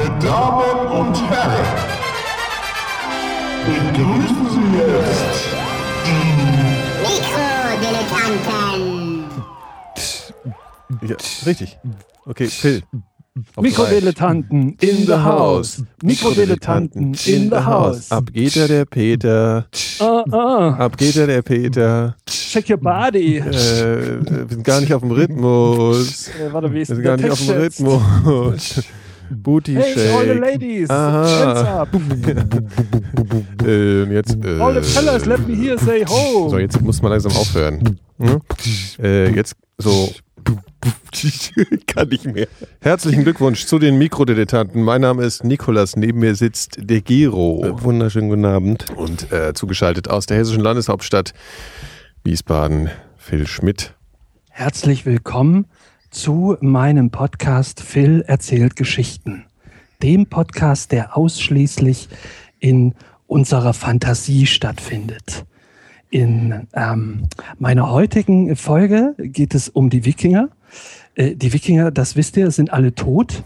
Meine Damen und Herren, begrüßen Sie jetzt Mikrodilettanten. Ja, richtig. Okay, Phil. Mikrodilettanten in the house. Mikrodilettanten in the house. Ab geht er der Peter. Ah, ah. Ab geht er der Peter. Check your body. Äh, wir sind gar nicht auf dem Rhythmus. Äh, warte, wie Wir ist sind der gar nicht auf dem? Rhythmus. Booty Hey, all the Shake. ladies, Aha. hands up. Äh, und jetzt. Äh, All the fellas, let me hear say ho. So, jetzt muss man langsam aufhören. Hm? Äh, jetzt so. Kann nicht mehr. Herzlichen Glückwunsch zu den Mikrodilettanten. Mein Name ist Nikolas. Neben mir sitzt De Gero. Äh, wunderschönen guten Abend. Und äh, zugeschaltet aus der hessischen Landeshauptstadt Wiesbaden, Phil Schmidt. Herzlich willkommen zu meinem Podcast Phil erzählt Geschichten. Dem Podcast, der ausschließlich in unserer Fantasie stattfindet. In ähm, meiner heutigen Folge geht es um die Wikinger. Äh, die Wikinger, das wisst ihr, sind alle tot.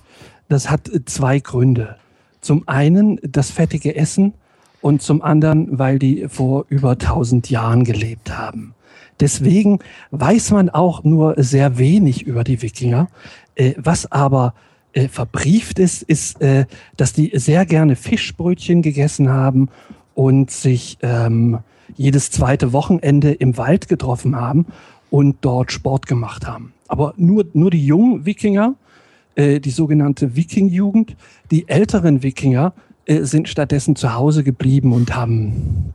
Das hat äh, zwei Gründe. Zum einen das fettige Essen und zum anderen, weil die vor über 1000 Jahren gelebt haben. Deswegen weiß man auch nur sehr wenig über die Wikinger. Äh, was aber äh, verbrieft ist, ist, äh, dass die sehr gerne Fischbrötchen gegessen haben und sich ähm, jedes zweite Wochenende im Wald getroffen haben und dort Sport gemacht haben. Aber nur, nur die jungen Wikinger, äh, die sogenannte Wikingjugend, die älteren Wikinger äh, sind stattdessen zu Hause geblieben und haben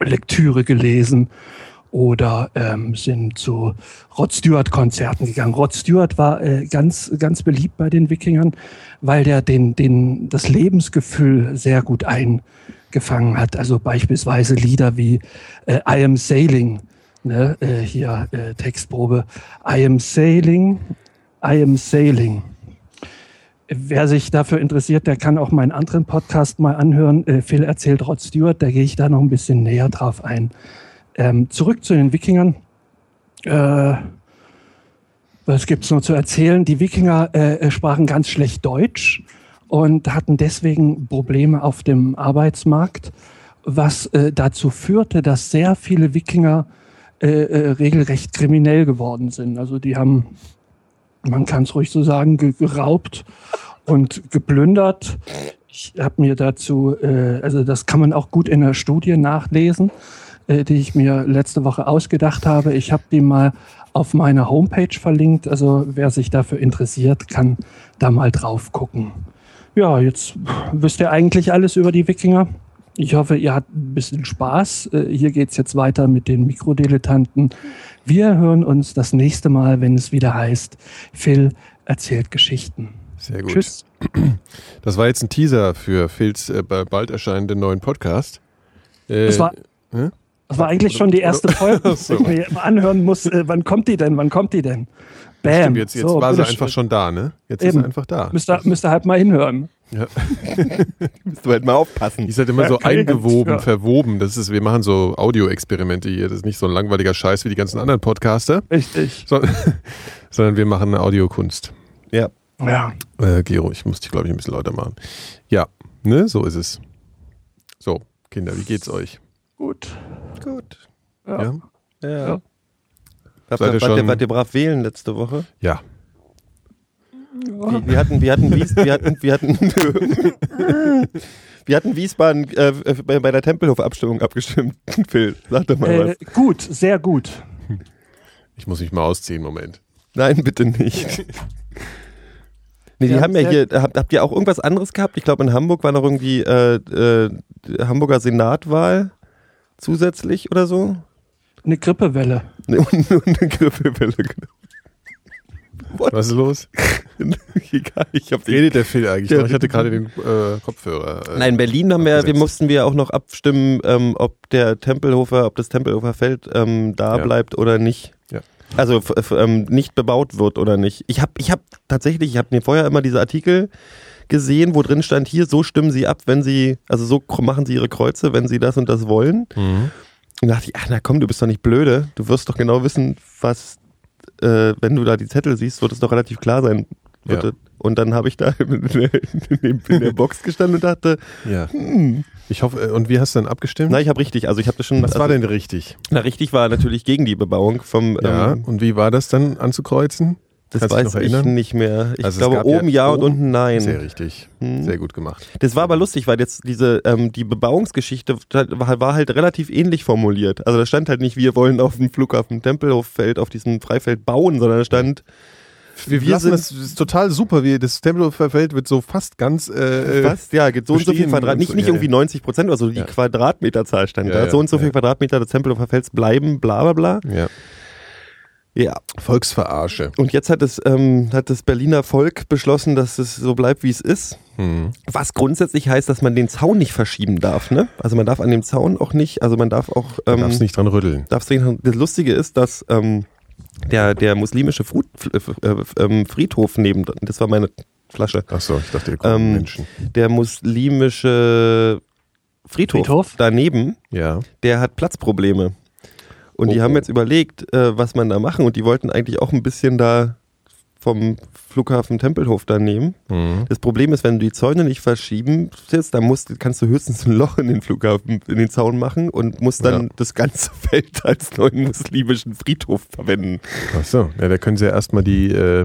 Lektüre gelesen oder ähm, sind zu Rod Stewart Konzerten gegangen. Rod Stewart war äh, ganz ganz beliebt bei den Wikingern, weil der den den das Lebensgefühl sehr gut eingefangen hat. Also beispielsweise Lieder wie äh, I Am Sailing, ne, äh, hier äh, Textprobe I Am Sailing, I Am Sailing. Wer sich dafür interessiert, der kann auch meinen anderen Podcast mal anhören. Äh, Phil erzählt Rod Stewart, da gehe ich da noch ein bisschen näher drauf ein. Ähm, zurück zu den Wikingern. Äh, was gibt's noch zu erzählen? Die Wikinger äh, sprachen ganz schlecht Deutsch und hatten deswegen Probleme auf dem Arbeitsmarkt, was äh, dazu führte, dass sehr viele Wikinger äh, äh, regelrecht kriminell geworden sind. Also die haben, man kann es ruhig so sagen, ge geraubt und geplündert. Ich habe mir dazu, äh, also das kann man auch gut in der Studie nachlesen äh, die ich mir letzte Woche ausgedacht habe. Ich habe die mal auf meiner Homepage verlinkt. Also wer sich dafür interessiert, kann da mal drauf gucken. Ja, jetzt wisst ihr eigentlich alles über die Wikinger. Ich hoffe, ihr habt ein bisschen Spaß. Äh, Hier geht's jetzt weiter mit den Mikrodilettanten. Wir hören uns das nächste Mal, wenn es wieder heißt, Phil erzählt Geschichten. Sehr gut. Tschüss. Das war jetzt ein Teaser für Phils äh, ba- bald erscheinenden neuen Podcast. Äh, Das war, hä? Das war eigentlich schon die erste Folge, so. wo ich mir immer anhören muss, äh, wann kommt die denn, wann kommt die denn? Bam. Stimmt, jetzt jetzt So, war sie einfach schon da, ne? Jetzt ist Eben. sie einfach da. Müsst ihr, müsst ihr halt mal hinhören. Ja. Musst du halt mal aufpassen. Die ist halt immer Ja, so eingewoben, ja. verwoben. Das ist, wir machen so Audio-Experimente hier. Das ist nicht so ein langweiliger Scheiß wie die ganzen anderen Podcaster, Richtig. so, sondern wir machen eine Audiokunst. Ja. Ja. Äh, Gero, ich muss dich, glaube ich, ein bisschen lauter machen. Ja, ne, so ist es. So, Kinder, wie geht's euch? Gut. Gut. Ja. Ja? Ja. Ja. Habt Seid ihr, wart, ihr, wart ihr brav wählen letzte Woche? Ja. Wir, wir hatten, wir hatten, Wies, wir hatten, wir hatten, wir hatten Wiesbaden äh, bei, bei der Tempelhof-Abstimmung abgestimmt. Phil, sag doch mal Äh, was. gut, sehr gut. Ich muss mich mal ausziehen, Moment. Nein, bitte nicht. Nee, die Ja, haben ja hier, habt, habt ihr auch irgendwas anderes gehabt? Ich glaube, in Hamburg war noch irgendwie äh, äh, Hamburger Senatwahl zusätzlich oder so. Eine Grippewelle. Und, und eine Grippewelle. genau. Was ist los? Egal, ich hab Redet der Phil eigentlich Der- noch? Ich hatte gerade den äh, Kopfhörer. Äh, Nein, in Berlin haben wir, wir mussten wir auch noch abstimmen, ähm, ob der Tempelhofer, ob das Tempelhofer Feld ähm, da Ja. bleibt oder nicht. Ja. Also ähm, nicht bebaut wird oder nicht. Ich habe ich hab tatsächlich, ich habe mir vorher immer diese Artikel gesehen, wo drin stand, hier, so stimmen sie ab, wenn sie, also so machen sie ihre Kreuze, wenn sie das und das wollen. Mhm. Und dachte ich, ach na komm, du bist doch nicht blöde. Du wirst doch genau wissen, was, äh, wenn du da die Zettel siehst, wird es doch relativ klar sein. Ja. Und dann habe ich da in der, in der Box gestanden und dachte, Ja. Ich hoffe, äh, und wie hast du dann abgestimmt? na, ich habe richtig. Also ich habe das schon. Was also, war denn richtig? Na, richtig war natürlich gegen die Bebauung vom. Ja, Ähm, und wie war das dann anzukreuzen? Das Kannst weiß ich nicht mehr. Ich Also glaube gab ja oben ja und oben- unten nein. Sehr richtig. Sehr gut gemacht. Das war aber lustig, weil jetzt diese ähm, die Bebauungsgeschichte war, war halt relativ ähnlich formuliert. Also da stand halt nicht, wir wollen auf dem Flughafen Tempelhoffeld auf diesem Freifeld bauen, sondern da stand, Wir, Wir lassen sind- das, ist total super. Wie das Tempelhofer Feld wird so fast ganz. Äh, was? Ja, geht so und so viel Quadrat, nicht, nicht ja, irgendwie 90 Prozent oder so, die Ja. Quadratmeterzahl stand Ja, da. so und so viel Quadratmeter des Tempelhofer Felds bleiben, bla bla bla. Ja. Ja. Volksverarsche. Und jetzt hat es ähm, hat das Berliner Volk beschlossen, dass es so bleibt, wie es ist. Hm. Was grundsätzlich heißt, dass man den Zaun nicht verschieben darf, ne? Also man darf an dem Zaun auch nicht, also man darf auch Du ähm, darfst nicht dran rütteln. darfst du nicht- das Lustige ist, dass ähm, der, der muslimische Frut, f- äh, ähm, Friedhof neben, das war meine Flasche, Achso, ich dachte, ihr Ähm, Menschen. der muslimische Friedhof, Friedhof? daneben, Ja. der hat Platzprobleme. Und die Oh, haben jetzt überlegt, äh, was man da machen und die wollten eigentlich auch ein bisschen da vom Flughafen Tempelhof da nehmen. Mhm. Das Problem ist, wenn du die Zäune nicht verschieben willst, dann musst, kannst du höchstens ein Loch in den Flughafen, in den Zaun machen und musst dann Ja. das ganze Feld als neuen muslimischen Friedhof verwenden. Achso, ja, da können sie ja erstmal die, äh,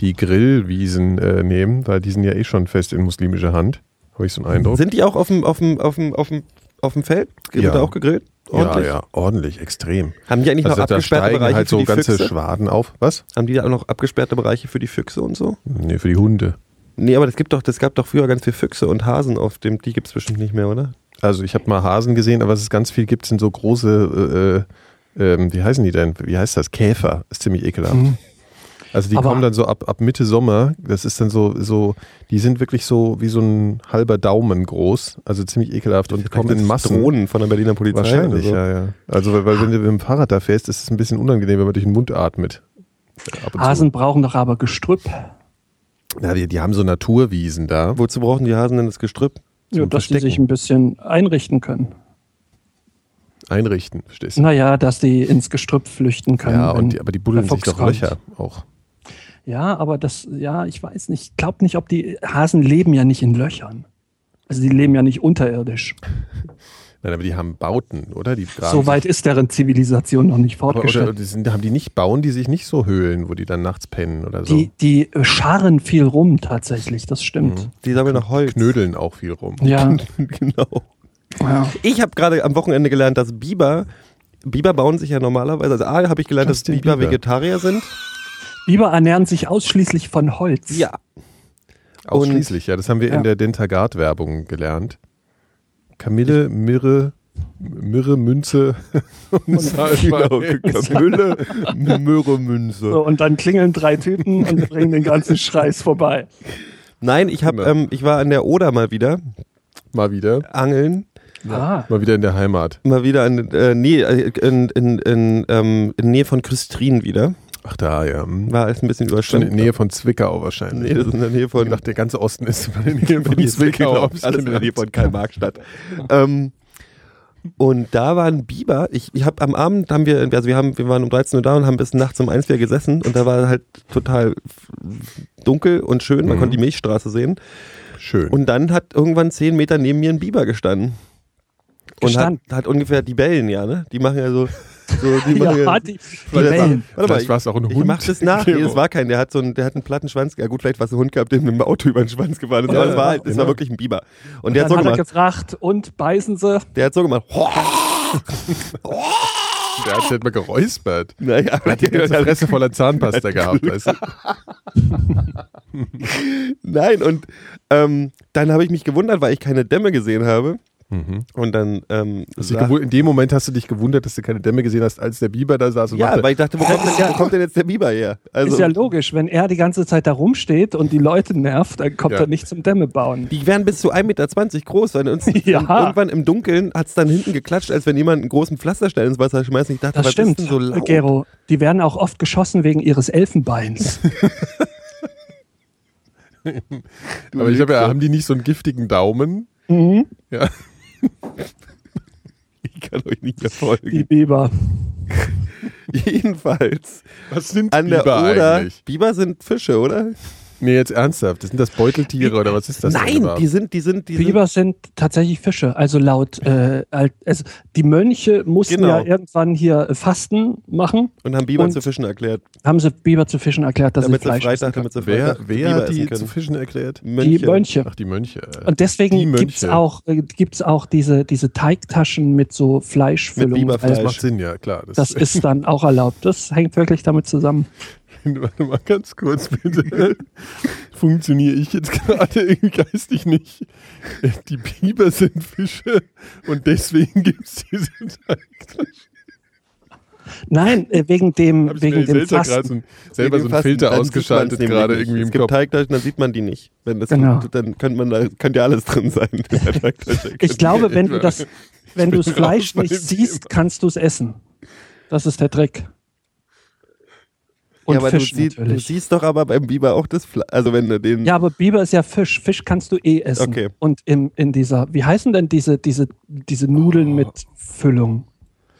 die Grillwiesen äh, nehmen, weil die sind ja eh schon fest in muslimischer Hand. Habe ich so einen Eindruck. Sind die auch auf dem, auf dem, auf dem, auf dem, auf dem Feld? Wird Ja. da auch gegrillt? ja, Ordentlich? ja, ordentlich, extrem. Haben die eigentlich Also noch abgesperrte Bereiche halt so für die ganze Füchse? Schwaden auf. Was? Haben die da auch noch abgesperrte Bereiche für die Füchse und so? Nee, für die Hunde. Nee, aber das gibt doch, das gab doch früher ganz viele Füchse und Hasen auf dem, die gibt's bestimmt nicht mehr, oder? Also ich habe mal Hasen gesehen, aber was es ganz viel gibt, sind so große, äh, äh, ähm, wie heißen die denn? Wie heißt das? Käfer. Ist ziemlich ekelhaft. Also die Aber- kommen dann so ab, ab Mitte Sommer, das ist dann so, so, die sind wirklich so wie so ein halber Daumen groß, also ziemlich ekelhaft und kommen in Massen. Drohnen von der Berliner Polizei. Wahrscheinlich, so. ja, ja. Also weil, weil wenn du mit dem Fahrrad da fährst, ist es ein bisschen unangenehm, wenn man durch den Mund atmet. Hasen brauchen doch aber Gestrüpp. Ja, die, die haben so Naturwiesen da. Wozu brauchen die Hasen denn das Gestrüpp? Ja, dass die Verstecken. sich ein bisschen einrichten können. Einrichten, verstehst du? Naja, dass die ins Gestrüpp flüchten können. Ja, und die, aber die buddeln sich doch kommt. Löcher auch. Ja, aber das, ja, ich weiß nicht. Ich glaube nicht, ob die Hasen leben ja nicht in Löchern. Also die leben ja nicht unterirdisch. Nein, aber die haben Bauten, oder? Die So weit ist deren Zivilisation noch nicht oder, fortgeschritten. die sind, haben die nicht, bauen die sich nicht so Höhlen, wo die dann nachts pennen oder so? Die, die äh, scharren viel rum tatsächlich, das stimmt. Die sammeln nach Holz. knödeln auch viel rum. Ja, genau. ja. Ich habe gerade am Wochenende gelernt, dass Biber, Biber bauen sich ja normalerweise, also A, habe ich gelernt, dass Justin Biber, Bieber. Vegetarier sind. Biber ernähren sich ausschließlich von Holz. Ja. Ausschließlich, ja. Das haben wir Ja. in der Dentagard-Werbung gelernt. Kamille, Mirre, Mirre, Münze und. Kamille, Möhre, Münze. So, und dann klingeln drei Typen und bringen den ganzen Scheiß vorbei. Nein, ich, hab, Genau. ähm, ich war an der Oder mal wieder, Mal wieder. angeln. Ah, Mal wieder in der Heimat. Mal wieder an, äh, nee, äh, in, in, in, ähm, in Nähe von Küstrin wieder. Ach da, ja. War alles ein bisschen überschwemmt. in der Nähe von Zwickau wahrscheinlich. Nee, das ist in der Nähe Ich von dachte, der ganze Osten ist in der Nähe von Zwickau. alles in der Nähe von Karl-Marx-Stadt. ähm, und da war ein Biber. Ich, ich habe am Abend haben wir, also wir haben, wir waren um 13 Uhr da und haben bis nachts um 1 wieder gesessen und da war halt total dunkel und schön. Man Mhm. konnte die Milchstraße sehen. Schön. Und dann hat irgendwann 10 Meter neben mir ein Biber gestanden. Und hat, hat ungefähr die Bellen, ja, ne? Die machen ja so, so die ja, ja, die, die Warte, Wellen. Warte mal, Vielleicht war es auch ein ich Hund. mach das nach. Nee, das war kein. Der hat so einen, der hat einen platten Schwanz. Ja gut, vielleicht war es ein Hund gehabt, der mit dem Auto über den Schwanz gefahren ist. Ja, aber es war halt, es genau. war wirklich ein Biber. Und der hat so hat er gemacht. gefragt, und beißen sie? Der hat so gemacht. Der hat sich halt mal geräuspert. Naja, Er hat die ganze Fresse voller Zahnpasta gehabt. Weißt du? Nein, und ähm, dann habe ich mich gewundert, weil ich keine Dämme gesehen habe. Mhm. Und dann ähm, sah- In dem Moment hast du dich gewundert, dass du keine Dämme gesehen hast, als der Biber da saß und ja, machte, weil ich dachte, wo kommt, denn, wo kommt denn jetzt der Biber her? Also, ist ja logisch, wenn er die ganze Zeit da rumsteht und die Leute nervt, dann kommt Ja. er nicht zum Dämme bauen. die werden bis zu 1,20 Meter groß. Weil uns Ja. irgendwann im Dunkeln hat es dann hinten geklatscht, als wenn jemand einen großen Pflasterstein ins Wasser schmeißt. Und ich dachte, Das was stimmt, ist denn so laut? Gero. Die werden auch oft geschossen wegen ihres Elfenbeins. aber ich habe ja, haben die nicht so einen giftigen Daumen? mhm. Ja. Ich kann euch nicht mehr Die folgen. Biber. Jedenfalls Was sind an der Biber Oder. eigentlich? Biber sind Fische, oder? Nee, jetzt ernsthaft. Sind das Beuteltiere oder was ist das? Nein, die sind, die sind, die sind. Biber sind tatsächlich Fische. Also laut, äh, also die Mönche mussten Genau. ja irgendwann hier Fasten machen, Und haben Biber Und- zu Fischen erklärt. haben sie Biber zu Fischen erklärt, dass Damit sie Fleisch Freitag, damit sie wer Freitag wer Biber hat die zu können. Fischen erklärt? Die Mönche. Ach, die Mönche. Und deswegen Mönche. gibt's auch, äh, gibt's auch diese, diese Teigtaschen mit so Fleischfüllung. Mit Biberfleisch. Das Äh, macht Sinn, ja, klar. Das ist dann auch erlaubt. Das hängt wirklich damit zusammen. Warte mal ganz kurz, bitte. Funktioniere ich jetzt gerade irgendwie geistig nicht? Die Biber sind Fische und deswegen gibt es diese Teigtaschen. Nein, äh, wegen dem, Hab ich wegen dem Fasten. so, ein- selber so einen Filter ausgeschaltet gerade irgendwie im Es gibt Kopf. Teigtaschen, dann sieht man die nicht. Wenn das Genau. dann könnte man da könnte ja alles drin sein. Ich glaube, wenn du das, wenn du das Fleisch nicht siehst, Thema. kannst du es essen. Das ist der Trick. Und ja, aber Fisch du, sie, du siehst doch aber beim Biber auch das Fleisch. Also wenn du den. Ja, aber Biber ist ja Fisch. Fisch kannst du eh essen. Okay. Und in, in dieser, wie heißen denn diese, diese, diese Nudeln mit Füllung?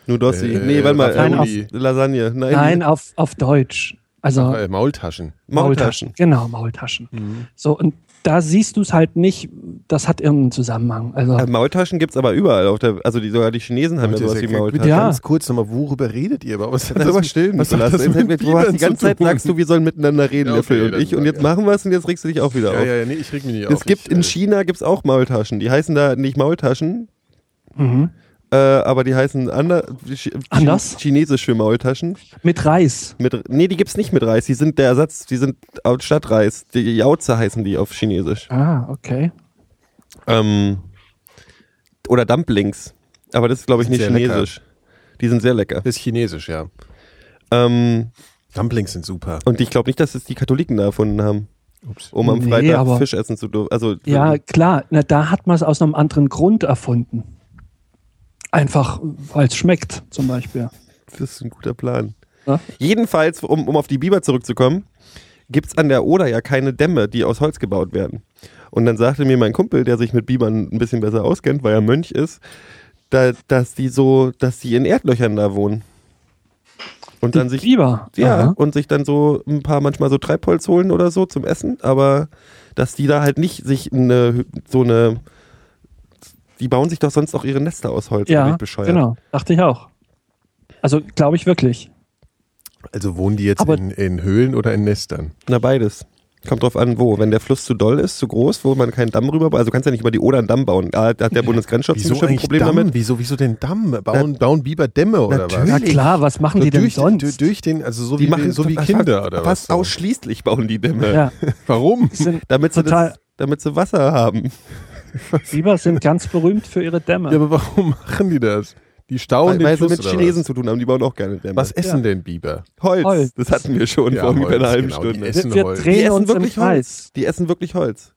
Nudossi. Äh, nee, warte mal. Ravioli. Ähm, Lasagne. Nein. Nein, auf, auf Deutsch. Also Äh, Maultaschen. Maultaschen. Genau, Maultaschen. Mhm. So, und da siehst du es halt nicht, das hat irgendeinen Zusammenhang. Also, Äh, Maultaschen gibt es aber überall. Auf der, also die, sogar die Chinesen haben ja sowas wie Maultaschen. Ja. Ganz kurz nochmal, worüber redet ihr? Aber was hat Das das still, was hat das mit Du hast die ganze Zeit sagst du, wir sollen miteinander reden, Ja, der Phil okay, und dann ich. Und jetzt ja. machen wir es und jetzt regst du dich auch wieder Ja, auf. ja, ja, nee, ich reg mich nicht Es auf. gibt ich, in äh, China gibt's auch Maultaschen. Die heißen da nicht Maultaschen, mhm. Äh, aber die heißen ander, Chi- Anders? Chinesisch für Maultaschen. mit Reis. Mit, nee, die gibt's nicht mit Reis. Die sind der Ersatz. Die sind aus Stadtreis. Die Jauze heißen die auf Chinesisch. Ah, okay. Ähm, oder Dumplings. Aber das ist, glaube ich, nicht sehr lecker. chinesisch. Die sind sehr lecker. Das ist chinesisch, ja. Ähm, Dumplings sind super. und ich glaube nicht, dass es die Katholiken da erfunden haben, Ups. um am Nee, Freitag aber- Fisch essen zu dürfen. Also Ja, klar, na, da hat man es aus einem anderen Grund erfunden. Einfach, weil es schmeckt, zum Beispiel. Das ist ein guter Plan. Ja? Jedenfalls, um, um auf die Biber zurückzukommen, gibt es an der Oder ja keine Dämme, die aus Holz gebaut werden. Und dann sagte mir mein Kumpel, der sich mit Bibern ein bisschen besser auskennt, weil er Mönch ist, da, dass die so, dass die in Erdlöchern da wohnen. Und dann Die sich, Biber. ja, Aha. und sich dann so ein paar manchmal so Treibholz holen oder so zum Essen, aber dass die da halt nicht sich eine, so eine, die bauen sich doch sonst auch ihre Nester aus Holz, bin Ja, ich bescheuert. genau. Dachte ich auch. Also, glaube ich wirklich. Also wohnen die jetzt Aber- in, in Höhlen oder in Nestern? Na, beides. Kommt drauf an, wo. Wenn der Fluss zu doll ist, zu groß, wo man keinen Damm rüber, also kannst du ja nicht über die Oder einen Damm bauen. Da hat der Bundesgrenzschutz Wieso ein Problem Damm? damit. Wieso, wieso denn Damm? Bauen, bauen Biber Dämme oder Natürlich. was? Na klar, was machen So die denn durch, sonst? durch, durch den, also so Die wie, machen so wie Kinder oder was? Fast ausschließlich bauen die Dämme. ja, Warum? Damit, sie Total. das, damit sie Wasser haben. Biber sind ganz berühmt für ihre Dämme. Ja, aber warum machen die das? Die stauen Weil, den weil sie Fluss mit oder Chinesen was? zu tun haben, die bauen auch gerne Dämme. Was essen denn Biber? Holz. Holz. Das hatten wir schon Ja, vor ungefähr einer Holz, halben genau, die Stunde. essen- wir, wir Holz. Die drehen essen uns im wirklich Kreis. Holz. Die essen wirklich Holz.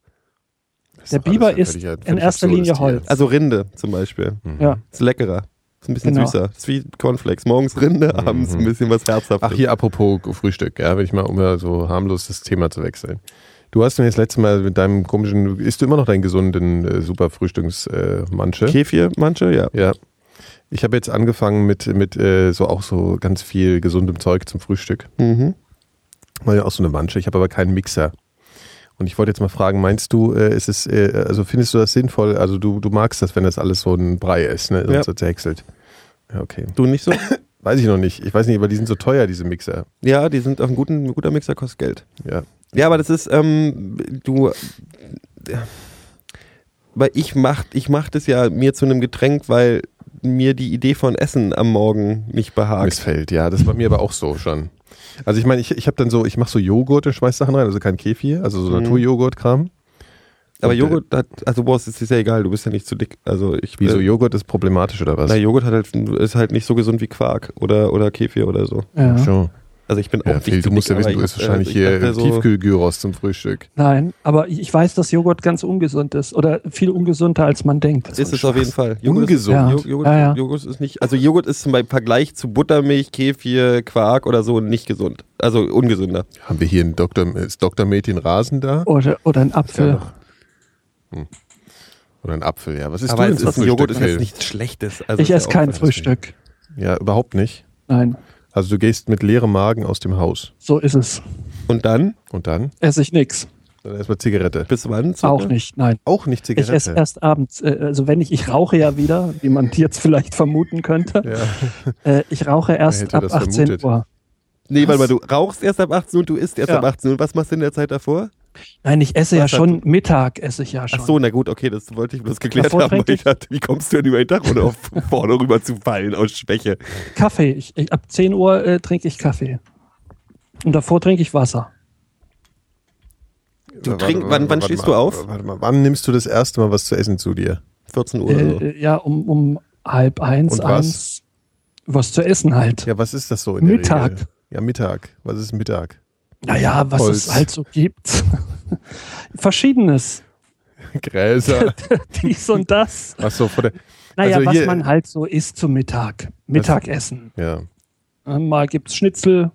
Das ist Der Biber völliger- in erster Linie Tier. Holz. Also Rinde zum Beispiel. Mhm. Ja. Ist leckerer. Ist ein bisschen Genau. süßer. Ist wie Cornflakes. Morgens Rinde, abends ein bisschen was Herzhaftes. Ach, hier apropos Frühstück, ja, wenn ich mal, um mal so harmlos das Thema zu wechseln. Du hast mir das letzte Mal mit deinem komischen, isst du immer noch deinen gesunden äh, super Frühstücksmanche? Äh, Manche? Kefir, manche, ja. Ja. Ich habe jetzt angefangen mit, mit äh, so auch so ganz viel gesundem Zeug zum Frühstück. Mhm. Mal ja auch so eine Manche. Ich habe aber keinen Mixer. Und ich wollte jetzt mal fragen, meinst du, äh, ist es, äh, also findest du das sinnvoll? Also du, du magst das, wenn das alles so ein Brei ist, ne? Ja. So zerhäckselt. Ja, okay. Du nicht so? Weiß ich noch nicht. Ich weiß nicht, weil die sind so teuer, diese Mixer. Ja, die sind auch ein, guten, ein guter Mixer, kostet Geld. Ja. Ja, aber das ist, ähm, du, weil ich mach, ich mach das ja mir zu einem Getränk, weil mir die Idee von Essen am Morgen nicht behagt. Missfällt, ja. Das war mir aber auch so schon. Also ich meine, ich, ich habe dann so, ich mache so Joghurt und schmeiß Sachen rein, also kein Kefir, also so Mhm. Naturjoghurt-Kram. aber Und, Joghurt hat, also boah, es ist ja egal, du bist ja nicht zu dick. Also ich Wieso äh, Joghurt ist problematisch oder was? Na, Joghurt hat halt, ist halt nicht so gesund wie Quark oder, oder Kefir oder so. Ja. Schon. Also ich bin auch Ja, nicht Phil, du musst ja wissen, du isst äh, wahrscheinlich ich hier so- Tiefkühlgyros zum Frühstück. Nein, aber ich weiß, dass Joghurt ganz ungesund ist oder viel ungesunder, als man denkt. Ist es auf jeden Fall. Ungesund. Ist, Joghurt, Ja, ja. Joghurt ist nicht, also Joghurt ist zum Vergleich zu Buttermilch, Kefir, Quark oder so nicht gesund. Also ungesünder. Haben wir hier einen Dr. Ist Dr. Mädchen Rasen da? Oder, oder ein Apfel. Hm. Oder ein Apfel, ja. Was ist Aber du es denn ist, Joghurt ist jetzt nichts Schlechtes. Also ich esse ja auch- kein Frühstück. Ja, überhaupt nicht. Nein. Also du gehst mit leerem Magen aus dem Haus. So ist es. Und dann? Und dann? Esse ich nichts. Dann erstmal Zigarette. Bis wann? circa? Auch nicht, nein. Auch nicht Ich esse Zigarette. erst abends, äh, also wenn ich, ich rauche ja wieder, wie man jetzt vielleicht vermuten könnte. ja. Äh, ich rauche erst ab das 18 vermutet? Uhr. Nee, weil du rauchst erst ab 18 Uhr und du isst erst Ja. ab 18 Uhr. Was machst du in der Zeit davor? Nein, ich esse ja Was hat- schon Mittag, esse ich ja schon. Ach so, na gut, okay, das wollte ich bloß geklärt Davor haben. Weil ich dachte, wie kommst du denn über den Tag oder auf vorne rüber zu fallen aus Schwäche? Kaffee. Ich, ich, ab 10 Uhr äh, trinke ich Kaffee. Und davor trinke ich Wasser. Du Warte, trink- warte, wann- wann stehst du auf? Warte mal, wann nimmst du das erste Mal was zu essen zu dir? 14 Uhr oder so. Äh, ja, um, um halb eins, Und was? eins. Was zu essen halt. Ja, was ist das so in der Mittag. Regel? Ja, Mittag. Was ist Mittag? Naja, was Holz. es halt so gibt. Verschiedenes. Gräser. Dies und das. Ach so, vor der. Naja, Also was man halt so isst zum Mittag. Mittagessen. Ja. Äh, Mal gibt's Schnitzel,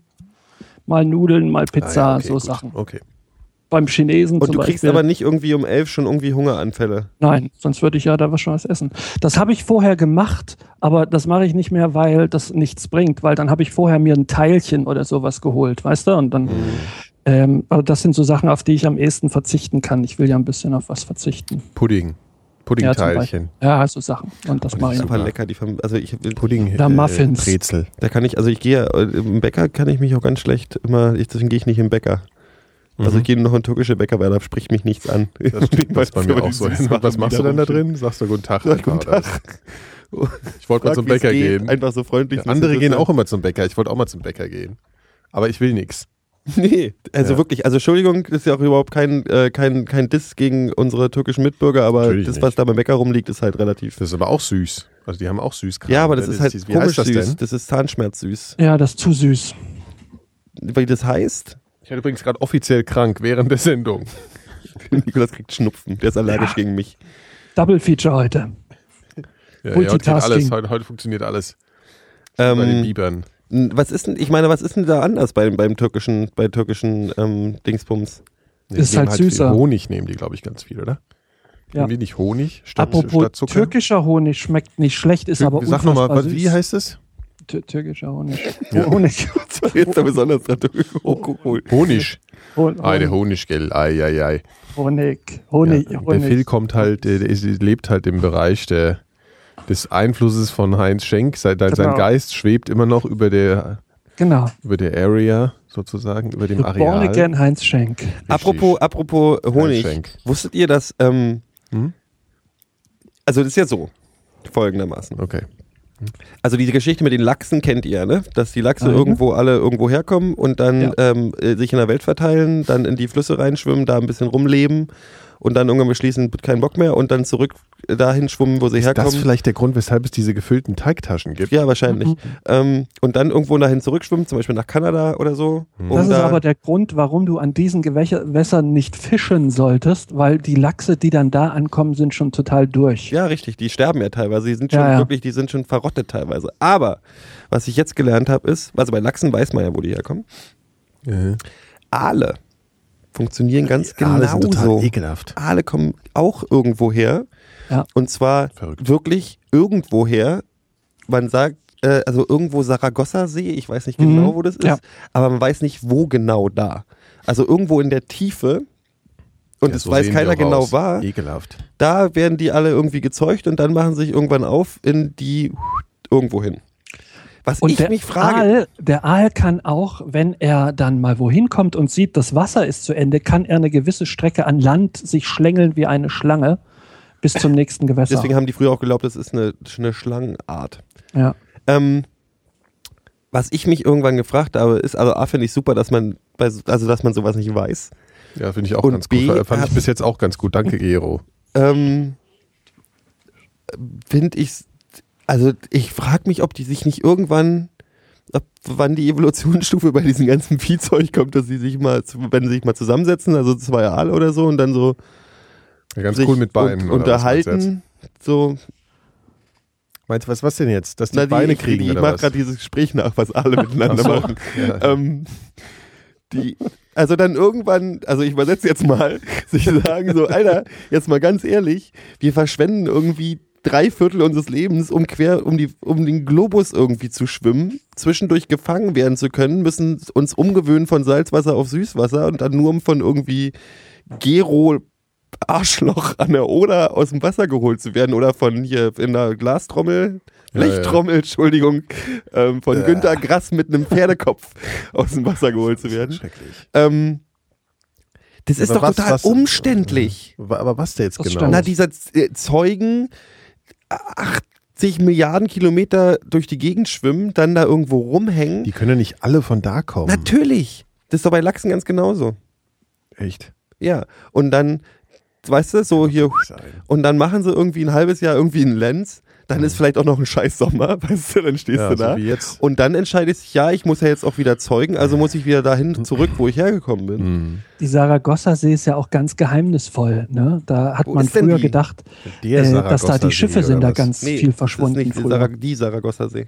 mal Nudeln, mal Pizza, Ah, ja, okay, so gut. Sachen. Okay. Beim Chinesen Und zum du kriegst Beispiel. aber nicht irgendwie um 11 schon irgendwie Hungeranfälle. Nein, sonst würde ich ja da was schon was essen. Das habe ich vorher gemacht, aber das mache ich nicht mehr, weil das nichts bringt, weil dann habe ich vorher mir ein Teilchen oder sowas geholt, weißt du? Und dann, ähm, aber das sind so Sachen, auf die ich am ehesten verzichten kann. Ich will ja ein bisschen auf was verzichten. Pudding. Ja, Puddingteilchen. Ja, so Sachen. Und das mache ich. Super lecker. Die, Fam- also ich, Pudding. Oder Muffins. Brezel. da kann ich, also ich gehe, äh, im Bäcker kann ich mich auch ganz schlecht immer, ich, deswegen gehe ich nicht im Bäcker. Also ich gehe nur noch in türkische Bäcker, weil da spricht mich nichts an. Mhm. Das ist bei mir auch so. Und was machst du denn da drin? Sagst du guten Tag. Ja, einfach, guten? Tag. Ich wollte mal zum Bäcker geht. gehen. Einfach so freundlich. Ja, andere gehen auch immer zum Bäcker. Ich wollte auch mal zum Bäcker gehen. Aber ich will nichts. Nee, also Ja. wirklich, also Entschuldigung, das ist ja auch überhaupt kein, äh, kein, kein Diss gegen unsere türkischen Mitbürger, aber Natürlich das, nicht. was da beim Bäcker rumliegt, ist halt relativ. Das ist aber auch süß. Also die haben auch süß Ja, aber das ist halt wie komisch heißt das süß. denn? Das ist Zahnschmerz süß. Ja, das ist zu süß. Weil das heißt, Ich bin übrigens gerade offiziell krank während der Sendung. Nikolas kriegt Schnupfen, der ist allergisch gegen mich. Double Feature heute. Ja, ja, Multitasking. alles, heute, heute funktioniert alles. Bei den Ähm, Bibern. was ist denn, ich meine, was ist denn da anders beim, beim türkischen, bei türkischen ähm, Dingsbums? Nee, ist halt viel süßer. Honig nehmen die, glaube ich, ganz viel, oder? Ja. Nehmen die nicht Honig statt, Apropos statt Zucker? türkischer Honig schmeckt nicht schlecht, ist aber Sag nochmal, wie heißt es? Tür- Türkischer Honig. Ja. Honig. Jetzt da besonders. Honig. Hon- Ah, der Honig, gell. Ei, ei, ei. Honig. Honig. Ja, der Honig. Phil kommt halt, der, der ist- lebt halt im Bereich der, des Einflusses von Heinz Schenk. Sein, sein Genau. Geist schwebt immer noch über der, Genau. über der Area sozusagen, über dem The Born Areal. Again Heinz Schenk. Richtig. Apropos, apropos Honig. Schenk. Wusstet ihr, dass, ähm, Hm? also das ist ja so, folgendermaßen. Okay. Also diese Geschichte mit den Lachsen kennt ihr, ne? Dass die Lachse Ah, ja. irgendwo alle irgendwo herkommen und dann Ja. ähm, äh, sich in der Welt verteilen, dann in die Flüsse reinschwimmen, da ein bisschen rumleben und dann irgendwann beschließen, keinen Bock mehr und dann zurück dahin schwimmen, wo sie Ist herkommen. das vielleicht der Grund, weshalb es diese gefüllten Teigtaschen gibt? ja, wahrscheinlich. Mhm. Ähm, und dann irgendwo dahin zurückschwimmen, zum Beispiel nach Kanada oder so. Mhm. um Das ist da- aber der Grund, warum du an diesen Gewässern nicht fischen solltest, weil die Lachse, die dann da ankommen, sind schon total durch. Ja, richtig, die sterben ja teilweise. Die sind schon Ja, ja. wirklich, die sind schon verrottet teilweise. Aber was ich jetzt gelernt habe, ist, also bei Lachsen weiß man ja, wo die herkommen. Ja. Aale funktionieren ganz sind total genauso. ekelhaft. Aale kommen auch irgendwo her. Ja. Und zwar Verrückt. wirklich irgendwo her. Man sagt, äh, also irgendwo Saragossa-See, ich weiß nicht Mhm. genau, wo das ist, Ja. aber man weiß nicht, wo genau da. Also irgendwo in der Tiefe. Und Ja, es so weiß keiner genau aus. war. Ekelhaft. Da werden die alle irgendwie gezeugt und dann machen sie sich irgendwann auf in die irgendwo hin. Was Und ich der mich frage, Aal, der Aal kann auch, wenn er dann mal wohin kommt und sieht, das Wasser ist zu Ende, kann er eine gewisse Strecke an Land sich schlängeln wie eine Schlange bis zum nächsten Gewässer. deswegen haben die früher auch geglaubt, das ist eine, eine Schlangenart. ja. Ähm, was ich mich irgendwann gefragt habe, ist, also A, finde ich super, dass man, bei, so- also dass man sowas nicht weiß. Ja, finde ich auch Und ganz B, gut. Fand ich bis jetzt auch ganz gut. Danke, Gero. Ähm, finde ich, also ich frage mich, ob die sich nicht irgendwann, ob, wann die Evolutionsstufe bei diesem ganzen Viehzeug kommt, dass sie sich mal, wenn sie sich mal zusammensetzen, also zwei Aale oder so und dann so Ja, ganz sich cool mit Beinen. und, unterhalten. So, Meinst du, was, was denn jetzt? Dass die na, die, Beine ich, kriegen ich oder mache gerade dieses Gespräch nach, was alle miteinander so. machen. Ja. ähm, die, also dann irgendwann, also ich übersetze jetzt mal, sich sagen so, Alter, jetzt mal ganz ehrlich, wir verschwenden irgendwie drei Viertel unseres Lebens, um quer um, die, um den Globus irgendwie zu schwimmen, zwischendurch gefangen werden zu können, müssen uns umgewöhnen von Salzwasser auf Süßwasser und dann nur um von irgendwie Gero Arschloch an der Oder aus dem Wasser geholt zu werden oder von hier in der Glastrommel, Ja, ja. Blechtrommel, Entschuldigung, ähm, von Ja. Günter Grass mit einem Pferdekopf aus dem Wasser geholt zu werden. Schrecklich. Ähm, das ist Aber doch was- total was- umständlich. Aber was der jetzt genau? Na, dieser äh, Zeugen 80 Milliarden Kilometer durch die Gegend schwimmen, dann da irgendwo rumhängen. Die können ja nicht alle von da kommen. Natürlich. Das ist doch bei Lachsen ganz genauso. Echt. Ja. Und dann, weißt du, so hier, und dann machen sie irgendwie ein halbes Jahr irgendwie einen Lenz. Dann ist vielleicht auch noch ein scheiß Sommer, weißt du, dann stehst Ja, du so da. jetzt. Und dann entscheidest ich, ja, ich muss ja jetzt auch wieder zeugen, also muss ich wieder dahin zurück, wo ich hergekommen bin. Hm. Die Saragossa-See ist ja auch ganz geheimnisvoll. Ne? Da hat Wo man früher gedacht, äh, dass da die Schiffe sind da ganz Nee, viel das verschwunden ist nicht früher. Die Saragossa-See.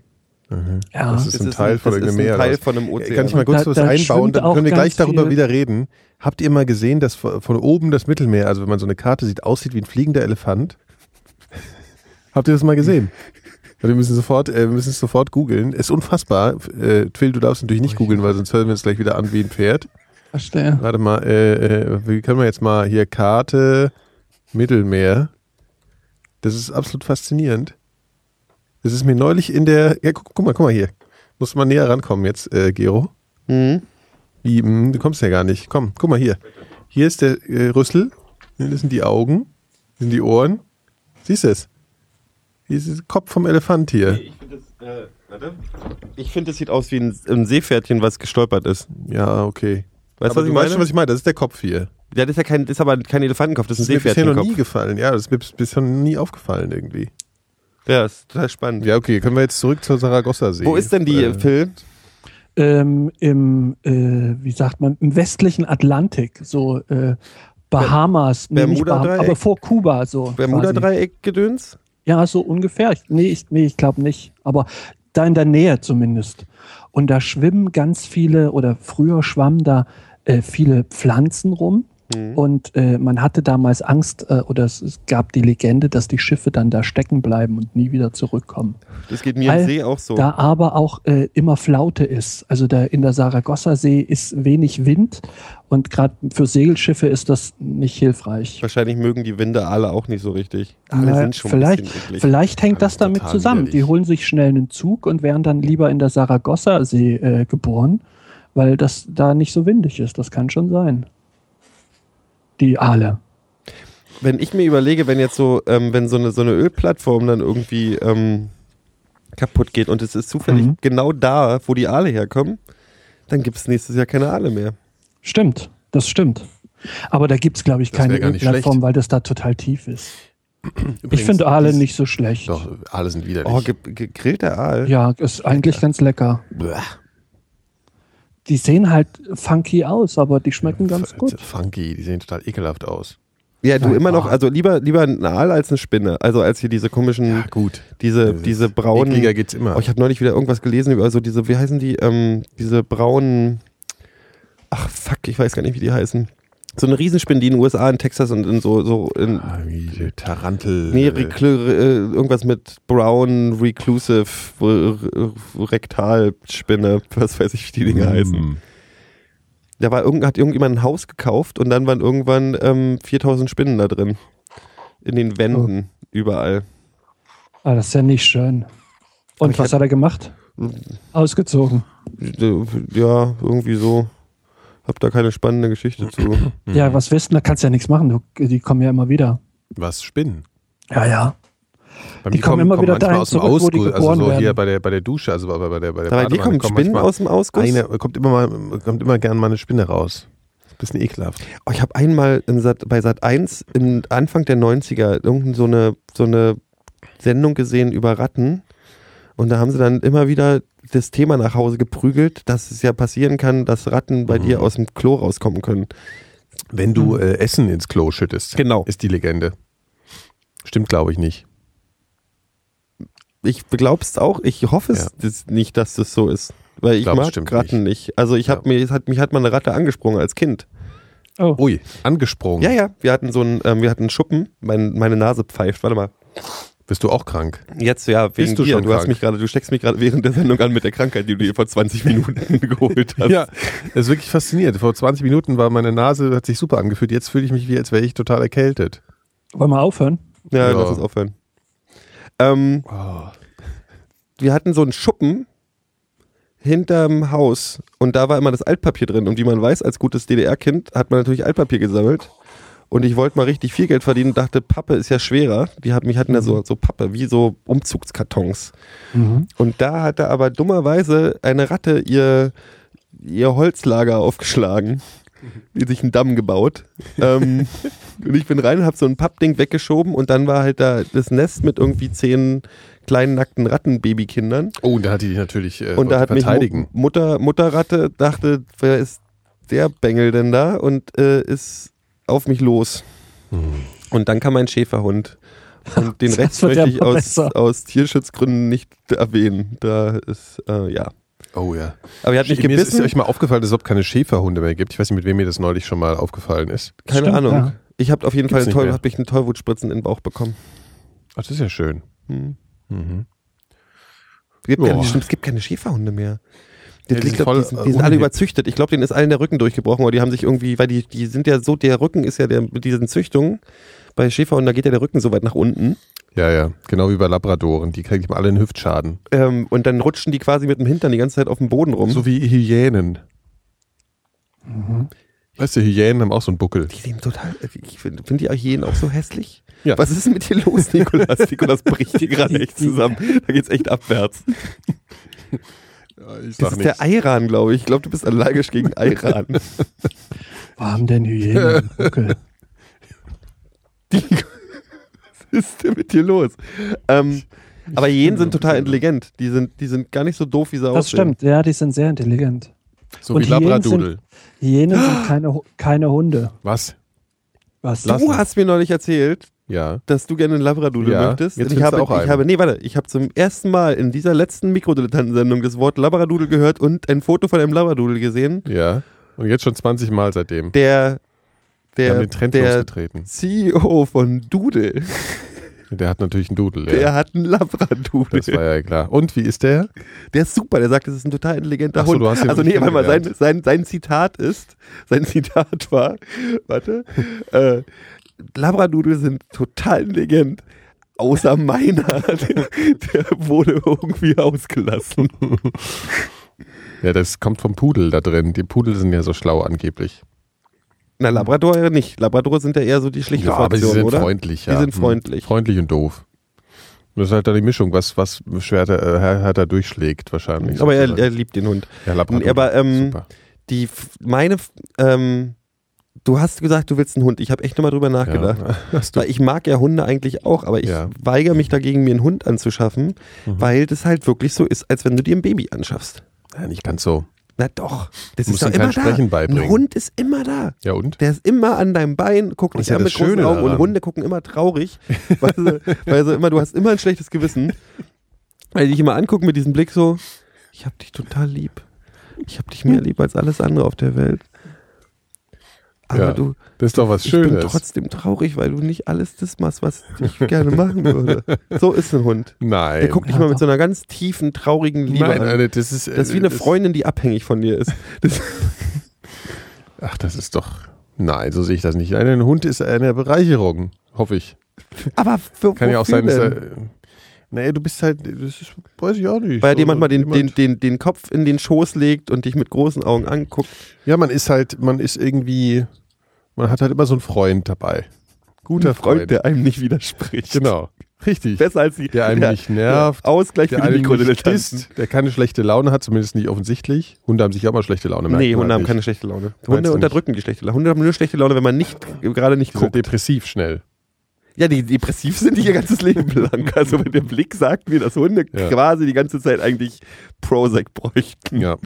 ja. Das ist ein Teil von das irgendeinem ist Meer. ein Teil von einem Ozean. Kann ich mal kurz Da- was da einbauen? Dann können wir gleich darüber viel- wieder reden. Habt ihr mal gesehen, dass von von oben das Mittelmeer, also wenn man so eine Karte sieht, aussieht wie ein fliegender Elefant? Habt ihr das mal gesehen? Wir müssen sofort, äh, wir müssen es sofort googeln. Ist unfassbar. Äh, Phil, du darfst natürlich nicht googeln, weil sonst hören wir uns gleich wieder an wie ein Pferd. Verstehe. Warte mal, äh, äh, wie können wir jetzt mal hier Karte Mittelmeer? Das ist absolut faszinierend. Das ist mir neulich in der. Ja, guck, guck mal, guck mal hier. Muss mal näher rankommen jetzt, äh, Gero. Mhm. Wie, mh, du kommst ja gar nicht. Komm, guck mal hier. Hier ist der äh, Rüssel. Hier sind die Augen. Hier sind die Ohren. Siehst du es? Der Kopf vom Elefant hier. Ich finde, das, äh, warte. Ich finde, das sieht aus wie ein, ein Seepferdchen, was gestolpert ist. Ja, okay. Weißt Aber was ich du weißt schon, was ich meine. Das ist der Kopf hier. Ja, das ist ja kein, das ist aber kein Elefantenkopf, das ist Das ein ist mir bisher noch nie Seepferdchenkopf. gefallen. Ja, das ist mir bis- bisher noch nie aufgefallen irgendwie. Ja, ist total spannend. Ja, okay, können wir jetzt zurück zur Saragossa-See. Wo ist denn die, Äh, Phil? Ähm, Im, äh, wie sagt man, im westlichen Atlantik, so äh, Bahamas, nee, nicht Bermuda-Dreieck? Baham- aber vor Kuba so. Bermuda-Dreieck-Gedöns? Ja, so ungefähr. Nee, ich, nee, ich glaube nicht. Aber da in der Nähe zumindest. Und da schwimmen ganz viele, oder früher schwammen da äh, viele Pflanzen rum. Und äh, man hatte damals Angst, äh, oder es, es gab die Legende, dass die Schiffe dann da stecken bleiben und nie wieder zurückkommen. Das geht mir im Weil See auch so. Da aber auch äh, immer Flaute ist. Also da in der Saragossa-See ist wenig Wind und gerade für Segelschiffe ist das nicht hilfreich. Wahrscheinlich mögen die Winde alle auch nicht so richtig. Alle Na, sind schon vielleicht, ein bisschen eklig. vielleicht hängt das damit zusammen. widerlich. Die holen sich schnell einen Zug und wären dann lieber in der Saragossa-See äh, geboren, weil das da nicht so windig ist. Das kann schon sein. Die Aale. Wenn ich mir überlege, wenn jetzt so, ähm, wenn so eine, so eine Ölplattform dann irgendwie ähm, kaputt geht und es ist zufällig Mhm. genau da, wo die Aale herkommen, dann gibt es nächstes Jahr keine Aale mehr. Stimmt, das stimmt. Aber da gibt es, glaube ich, Das keine gar nicht Plattform, schlecht. weil das da total tief ist. ich übrigens, finde Aale nicht so schlecht. Doch, Aale sind widerlich. Oh, ge gegrillter Aal. Ja, ist eigentlich ganz lecker. Bäh. Die sehen halt funky aus, aber die schmecken ganz gut. Funky, die sehen total ekelhaft aus. Ja, du Ja, immer noch, also lieber, lieber ein Aal als eine Spinne. Also als hier diese komischen, gut. diese, diese braunen. Ekliger geht's immer. Oh, ich habe neulich wieder irgendwas gelesen über so diese, wie heißen die, ähm, diese braunen, ach fuck, ich weiß gar nicht, wie die heißen. So eine Riesenspinne, die in den USA, in Texas und in so, so in, Ah, Tarantel. nee, äh, Reclu äh, irgendwas mit Brown Reclusive Rektalspinne, was weiß ich, wie die Dinge mm. heißen. Da war irgend, hat irgendjemand ein Haus gekauft und dann waren irgendwann ähm, 4000 Spinnen da drin. In den Wänden, überall. Ah, das ist ja nicht schön. Und was hat er gemacht? Ausgezogen. Ja, irgendwie so. Hab da keine spannende Geschichte zu. Ja, was wissen, da kannst du ja nichts machen. Du, die kommen ja immer wieder. Was? Spinnen? Ja, ja. Bei Die mir kommen immer wieder manchmal dahin aus dem zurück, wo die Ausguss, also geboren so hier werden. bei der, bei der Dusche, also bei, bei der, bei der Aber hier Badewanne kommen Spinnen aus dem Ausguss. Eine, kommt immer mal, kommt immer gern mal eine Spinne raus. Bisschen ekelhaft. Oh, ich habe einmal in Sat, bei Sat 1 im Anfang der 90er irgendeine so eine, so eine Sendung gesehen über Ratten. Und da haben sie dann immer wieder das Thema nach Hause geprügelt, dass es ja passieren kann, dass Ratten bei Mhm. dir aus dem Klo rauskommen können. Wenn du äh, Essen ins Klo schüttest, Genau. ist die Legende. Stimmt, glaube ich nicht. Ich glaub's auch. Ich hoffe es Ja. das nicht, dass das so ist. Weil ich glaub, es mag Ratten nicht. Also ich hab Ja. mir, es hat, mich hat mal eine Ratte angesprungen als Kind. Oh, Ui, angesprungen. Ja, ja. Wir hatten so einen, ähm, wir hatten einen Schuppen. Mein, meine Nase pfeift. Warte mal. Bist du auch krank? Jetzt ja, wegen du dir. schon Du hast krank? mich gerade, du steckst mich gerade während der Sendung an mit der Krankheit, die du dir vor 20 Minuten geholt hast. Ja, das ist wirklich faszinierend. Vor 20 Minuten war meine Nase, hat sich super angefühlt. Jetzt fühle ich mich wie, als wäre ich total erkältet. Wollen wir aufhören? Ja, Ja. lass uns aufhören. Ähm, wir hatten so einen Schuppen hinterm Haus und da war immer das Altpapier drin. Und wie man weiß, als gutes DDR-Kind hat man natürlich Altpapier gesammelt. Und ich wollte mal richtig viel Geld verdienen und dachte, Pappe ist ja schwerer. Die hat, mich hatten ja so, so Pappe, wie so Umzugskartons. Und da hatte aber dummerweise eine Ratte ihr, ihr Holzlager aufgeschlagen, die sich einen Damm gebaut. ähm, und ich bin rein, habe so ein Pappding weggeschoben und dann war halt da das Nest mit irgendwie zehn kleinen nackten Rattenbabykindern. Oh, und da hat die natürlich äh, Und da hat mich verteidigen. Mu Mutter, Mutterratte dachte, wer ist der Bengel denn da? Und äh, ist auf mich los. Hm. Und dann kam ein Schäferhund. Und den Rest möchte ich aus, aus Tierschutzgründen nicht erwähnen. Da ist, äh, ja. Oh ja. Aber er hat mich Mir ist, ist gebissen. euch mal aufgefallen, dass es überhaupt keine Schäferhunde mehr gibt. Ich weiß nicht, mit wem mir das neulich schon mal aufgefallen ist. Keine Stimmt, Ahnung. ja. Ich habe auf jeden Gibt's Fall toll, hab ich einen Tollwutspritzen in den Bauch bekommen. Ach, das ist ja schön. Hm. Mhm. Es, gibt keine, es gibt keine Schäferhunde mehr. Die, Ja, die ich sind glaub, die, sind, äh, die sind alle unlieb. überzüchtet. Ich glaube, denen ist allen der Rücken durchgebrochen, aber die haben sich irgendwie, weil die, die sind ja so, der Rücken ist ja der, mit diesen Züchtungen, bei Schäferhunden, da geht ja der Rücken so weit nach unten. Ja, ja. Genau wie bei Labradoren. Die kriegen alle einen Hüftschaden. Ähm, und dann rutschen die quasi mit dem Hintern die ganze Zeit auf dem Boden rum. So wie Hyänen. Weißt du, Hyänen haben auch so einen Buckel. die sehen total, ich finde find die Hyänen auch so hässlich. Ja. Was ist denn mit dir los, Nikolas? Nikolas bricht hier gerade echt zusammen. Da geht's echt abwärts. Ich Das ist der Ayran, glaube ich. Ich glaube, du bist allergisch gegen Ayran. Wo haben denn Hyänen? Die, was ist denn mit dir los? Ähm, aber Hyänen sind total intelligent. Die sind, die sind gar nicht so doof, wie sie Das aussehen. stimmt, ja, die sind sehr intelligent. So Und wie Hyänen Labradudel. Hyänen sind keine, keine Hunde. Was? Was? Du hast mir neulich erzählt, Ja. dass du gerne einen Labradudel Ja, möchtest. jetzt ich habe, auch ich einen. habe, nee, warte, ich habe zum ersten Mal in dieser letzten Mikrodilettantensendung das Wort Labradudel gehört und ein Foto von einem Labradudel gesehen, Ja. Und jetzt schon 20 Mal seitdem. der, der, der. CEO von Dudel, Der hat natürlich einen Dudel. der Ja. hat einen Labradudel. Das war ja klar. Und wie ist der? Der ist super, der sagt, das ist ein total intelligenter so, Hund. du hast ihn also nee, warte mal, sein, sein, sein Zitat ist, sein Zitat war, warte, äh, Labradudel sind total intelligent, außer meiner, der, der wurde irgendwie ausgelassen. Ja, das kommt vom Pudel da drin. Die Pudel sind ja so schlau angeblich. Na, Labrador nicht. Labrador sind ja eher so die schlichte Ja, aber sie sind oder? freundlich. Die Ja. sind Hm. freundlich. Freundlich und doof. Das ist halt dann die Mischung, was, was schwerer, äh, härter durchschlägt wahrscheinlich. Aber er, er liebt den Hund. ja, Labrador. aber, ähm. Die, meine, ähm, du hast gesagt, du willst einen Hund. Ich habe echt nochmal drüber nachgedacht. Ja. Weil ich mag ja Hunde eigentlich auch, aber ich Ja. weigere mich dagegen, mir einen Hund anzuschaffen, Mhm. weil das halt wirklich so ist, als wenn du dir ein Baby anschaffst. ja, nicht ganz so. Na doch, das Du ist doch immer kein da. Sprechen beibringen. Ein Hund ist immer da. Ja, und? Der ist immer an deinem Bein, guckt dich ja an mit großen Augen und. Hunde gucken immer traurig, weil sie, weil sie immer, du hast immer ein schlechtes Gewissen, weil die dich immer angucken mit diesem Blick so, ich hab dich total lieb. Ich hab dich mehr lieb als alles andere auf der Welt. Aber Ja, du, Das ist doch was ich bin Schönes. trotzdem traurig, weil du nicht alles das machst, was ich gerne machen würde. So ist ein Hund. Nein. Der guckt dich mal mit so einer ganz tiefen, traurigen Liebe Nein, an. Alter, das ist. Das ist wie eine das- Freundin, die abhängig von dir ist. Das, Ach, das ist doch. Nein, so sehe ich das nicht. Ein Hund ist eine Bereicherung, hoffe ich. aber für, Kann ja auch sein, dass er. Naja, du bist halt, das ist, weiß ich auch nicht. Weil So, manchmal den, den, jemand- den, den Kopf in den Schoß legt und dich mit großen Augen anguckt. Ja, man ist halt, man ist irgendwie, man hat halt immer so einen Freund dabei. Guter Ein Freund. der einem nicht widerspricht. Genau. Richtig. Besser als die, Der einem nicht nervt. der Ausgleich Der für die nicht Mikrodilettanten. der keine schlechte Laune hat, zumindest nicht offensichtlich. Hunde haben sich auch mal schlechte Laune. Nee, Hunde haben nicht. keine schlechte Laune. Hunde nicht? unterdrücken die schlechte Laune. Hunde haben nur schlechte Laune, wenn man nicht gerade nicht Die sind guckt. depressiv schnell. Ja, die depressiv sind die ihr ganzes Leben lang. Also wenn der Blick sagt mir, dass Hunde Ja. quasi die ganze Zeit eigentlich Prozac bräuchten. Ja.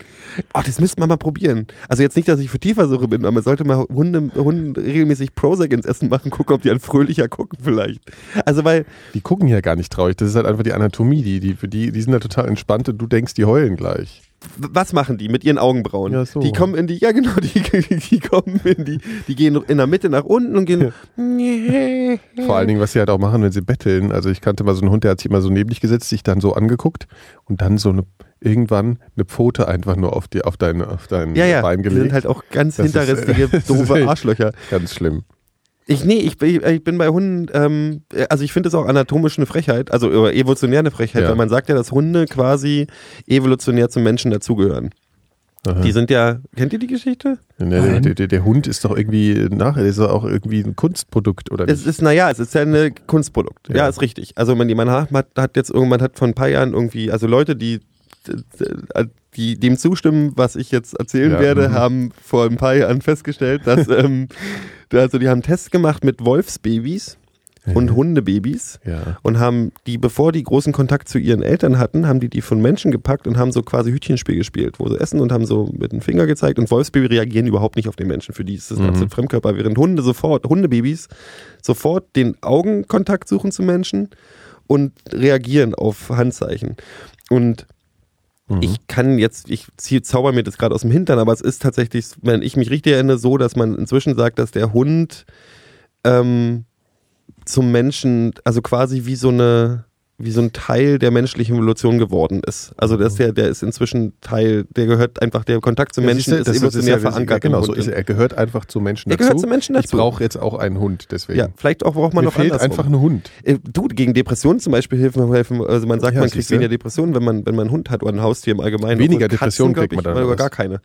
Oh, das müsste man mal probieren. Also jetzt nicht, dass ich für Tierversuche bin, aber man sollte mal Hunde, Hunden regelmäßig Prozac ins Essen machen, gucken, ob die an fröhlicher gucken vielleicht. Also weil, Die gucken ja gar nicht traurig. Das ist halt einfach die Anatomie. Die, die, für die, die sind da total entspannt und du denkst, die heulen gleich. Was machen die mit ihren Augenbrauen? Ja, so. Die kommen in die, ja genau, die, die, die kommen in die, die gehen in der Mitte nach unten und gehen. Vor allen Dingen, was sie halt auch machen, wenn sie betteln. Also ich kannte mal so einen Hund, der hat sich immer so neben dich gesetzt, sich dann so angeguckt und dann so eine irgendwann eine Pfote einfach nur auf die auf dein auf dein Ja, ja, Bein die gelegt. sind halt auch ganz äh, hinterristige, doofe Arschlöcher. Ganz schlimm. Ich, nee, ich, bin- ich bin bei Hunden, ähm, also ich finde es auch anatomisch eine Frechheit, also evolutionär eine Frechheit, Ja. weil man sagt ja, dass Hunde quasi evolutionär zum Menschen dazugehören. Aha. Die sind ja, kennt ihr die Geschichte? Nee, der, der, der, der Hund ist doch irgendwie nachher, ist doch auch irgendwie ein Kunstprodukt oder Es nicht? ist, naja, es ist ja ein Kunstprodukt. Ja, Ja. ist richtig. Also man, man hat, hat jetzt irgendwann hat vor ein paar Jahren irgendwie, also Leute, die, die dem zustimmen, was ich jetzt erzählen Ja, werde, mhm. haben vor ein paar Jahren festgestellt, dass ähm, also die haben Tests gemacht mit Wolfsbabys und Hundebabys Ja. und haben die, bevor die großen Kontakt zu ihren Eltern hatten, haben die die von Menschen gepackt und haben so quasi Hütchenspiel gespielt, wo sie essen und haben so mit dem Finger gezeigt und Wolfsbaby reagieren überhaupt nicht auf den Menschen. Für die ist das Mhm. absolut Fremdkörper, während Hunde sofort, Hundebabys sofort den Augenkontakt suchen zu Menschen und reagieren auf Handzeichen. Und Mhm. ich kann jetzt, ich ziehe, zauber mir das gerade aus dem Hintern, aber es ist tatsächlich, wenn ich mich richtig erinnere, so, dass man inzwischen sagt, dass der Hund ähm, zum Menschen, also quasi wie so eine, wie so ein Teil der menschlichen Evolution geworden ist. Also der ist der, der ist inzwischen Teil, der gehört einfach, der Kontakt zum Ja, Menschen du, ist das evolutionär ja- verankert. Ja, genau, so ist er. Er gehört einfach zu Menschen Er dazu. gehört zu Menschen Ich dazu. brauche jetzt auch einen Hund, deswegen. ja, vielleicht auch braucht man Mir noch fehlt einfach ein Hund. Äh, Du, gegen Depressionen zum Beispiel helfen, helfen also man sagt, Ja, man kriegt weniger Depressionen, wenn man, wenn man einen Hund hat oder ein Haustier im Allgemeinen. Weniger Depressionen kriegt man ich, dann, Oder gar keine.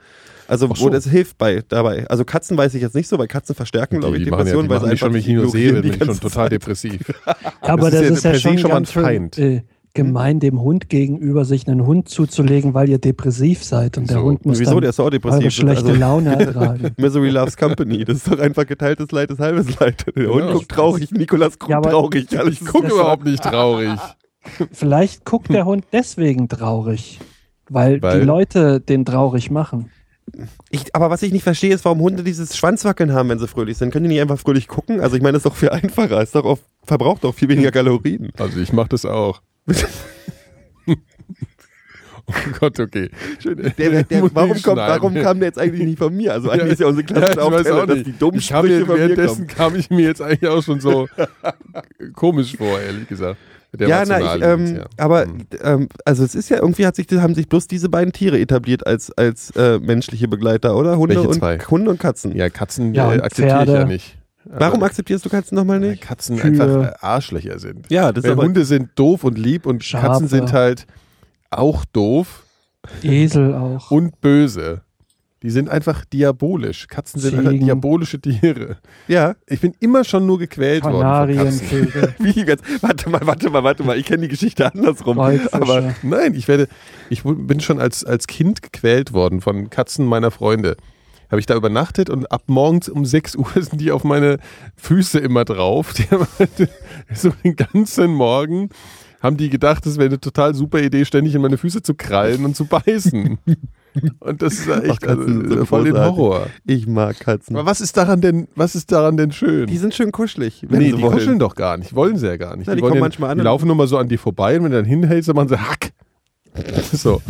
Also, Ach wo so. das hilft bei dabei. Also Katzen weiß ich jetzt nicht so, weil Katzen verstärken, glaube ich, ja, Depressionen, die weil sie mich schon, einfach wenn ich die nur sehe, bin die ich schon total Zeit. depressiv. Aber Das das, ist ja ist ja per se schon schon mal ein ganz Feind. äh, gemein, dem Hund gegenüber sich einen Hund zuzulegen, weil ihr depressiv seid und der So. Hund muss Wieso? dann Der ist auch depressiv. eure schlechte Also- Laune ertragen. Misery loves company. Das ist doch einfach geteiltes Leid ist halbes Leid. Der Hund Genau. guckt traurig, Nikolas guckt Ja, traurig. Alles Ich gucke überhaupt nicht traurig. Vielleicht guckt der Hund deswegen traurig, weil, Weil? die Leute den traurig machen. Ich, aber was ich nicht verstehe, ist, warum Hunde dieses Schwanzwackeln haben, wenn sie fröhlich sind. Können die nicht einfach fröhlich gucken? Also ich meine, das ist doch viel einfacher. Ist doch auch, verbraucht doch viel weniger Kalorien. Also ich mache das auch. oh Gott, okay. Der, der, der, warum, kommt, warum kam der jetzt eigentlich nicht von mir? Also eigentlich Ja, ist ja unsere Ja, klassische weiß Aufteilung, auch dass nicht. die dummen Sprüche von mir währenddessen kommen. kam ich mir jetzt eigentlich auch schon so komisch vor, ehrlich gesagt. Der Ja, na, ich, ähm, ja. aber Hm. ähm, also es ist ja irgendwie hat sich haben sich bloß diese beiden Tiere etabliert als als äh, menschliche Begleiter, oder Hunde Welche und zwei? Hunde und Katzen. Ja, Katzen Ja, äh, akzeptiere ich ja nicht. Warum akzeptierst du Katzen nochmal Weil nicht? Katzen Kühe. einfach äh, Arschlöcher sind. Ja, das ist Weil aber Hunde sind doof und lieb und Schafe. Katzen sind halt auch doof Esel auch. und böse. Die sind einfach diabolisch. Katzen sind einfach Ziegen. diabolische Tiere. ja. Ich bin immer schon nur gequält worden von Katzen. Kanarienvögel? Warte mal, warte mal, warte mal. Ich kenne die Geschichte andersrum. Aber. Nein, ich werde, ich bin schon als, als Kind gequält worden von Katzen meiner Freunde. Habe ich da übernachtet und ab morgens um 6 Uhr sind die auf meine Füße immer drauf. Die haben so den ganzen Morgen haben die gedacht, es wäre eine total super Idee, ständig in meine Füße zu krallen und zu beißen. Und das ist ja echt Ach, Katzen also, sind voll den. Horror. ich mag Katzen. Aber was ist daran denn, was ist daran denn schön? Die sind schön kuschelig, wenn nee, sie die wollen. kuscheln doch gar nicht. Wollen sie ja gar nicht. Na, die wollen kommen ja, manchmal an Die laufen nur mal so an dir vorbei und wenn du dann hinhältst, dann machen sie Hack. So.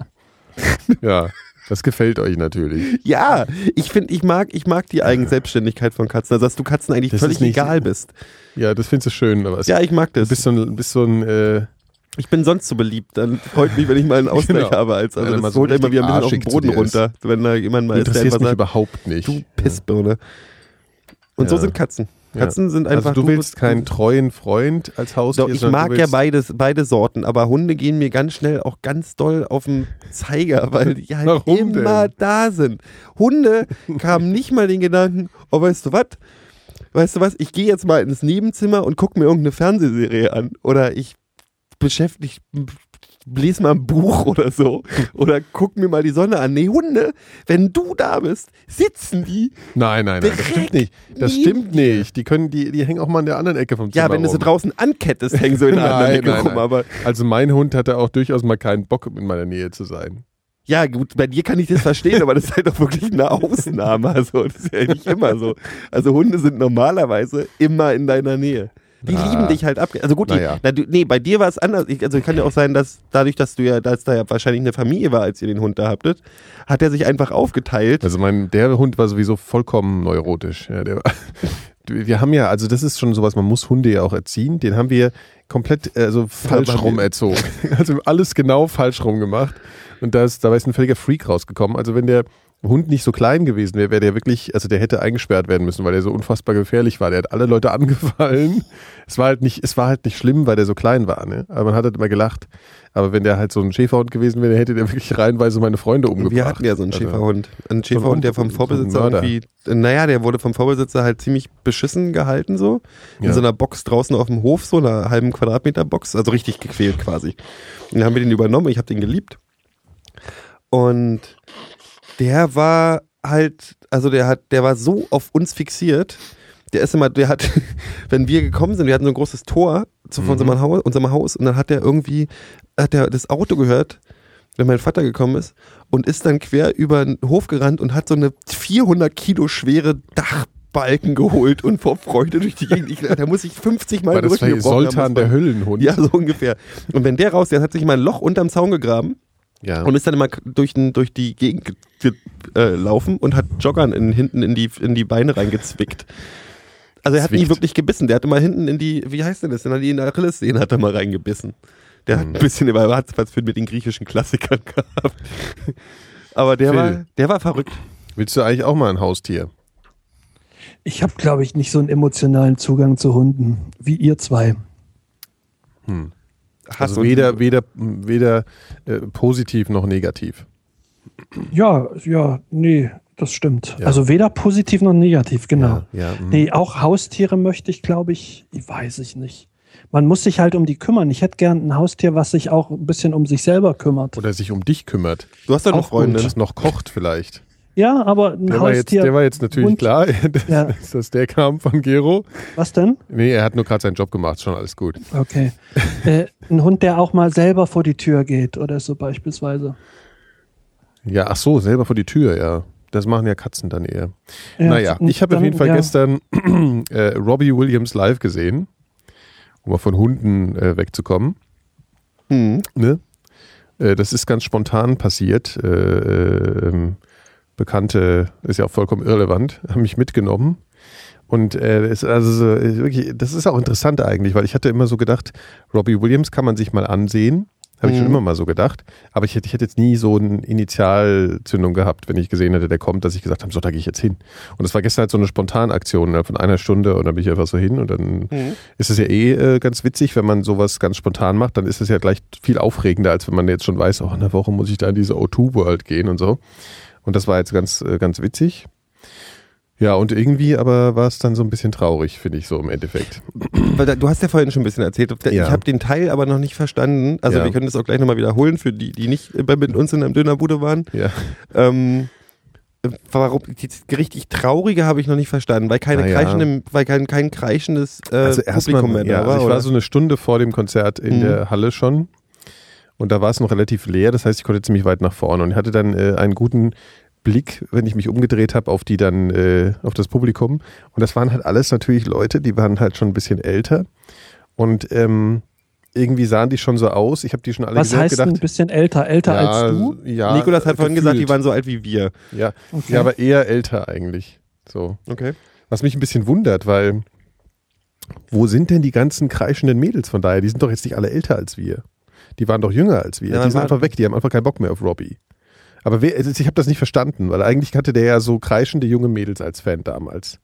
ja, das gefällt euch natürlich. Ja, ich finde, ich mag, ich mag die Eigenselbstständigkeit von Katzen. Also, dass du Katzen eigentlich Das völlig egal bist. Ja, das findest du schön. Aber es, Ja, ich mag du das. bist so ein, bist so ein äh, Ich bin sonst so beliebt. Dann freut mich, wenn ich mal einen Ausgleich Genau. habe. Als, also er das so holt immer wieder ein bisschen auf den Boden runter, wenn da jemand mal ist, der mich sagt, überhaupt nicht. du Pissbirne. Und so Ja. sind Katzen. Ja. Katzen sind einfach. also du willst keinen treuen Freund als Haustier, Doch, ich mag du ja beides, beide Sorten, aber Hunde gehen mir ganz schnell auch ganz doll auf den Zeiger, weil die halt Warum immer denn? da sind. Hunde kamen nicht mal den Gedanken, oh, weißt du was? Weißt du was? Ich gehe jetzt mal ins Nebenzimmer und gucke mir irgendeine Fernsehserie an. Oder ich beschäftige, lese mal ein Buch oder so. Oder guck mir mal die Sonne an. Nee, Hunde, wenn du da bist, sitzen die. Nein, nein, nein, das stimmt nicht. Das stimmt nicht. Die können, die, die hängen auch mal an der anderen Ecke vom Zimmer Ja, wenn du sie rum. draußen ankettest, hängen sie in der anderen Nein, Ecke nein, rum. nein. Aber Also mein Hund hatte auch durchaus mal keinen Bock, in meiner Nähe zu sein. Ja, gut, bei dir kann ich das verstehen, aber das ist halt auch wirklich eine Ausnahme. Also, das ist ja nicht immer so. Also, Hunde sind normalerweise immer in deiner Nähe. Die Ah. lieben dich halt ab. Also gut, Naja. die, na, du, nee, bei dir war es anders. Ich, also kann ja auch sein, dass dadurch, dass du ja, dass da ja wahrscheinlich eine Familie war, als ihr den Hund da habtet, hat er sich einfach aufgeteilt. Also mein, der Hund war sowieso vollkommen neurotisch. Ja, der war, wir haben ja, also das ist schon sowas, man muss Hunde ja auch erziehen. Den haben wir komplett also falsch rum erzogen. Also alles genau falsch rum gemacht. Und da ist, dabei ist ein völliger Freak rausgekommen. Also wenn der Hund nicht so klein gewesen wäre, wäre der wirklich, also der hätte eingesperrt werden müssen, weil der so unfassbar gefährlich war. Der hat alle Leute angefallen. Es war halt nicht, es war halt nicht schlimm, weil der so klein war, ne? Aber man hat halt immer gelacht. Aber wenn der halt so ein Schäferhund gewesen wäre, hätte der wirklich reihenweise meine Freunde umgebracht. Wir hatten ja so einen Also- Schäferhund. Einen Schäferhund, der vom Vorbesitzer irgendwie, naja, der wurde vom Vorbesitzer halt ziemlich beschissen gehalten so. In Ja. so einer Box draußen auf dem Hof, so einer halben Quadratmeter Box, also richtig gequält quasi. Und dann haben wir den übernommen, ich habe den geliebt. Und der war halt, also der hat, der war so auf uns fixiert. Der ist immer, der hat, wenn wir gekommen sind, wir hatten so ein großes Tor zu Mhm. unserem, Haus, unserem Haus und dann hat der irgendwie, hat der das Auto gehört, wenn mein Vater gekommen ist und ist dann quer über den Hof gerannt und hat so eine 400 Kilo schwere Dachbalken geholt und vor Freude durch die Gegend. Ich, da muss ich 50 Mal vielleicht gebrochen haben. Der Höllenhund? Ja, so ungefähr. Und wenn der raus, der hat sich mal ein Loch unterm Zaun gegraben ja. und ist dann immer durch, durch die Gegend ge- ge- äh, laufen und hat Joggern in, hinten in die, in die Beine reingezwickt. Also er hat nie Zwickt. wirklich gebissen. Der hat immer hinten in die, wie heißt denn das? In die Achillessehne hat er mal reingebissen. Der hat Mhm. ein bisschen über hat was für mit den griechischen Klassikern gehabt. Aber der Phil. war, der war verrückt. Willst du eigentlich auch mal ein Haustier? Ich habe, glaube ich, nicht so einen emotionalen Zugang zu Hunden wie ihr zwei. Hass Also weder, weder, weder äh, positiv noch negativ. Ja, ja, nee, das stimmt. Ja. Also weder positiv noch negativ, genau. Ja, ja, mhm. Nee, auch Haustiere möchte ich, glaube ich, ich weiß ich nicht. Man muss sich halt um die kümmern. Ich hätte gern ein Haustier, was sich auch ein bisschen um sich selber kümmert. Oder sich um dich kümmert. Du hast doch eine. Freundin. Das noch kocht vielleicht. Ja, aber ein Der war, jetzt, Haustier. der war jetzt natürlich Hund- klar, dass, Ja. dass der kam von Gero. Was denn? Nee, er hat nur gerade seinen Job gemacht, schon alles gut. Okay. äh, ein Hund, der auch mal selber vor die Tür geht oder so beispielsweise. Ja, ach so, selber vor die Tür, ja. Das machen ja Katzen dann eher. Ja, naja, ich habe auf jeden Fall ja, gestern äh, Robbie Williams live gesehen, um mal von Hunden äh, wegzukommen. Hm. Ne? Äh, das ist ganz spontan passiert. Äh, ähm, Bekannte, ist ja auch vollkommen irrelevant, haben mich mitgenommen. Und äh, es, also so, äh, wirklich, das ist auch interessant eigentlich, weil ich hatte immer so gedacht, Robbie Williams kann man sich mal ansehen. Habe ich schon Mhm. immer mal so gedacht. Aber ich hätte, ich hätte jetzt nie so eine Initialzündung gehabt, wenn ich gesehen hätte, der kommt, dass ich gesagt habe, so, da gehe ich jetzt hin. Und das war gestern halt so eine Spontanaktion ne, von einer Stunde und dann bin ich einfach so hin und dann Mhm. ist es ja eh äh, ganz witzig, wenn man sowas ganz spontan macht, dann ist es ja gleich viel aufregender, als wenn man jetzt schon weiß, oh, in der Woche muss ich da in diese O2 World gehen und so. Und das war jetzt ganz, äh, ganz witzig. Ja, und irgendwie aber war es dann so ein bisschen traurig, finde ich so im Endeffekt. Du hast ja vorhin schon ein bisschen erzählt. Ich Ja. habe den Teil aber noch nicht verstanden. Also Ja. wir können das auch gleich nochmal wiederholen für die, die nicht mit uns in einem Dönerbude waren. Ja. Ähm, warum die richtig traurige habe ich noch nicht verstanden, weil keine Na ja. kreischende, weil kein, kein kreischendes äh, Also Publikum mehr da war. also ich oder? war so eine Stunde vor dem Konzert in Mhm. der Halle schon. Und da war es noch relativ leer, das heißt, ich konnte ziemlich weit nach vorne und ich hatte dann äh, einen guten Blick, wenn ich mich umgedreht habe, auf die dann, äh, auf das Publikum. Und das waren halt alles natürlich Leute, die waren halt schon ein bisschen älter. Und ähm, irgendwie sahen die schon so aus. Ich habe die schon alle Was gesehen heißt ein bisschen älter? Älter ja, als du? Ja, Nikolas hat vorhin gesagt, die gefühlt. waren so alt wie wir. Ja, Okay. ja, aber eher älter eigentlich. So. Okay. Was mich ein bisschen wundert, weil wo sind denn die ganzen kreischenden Mädels von daher? Die sind doch jetzt nicht alle älter als wir. Die waren doch jünger als wir. Ja, die sind einfach weg, die haben einfach keinen Bock mehr auf Robbie. Aber wer, ich habe das nicht verstanden, weil eigentlich hatte der ja so kreischende junge Mädels als Fan damals.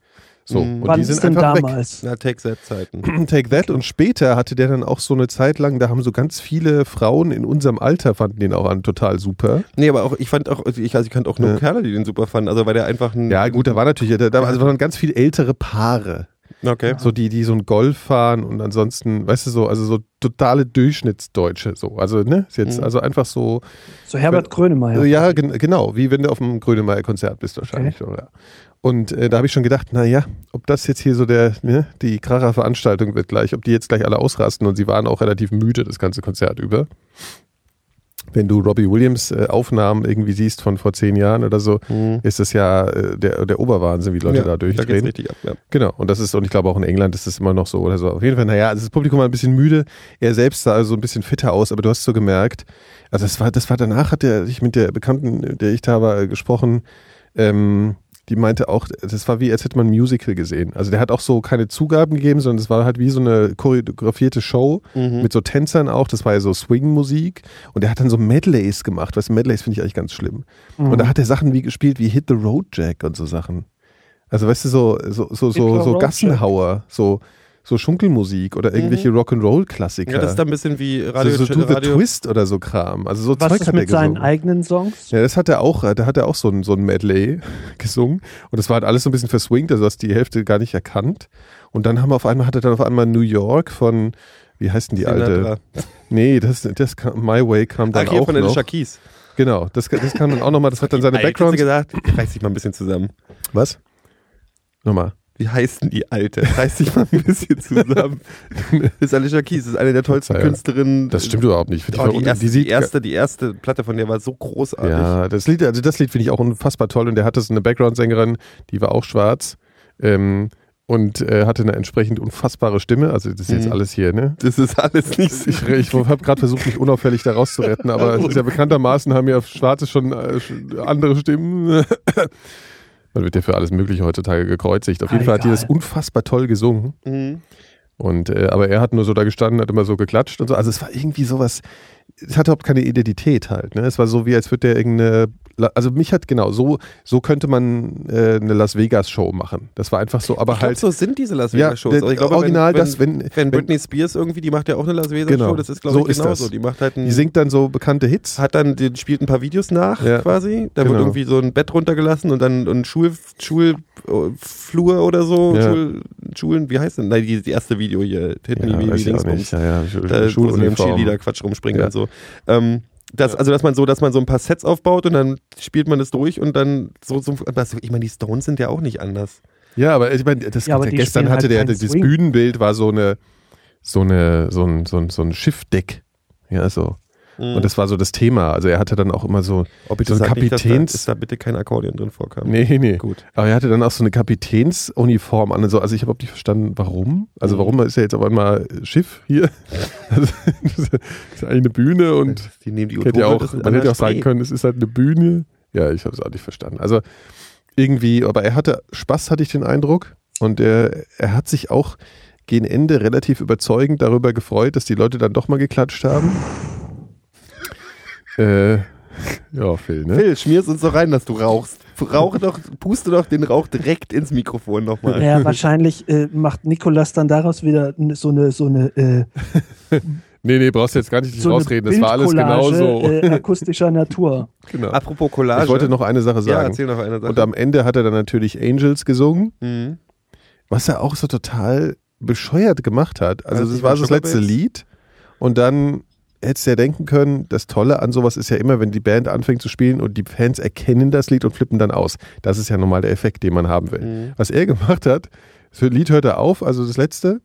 So, Mhm. und Wann die sind ist denn einfach damals? Na, Take-That-Zeiten. weg. Take That und später hatte der dann auch so eine Zeit lang, da haben so ganz viele Frauen in unserem Alter fanden den auch an total super. Nee, aber auch, ich fand auch, also ich, also ich kannte auch nur Ja. Kerle, die den super fanden. Also weil der einfach ein. Ja, gut, da war natürlich, da, da also waren ganz viele ältere Paare. Okay. So die, die so ein Golf fahren und ansonsten, weißt du so, also so totale Durchschnittsdeutsche, so. Also, ne, ist jetzt Mhm. also einfach so, So Herbert Grönemeyer. ja, gen genau, wie wenn du auf einem Grönemeyer-Konzert bist wahrscheinlich, oder? Und äh, da habe ich schon gedacht, naja, ob das jetzt hier so der, ne, die Kracher-Veranstaltung wird gleich, ob die jetzt gleich alle ausrasten und sie waren auch relativ müde das ganze Konzert über. Wenn du Robbie Williams äh, Aufnahmen irgendwie siehst von vor zehn Jahren oder so, Mhm. ist das ja äh, der, der Oberwahnsinn, wie Leute da da durchdrehen. richtig ab. Ja. Genau, und das ist, und ich glaube auch in England ist das immer noch so oder so. Auf jeden Fall, naja, also das Publikum war ein bisschen müde. Er selbst sah also ein bisschen fitter aus, aber du hast so gemerkt, also das war, das war danach, hat er sich mit der Bekannten, der ich da war, äh, gesprochen, ähm, die meinte auch, das war wie, als hätte man ein Musical gesehen. Also der hat auch so keine Zugaben gegeben, sondern es war halt wie so eine choreografierte Show Mhm. mit so Tänzern auch. Das war ja so Swing-Musik. Und er hat dann so Medleys gemacht. Weißt du, Medleys finde ich eigentlich ganz schlimm. Mhm. Und da hat er Sachen wie gespielt wie Hit the Road Jack und so Sachen. Also weißt du, so, so, so, so, so Gassenhauer, so, so Schunkelmusik oder irgendwelche Rock'n'Roll-Klassiker. ja, das ist dann ein bisschen wie so, Radio. so Do the Radio. Twist oder so Kram. Also so Was Zeug ist hat er mit seinen gesungen. eigenen Songs? Ja, das hat er auch, da hat er auch so ein, so ein Medley gesungen. Und das war halt alles so ein bisschen verswingt, also hast die Hälfte gar nicht erkannt. Und dann haben wir auf einmal, hat er dann auf einmal New York von, wie heißt denn die alte? Sinatra. Nee, das, das kam, My Way kam dann hier auch von noch. Alicia Keys. Genau, das, das kam dann auch nochmal, das hat dann seine Alte, Background. gesagt, reiß dich mal ein bisschen zusammen. Was? Nochmal. Wie heißt denn die Alte? Reiß dich mal ein bisschen zusammen. Das ist Alicia Keys, ist eine der tollsten Ja. Künstlerinnen. Das stimmt überhaupt nicht. Oh, die, erste, die die, erste, die erste Platte von der war so großartig. Ja, das Lied, also das Lied finde ich auch unfassbar toll und der hatte so eine Background-Sängerin, die war auch schwarz ähm, und äh, hatte eine entsprechend unfassbare Stimme. Also das ist jetzt Mhm. alles hier, ne? Das ist alles nicht so. Ich, ich habe gerade versucht, mich unauffällig da rauszuretten, aber es ist ja bekanntermaßen haben ja Schwarze schon äh, andere Stimmen. Man wird ja für alles Mögliche heutzutage gekreuzigt. Auf jeden Fall hat die das unfassbar toll gesungen. Mhm. Und äh, aber er hat nur so da gestanden, hat immer so geklatscht und so. Also es war irgendwie sowas. Es hatte überhaupt keine Identität halt. Ne? Es war so wie, als würde der irgendeine. Also mich hat genau so so könnte man äh, eine Las Vegas Show machen. Das war einfach so, aber ich glaube, halt so sind diese Las ja, Vegas Shows. der- Also ich glaube, original wenn, das, wenn, wenn wenn Britney Spears irgendwie, die macht ja auch eine Las Vegas Genau. Das ist glaube So ich ist genauso. das. Die macht halt ein, die singt dann so bekannte Hits. hat dann, die spielt ein paar Videos nach Ja. quasi. Da Genau. wird irgendwie so ein Bett runtergelassen und dann ein Schul, Schulflur oder so. Ja. Schul, Schulen, wie heißt denn? Nein, die, die erste Video hier. Hit Ja, me, auch Dingsbums. nicht. Ja, ja, Da, wo sie im. Cheerleader Quatsch rumspringen Ja. So. Ähm, das, Also, dass man so, dass man so ein paar Sets aufbaut und dann spielt man das durch und dann so, so ich meine, die Stones sind ja auch nicht anders. Ja, aber ich meine, das Ja, gestern hatte halt der, das. Bühnenbild war so eine, so eine, so ein, so ein, so ein Schiffdeck. Ja, so. Und das war so das Thema. Also er hatte dann auch immer so, Ob ich so ein sag nicht, dass da, Kapitäns- dass da bitte kein Akkordeon drin vorkam. nee, nee. Gut. Aber er hatte dann auch so eine Kapitänsuniform an. Also ich habe überhaupt nicht verstanden, warum. Also Mhm. warum ist ja jetzt auf einmal Schiff hier? Also, das ist eigentlich eine Bühne und die nehmen die hätte ja auch, man hätte auch sagen können, es ist halt eine Bühne. Ja, ich habe es auch nicht verstanden. Also irgendwie, aber er hatte Spaß, hatte ich den Eindruck. Und er, er hat sich auch gegen Ende relativ überzeugend darüber gefreut, dass die Leute dann doch mal geklatscht haben. Äh, ja, Phil, ne? Phil, schmier's uns doch rein, dass du rauchst. Rauche doch, puste doch den Rauch direkt ins Mikrofon nochmal. Ja, wahrscheinlich äh, macht Nikolas dann daraus wieder so eine so eine äh, Nee, nee, brauchst du jetzt gar nicht so rausreden. Das war alles genauso. äh, akustischer Natur. genau. Apropos Collage. Ich wollte noch eine Sache ja, sagen. erzähl noch eine Sache. Und am Ende hat er dann natürlich Angels gesungen. mhm. was er auch so total bescheuert gemacht hat. Also Also das war das letzte? Lied und dann hättest du ja denken können, das Tolle an sowas ist ja immer, wenn die Band anfängt zu spielen und die Fans erkennen das Lied und flippen dann aus. Das ist ja normal der Effekt, den man haben will. Mhm. Was er gemacht hat, das Lied hört er auf, also das letzte,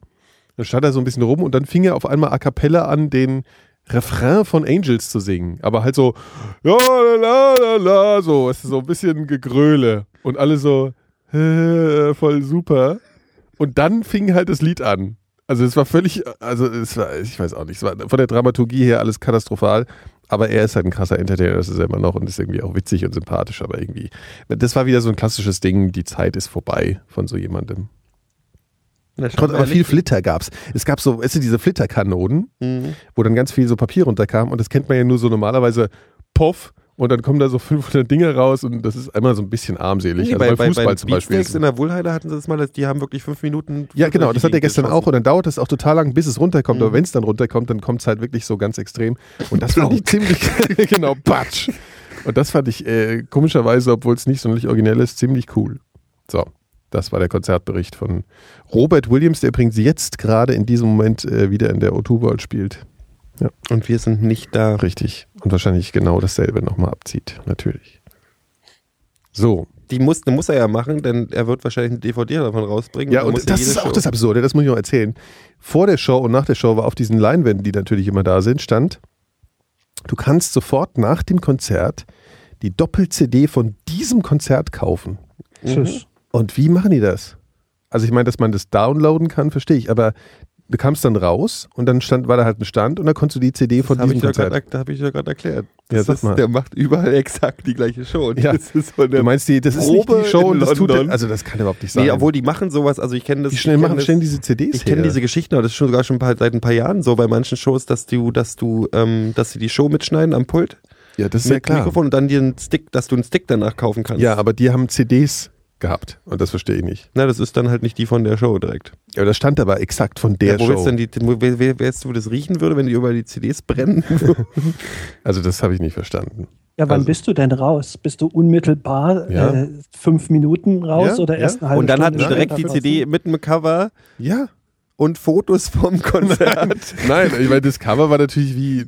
dann stand er so ein bisschen rum und dann fing er auf einmal a cappella an, den Refrain von Angels zu singen. Aber halt so, la la la la la, so, es ist so ein bisschen Gegröle. Und alle so, voll super. Und dann fing halt das Lied an. Also es war völlig, also es war, ich weiß auch nicht, es war von der Dramaturgie her alles katastrophal. Aber er ist halt ein krasser Entertainer, das ist er immer noch und ist irgendwie auch witzig und sympathisch, aber irgendwie, das war wieder so ein klassisches Ding, die Zeit ist vorbei von so jemandem. Trotz, aber viel Flitter gab's. Es gab so, weißt du, diese Flitterkanonen, Mhm. wo dann ganz viel so Papier runterkam und das kennt man ja nur so normalerweise, poff, und dann kommen da so 500 Dinge raus und das ist einmal so ein bisschen armselig. Nee, also bei, bei, Fußball bei zum Beispiel. In der Wohlheide hatten sie das mal, dass die haben wirklich fünf Minuten. ja, genau, das hat er gestern geschossen. auch und dann dauert es auch total lang, bis es runterkommt. Mhm. Aber wenn es dann runterkommt, dann kommt es halt wirklich so ganz extrem. Und das fand ich ziemlich, genau, patsch. Und das fand ich äh, komischerweise, obwohl es nicht sonderlich originell ist, ziemlich cool. So, das war der Konzertbericht von Robert Williams, der übrigens jetzt gerade in diesem Moment äh, wieder in der O2 World spielt. Und wir sind nicht da. Richtig. Und wahrscheinlich genau dasselbe nochmal abzieht, natürlich. So. Die muss, muss er ja machen, denn er wird wahrscheinlich eine DVD davon rausbringen. Ja, und muss er das ist auch Show- das Absurde, das muss ich noch erzählen. Vor der Show und nach der Show war auf diesen Leinwänden, die natürlich immer da sind, stand du kannst sofort nach dem Konzert die Doppel-CD von diesem Konzert kaufen. Tschüss. Und wie machen die das? Also ich meine, dass man das downloaden kann, verstehe ich, aber du kamst dann raus und dann stand, war da halt ein Stand und dann konntest du die CD von Das habe diesem ich, ja Konzert. grad- da hab ich ja gerade erklärt. Ja, Das sag ist, mal. der macht überall exakt die gleiche Show. Und Ja. das ist von der Du meinst, die, das ist nicht Probe die Show und das tut, London. also das kann überhaupt nicht sein. Nee, obwohl die machen sowas, also ich kenne das. Wie schnell machen das, stellen diese CDs Ich kenne diese Geschichten, aber das ist schon sogar schon ein paar, seit ein paar Jahren so bei manchen Shows, dass du, dass du, ähm, dass sie die Show mitschneiden am Pult Ja, das ist mit ja klar. Mikrofon und dann dir einen Stick, dass du einen Stick danach kaufen kannst. Ja, aber die haben CDs gehabt und das verstehe ich nicht. Na, das ist dann halt nicht die von der Show direkt. Ja, das stand aber exakt von der ja, wo Show. willst denn die, wo, wer, du, wo das riechen würde, wenn die über die CDs brennen? Also das habe ich nicht verstanden. Ja, wann Also- bist du denn raus? Bist du unmittelbar Ja. äh, fünf Minuten raus Ja, oder ja. erst eine halbe und dann Stunde hatten die direkt die CD mit dem Cover Ja. und Fotos vom Konzert. Nein, ich meine, das Cover war natürlich wie,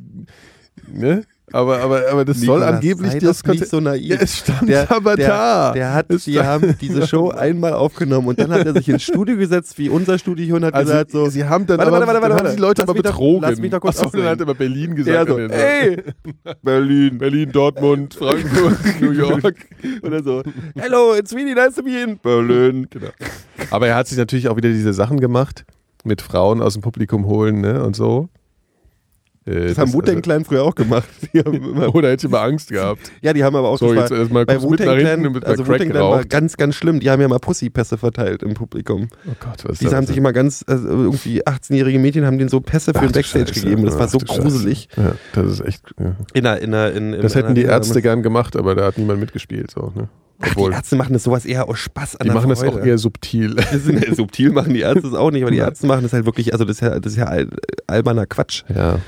ne? Aber, aber, aber das soll Nikolas, angeblich das nicht so naiv. Ja, es stand der, aber der, da. Der hat, Es die haben diese Show einmal aufgenommen und dann hat er sich ins Studio gesetzt, wie unser Studio hier und hat also, gesagt so, sie haben dann, Warte, aber, warte, warte, warte, haben die Leute lass aber betrogen. lass mich doch kurz Achso, dann hat er Berlin ja, gesagt. so, und dann ey, Berlin, Berlin, Dortmund, Frankfurt, New York. oder so, hello, it's really nice to be in Berlin. Genau. Aber er hat sich natürlich auch wieder diese Sachen gemacht, mit Frauen aus dem Publikum holen, ne, und so. Äh, Das haben Wu-Tang Clan früher auch gemacht. Oder hätte immer Angst gehabt. ja, die haben aber auch So, das jetzt war- erstmal bei nach Wu-Tang Clan, also einer Wu-Tang Clan war ganz, ganz schlimm. Die haben ja mal Pussypässe verteilt im Publikum. Oh Gott, was ist Die das haben sich immer ganz, also irgendwie 18-jährige Mädchen haben denen so Pässe für Ach den Backstage Scheiße. gegeben. Das war Ach so gruselig. Ja, das ist echt. Ja. In der, in der, in, in Das hätten einer- die einer- Ärzte gern gemacht, aber da hat niemand mitgespielt. So, ne? Ach, Obwohl, die Ärzte machen das sowas eher aus Spaß an die machen das Freude. auch eher subtil. Das subtil machen die Ärzte es auch nicht, aber die. Ärzte machen das halt wirklich, also das ist ja, das ist ja al alberner Quatsch. Ja.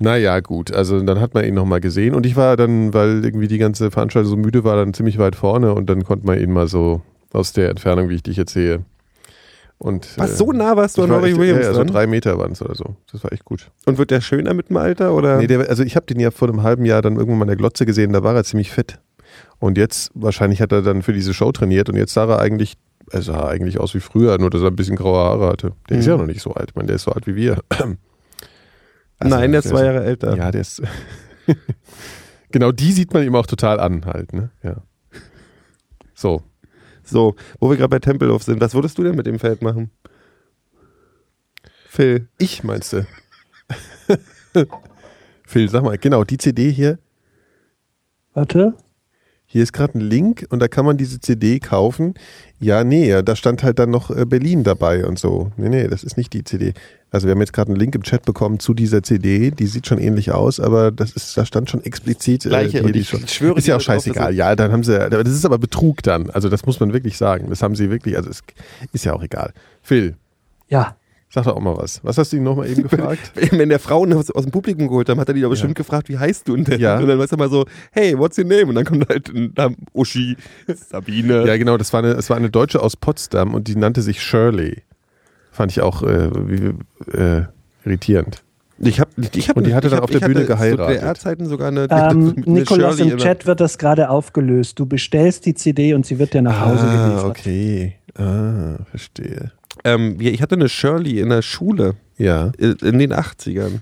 Naja, gut. Also dann hat man ihn nochmal gesehen und ich war dann, weil irgendwie die ganze Veranstaltung so müde war, dann ziemlich weit vorne und dann konnte man ihn mal so aus der Entfernung, wie ich dich jetzt sehe. Und, Was, äh, so nah warst du an war Robbie Williams ja, ja, so dran? drei Meter waren es oder so. Das war echt gut. Und wird der schöner mit dem Alter, oder? Nee, der, also ich habe den ja vor einem halben Jahr dann irgendwann mal in der Glotze gesehen, da war er ziemlich fit. Und jetzt, wahrscheinlich hat er dann für diese Show trainiert und jetzt sah er eigentlich, er sah eigentlich aus wie früher, nur dass er ein bisschen graue Haare hatte. Der ist Mhm. ja noch nicht so alt. Ich meine, der ist so alt wie wir. Also, Nein, der ist zwei Jahre älter. Ja, der ist. genau, die sieht man ihm auch total an, halt, ne? Ja. So. So, wo wir gerade bei Tempelhof sind, was würdest du denn mit dem Feld machen? Phil. Ich meinst du? Phil, sag mal, genau, die CD hier, Warte. Hier ist gerade ein Link und da kann man diese CD kaufen. Ja, nee, da stand halt dann noch äh, Berlin dabei und so. Nee, nee, das ist nicht die CD. Also wir haben jetzt gerade einen Link im Chat bekommen zu dieser CD, die sieht schon ähnlich aus, aber das ist, da stand schon explizit. äh, Gleiche, hier und die ich schon- schwöre ist ja auch scheißegal. Ja, dann haben sie, aber das ist aber Betrug dann. Also das muss man wirklich sagen. Das haben sie wirklich, also es ist ja auch egal. Phil, Ja. Sag doch auch mal was. Was hast du ihn nochmal eben gefragt? Wenn der Frauen aus, aus dem Publikum geholt haben, hat er die doch bestimmt gefragt, wie heißt du denn? Ja. Und dann weißt du mal so, hey, what's your name? Und dann kommt halt ein Name, Uschi, Sabine. Ja, genau, das war eine, es war eine Deutsche aus Potsdam und die nannte sich Shirley. Fand ich auch äh, wie, äh, irritierend. Ich hab, ich hab, Und die hatte ich dann hab, auf der Bühne Zu geheiratet. DDR-Zeiten sogar eine, Ähm, eine Nikolas, Shirley im Chat wird das gerade aufgelöst. Du bestellst die CD und sie wird dir nach Hause ah, geliefert. okay. Ah, verstehe. Ähm, ja, ich hatte eine Shirley in der Schule Ja, in in den 80ern.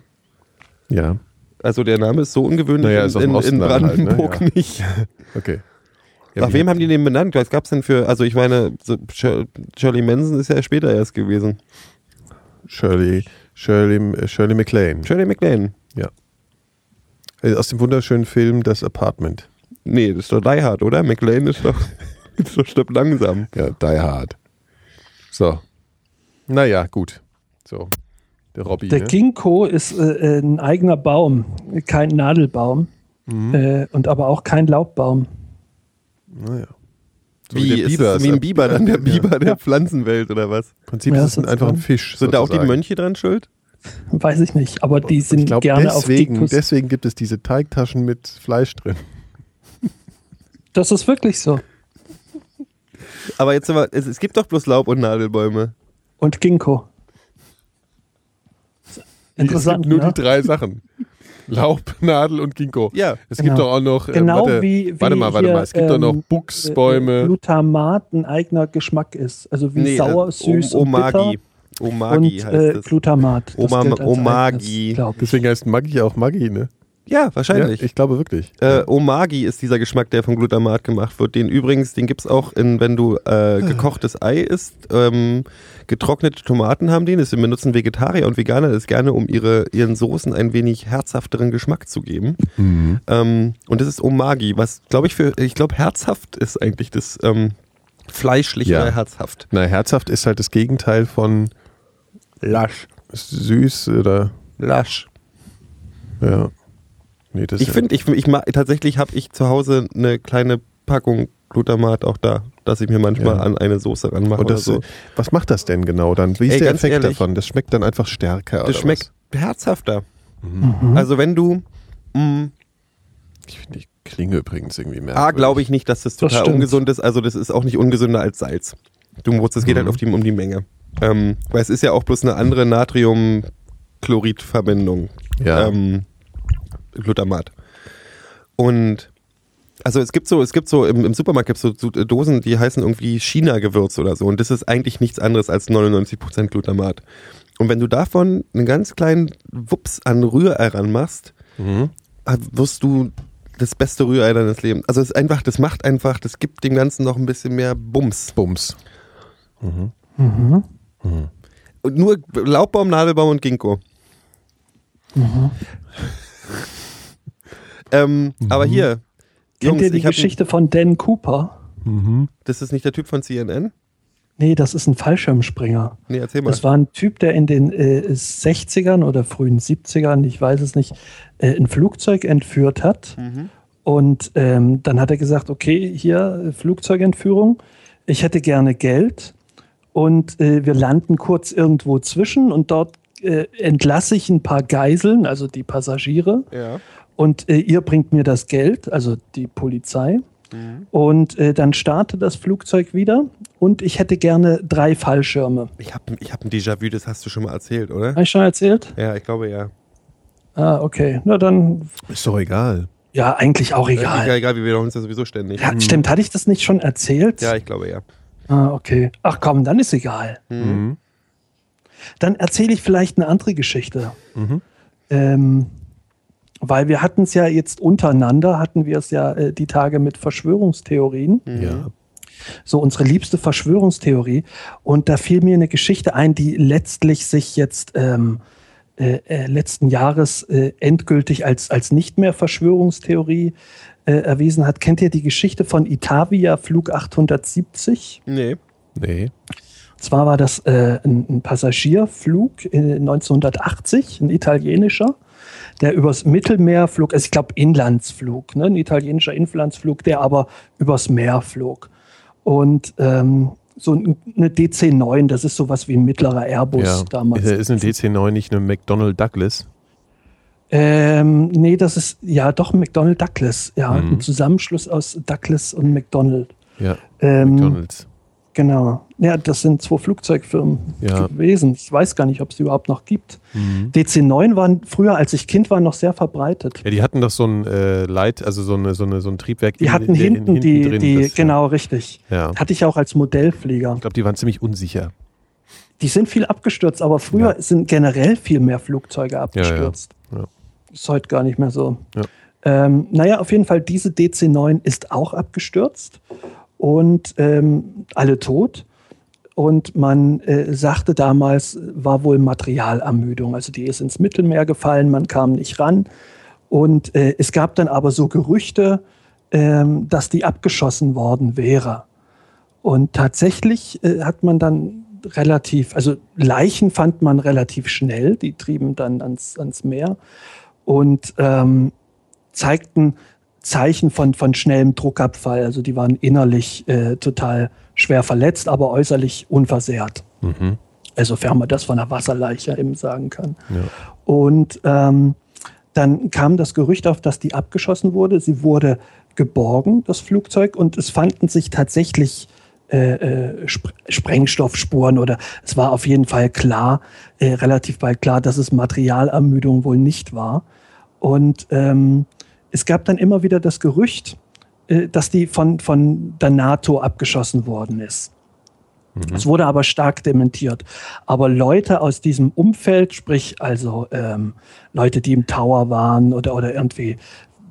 ja, Also der Name ist so ungewöhnlich Naja, ist in, in, dann halt, ne? Brandenburg Ja. nicht. okay. Ja, Nach wem haben die den benannt? Was gab's denn für, also ich meine, so Shir- Shirley Manson ist ja später erst gewesen. Shirley, Shirley, äh, Shirley MacLaine. Shirley MacLaine. Äh, Aus dem wunderschönen Film Das Apartment. Nee, das ist doch Die Hard, oder? MacLaine ist doch, ist doch stirbt langsam. Ja, Die Hard. So. Naja, gut. So. Der Robby. Der ne? Ginkgo ist äh, ein eigener Baum, kein Nadelbaum Mhm. äh, und aber auch kein Laubbaum. Naja. So Wie, der ist Biber es wie ein Biber, dann der Ja. Biber der Pflanzenwelt, oder was? Im Prinzip Ja, ist es das ist einfach ein. Fisch. Sind da auch die. Mönche dran schuld? Weiß ich nicht, aber die sind Ich glaube, gerne auf deswegen, Ginkgos. deswegen gibt es diese Teigtaschen mit Fleisch drin. Das ist wirklich so. Aber jetzt aber, es, es gibt doch bloß Laub- und Nadelbäume. Und Ginkgo. Interessant, Es gibt nur ne? die drei Sachen. Laub, Nadel und Ginkgo. Ja. Es Genau. gibt doch auch noch. Äh, Genau warte, wie, wie warte mal, warte hier, mal. Es gibt doch noch ähm, Buchsbäume. äh, Glutamat ein eigener Geschmack ist. Also wie Nee, sauer, äh, süß O- und bitter. Omagi. Omagi und heißt äh, es. Glutamat. Das Oma- Omagi. eigenes. Deswegen heißt Maggi auch Maggi, ne? Ja, wahrscheinlich. Ja, ich glaube wirklich. Äh, Omagi ist dieser Geschmack, der von Glutamat gemacht wird. Den übrigens, den gibt's auch in, wenn du äh, gekochtes Ei isst. Ähm, getrocknete Tomaten haben den. Das benutzen Vegetarier und Veganer das gerne, um ihre, ihren Soßen ein wenig herzhafteren Geschmack zu geben. Mhm. Ähm, und das ist Omagi, was glaube ich für, ich glaube herzhaft ist eigentlich das ähm, fleischlich Ja. oder herzhaft. Na, herzhaft ist halt das Gegenteil von Lasch. süß oder Lasch. ja. Nee, das Ich ist finde, ich, ich tatsächlich habe ich zu Hause eine kleine Packung Glutamat auch da, dass ich mir manchmal Ja. an eine Soße ranmache und das, so. was macht das denn genau dann? Wie ist Ey, der Effekt ehrlich, davon? Das schmeckt dann einfach stärker Das schmeckt herzhafter. Mhm. Also wenn du, mh, was? Ich finde die Klinge übrigens irgendwie merkwürdig. A, glaube ich nicht, dass das Das total stimmt. ungesund ist. Also das ist auch nicht ungesünder als Salz. Du musst, es geht Mhm. halt auf die, um die Menge. Ähm, weil es ist ja auch bloß eine andere Natriumchlorid-Verbindung. Ja. Ähm, Glutamat. Und also es gibt so, es gibt so im, im Supermarkt gibt es so, so Dosen, die heißen irgendwie China-Gewürz oder so. Und das ist eigentlich nichts anderes als 99% Glutamat. Und wenn du davon einen ganz kleinen Wups an Rührei ranmachst, Mhm. wirst du das beste Rührei deines Lebens. Also es ist einfach, das macht einfach, das gibt dem Ganzen noch ein bisschen mehr Bums. Bums. Mhm. Und nur Laubbaum, Nadelbaum und Ginkgo. Ähm, Aber hier, Kennt Jungs, ihr die Geschichte von Dan Cooper? Mhm. Das ist nicht der Typ von CNN? Nee, das ist ein Fallschirmspringer. Nee, erzähl mal. Das war ein Typ, der in den äh, 60ern oder frühen 70ern, ich weiß es nicht, äh, ein Flugzeug entführt hat. Mhm. Und ähm, dann hat er gesagt, okay, hier Flugzeugentführung, ich hätte gerne Geld und äh, wir landen kurz irgendwo zwischen und dort äh, entlasse ich ein paar Geiseln, also die Passagiere, Ja. Und äh, ihr bringt mir das Geld, also die Polizei. Und äh, dann startet das Flugzeug wieder und ich hätte gerne drei Fallschirme. Ich habe ich hab ein Déjà-vu, das hast du schon mal erzählt, oder? Habe ich schon erzählt? Ja, ich glaube ja. Ah, okay. Na dann, Ist doch egal. ja, eigentlich auch egal. Egal, egal, wir wiederholen uns ja sowieso ständig. Ja, stimmt, hatte ich das nicht schon erzählt? Ja, ich glaube ja. Ah, okay. Ach komm, dann ist egal. Mhm. Dann erzähle ich vielleicht eine andere Geschichte. Mhm. Ähm, weil wir hatten es ja jetzt untereinander, hatten wir es ja äh, die Tage mit Verschwörungstheorien. Ja. So unsere liebste Verschwörungstheorie. Und da fiel mir eine Geschichte ein, die letztlich sich jetzt ähm, äh, äh, letzten Jahres äh, endgültig als, als nicht mehr Verschwörungstheorie äh, erwiesen hat. Kennt ihr die Geschichte von Itavia Flug 870? Nee. Nee. Und zwar war das äh, ein, ein Passagierflug äh, 1980, ein italienischer, der übers Mittelmeer flog, also ich glaube Inlandsflug, ne? ein italienischer Inlandsflug, der aber übers Meer flog. Und ähm, so ein- eine DC-9, das ist sowas wie ein mittlerer Airbus Ja. damals. Ist, ist eine DC-9 nicht eine McDonnell Douglas? Ähm, nee, das ist ja doch McDonnell Douglas, ja, Mhm. ein Zusammenschluss aus Douglas und McDonnell. Ja. Ähm, McDonalds. Genau. Ja, das sind zwei Flugzeugfirmen Ja. gewesen. Ich weiß gar nicht, ob es die überhaupt noch gibt. Mhm. DC-9 waren früher, als ich Kind war, noch sehr verbreitet. Ja, die hatten doch so ein äh, Leit, also so, eine, so, eine, so ein Triebwerk. Die in- hatten in- hinten, hinten die, drin, die das, genau richtig. Ja. Hatte ich auch als Modellflieger. Ich glaube, die waren ziemlich unsicher. Die sind viel abgestürzt, aber früher Ja. sind generell viel mehr Flugzeuge abgestürzt. Ja. Ist heute gar nicht mehr so. Ja. Ähm, naja, auf jeden Fall, diese DC-9 ist auch abgestürzt und ähm, alle tot. Und man äh, sagte damals, war wohl Materialermüdung. Also die ist ins Mittelmeer gefallen, man kam nicht ran. Und äh, es gab dann aber so Gerüchte, ähm, dass die abgeschossen worden wäre. Und tatsächlich äh, hat man dann relativ, also Leichen fand man relativ schnell, die trieben dann ans, ans Meer und ähm, zeigten Zeichen von, von schnellem Druckabfall. Also die waren innerlich äh, total schwer verletzt, aber äußerlich unversehrt. Mhm. Also sofern man das von einer Wasserleiche eben sagen kann. Ja. Und ähm, dann kam das Gerücht auf, dass die abgeschossen wurde. Sie wurde geborgen, das Flugzeug, und es fanden sich tatsächlich äh, äh, Sp Sprengstoffspuren oder es war auf jeden Fall klar, äh, relativ bald klar, dass es Materialermüdung wohl nicht war. Und ähm, es gab dann immer wieder das Gerücht, äh, dass die von, von der NATO abgeschossen worden ist. Es wurde aber stark dementiert. Aber Leute aus diesem Umfeld, sprich also ähm, Leute, die im Tower waren oder, oder irgendwie,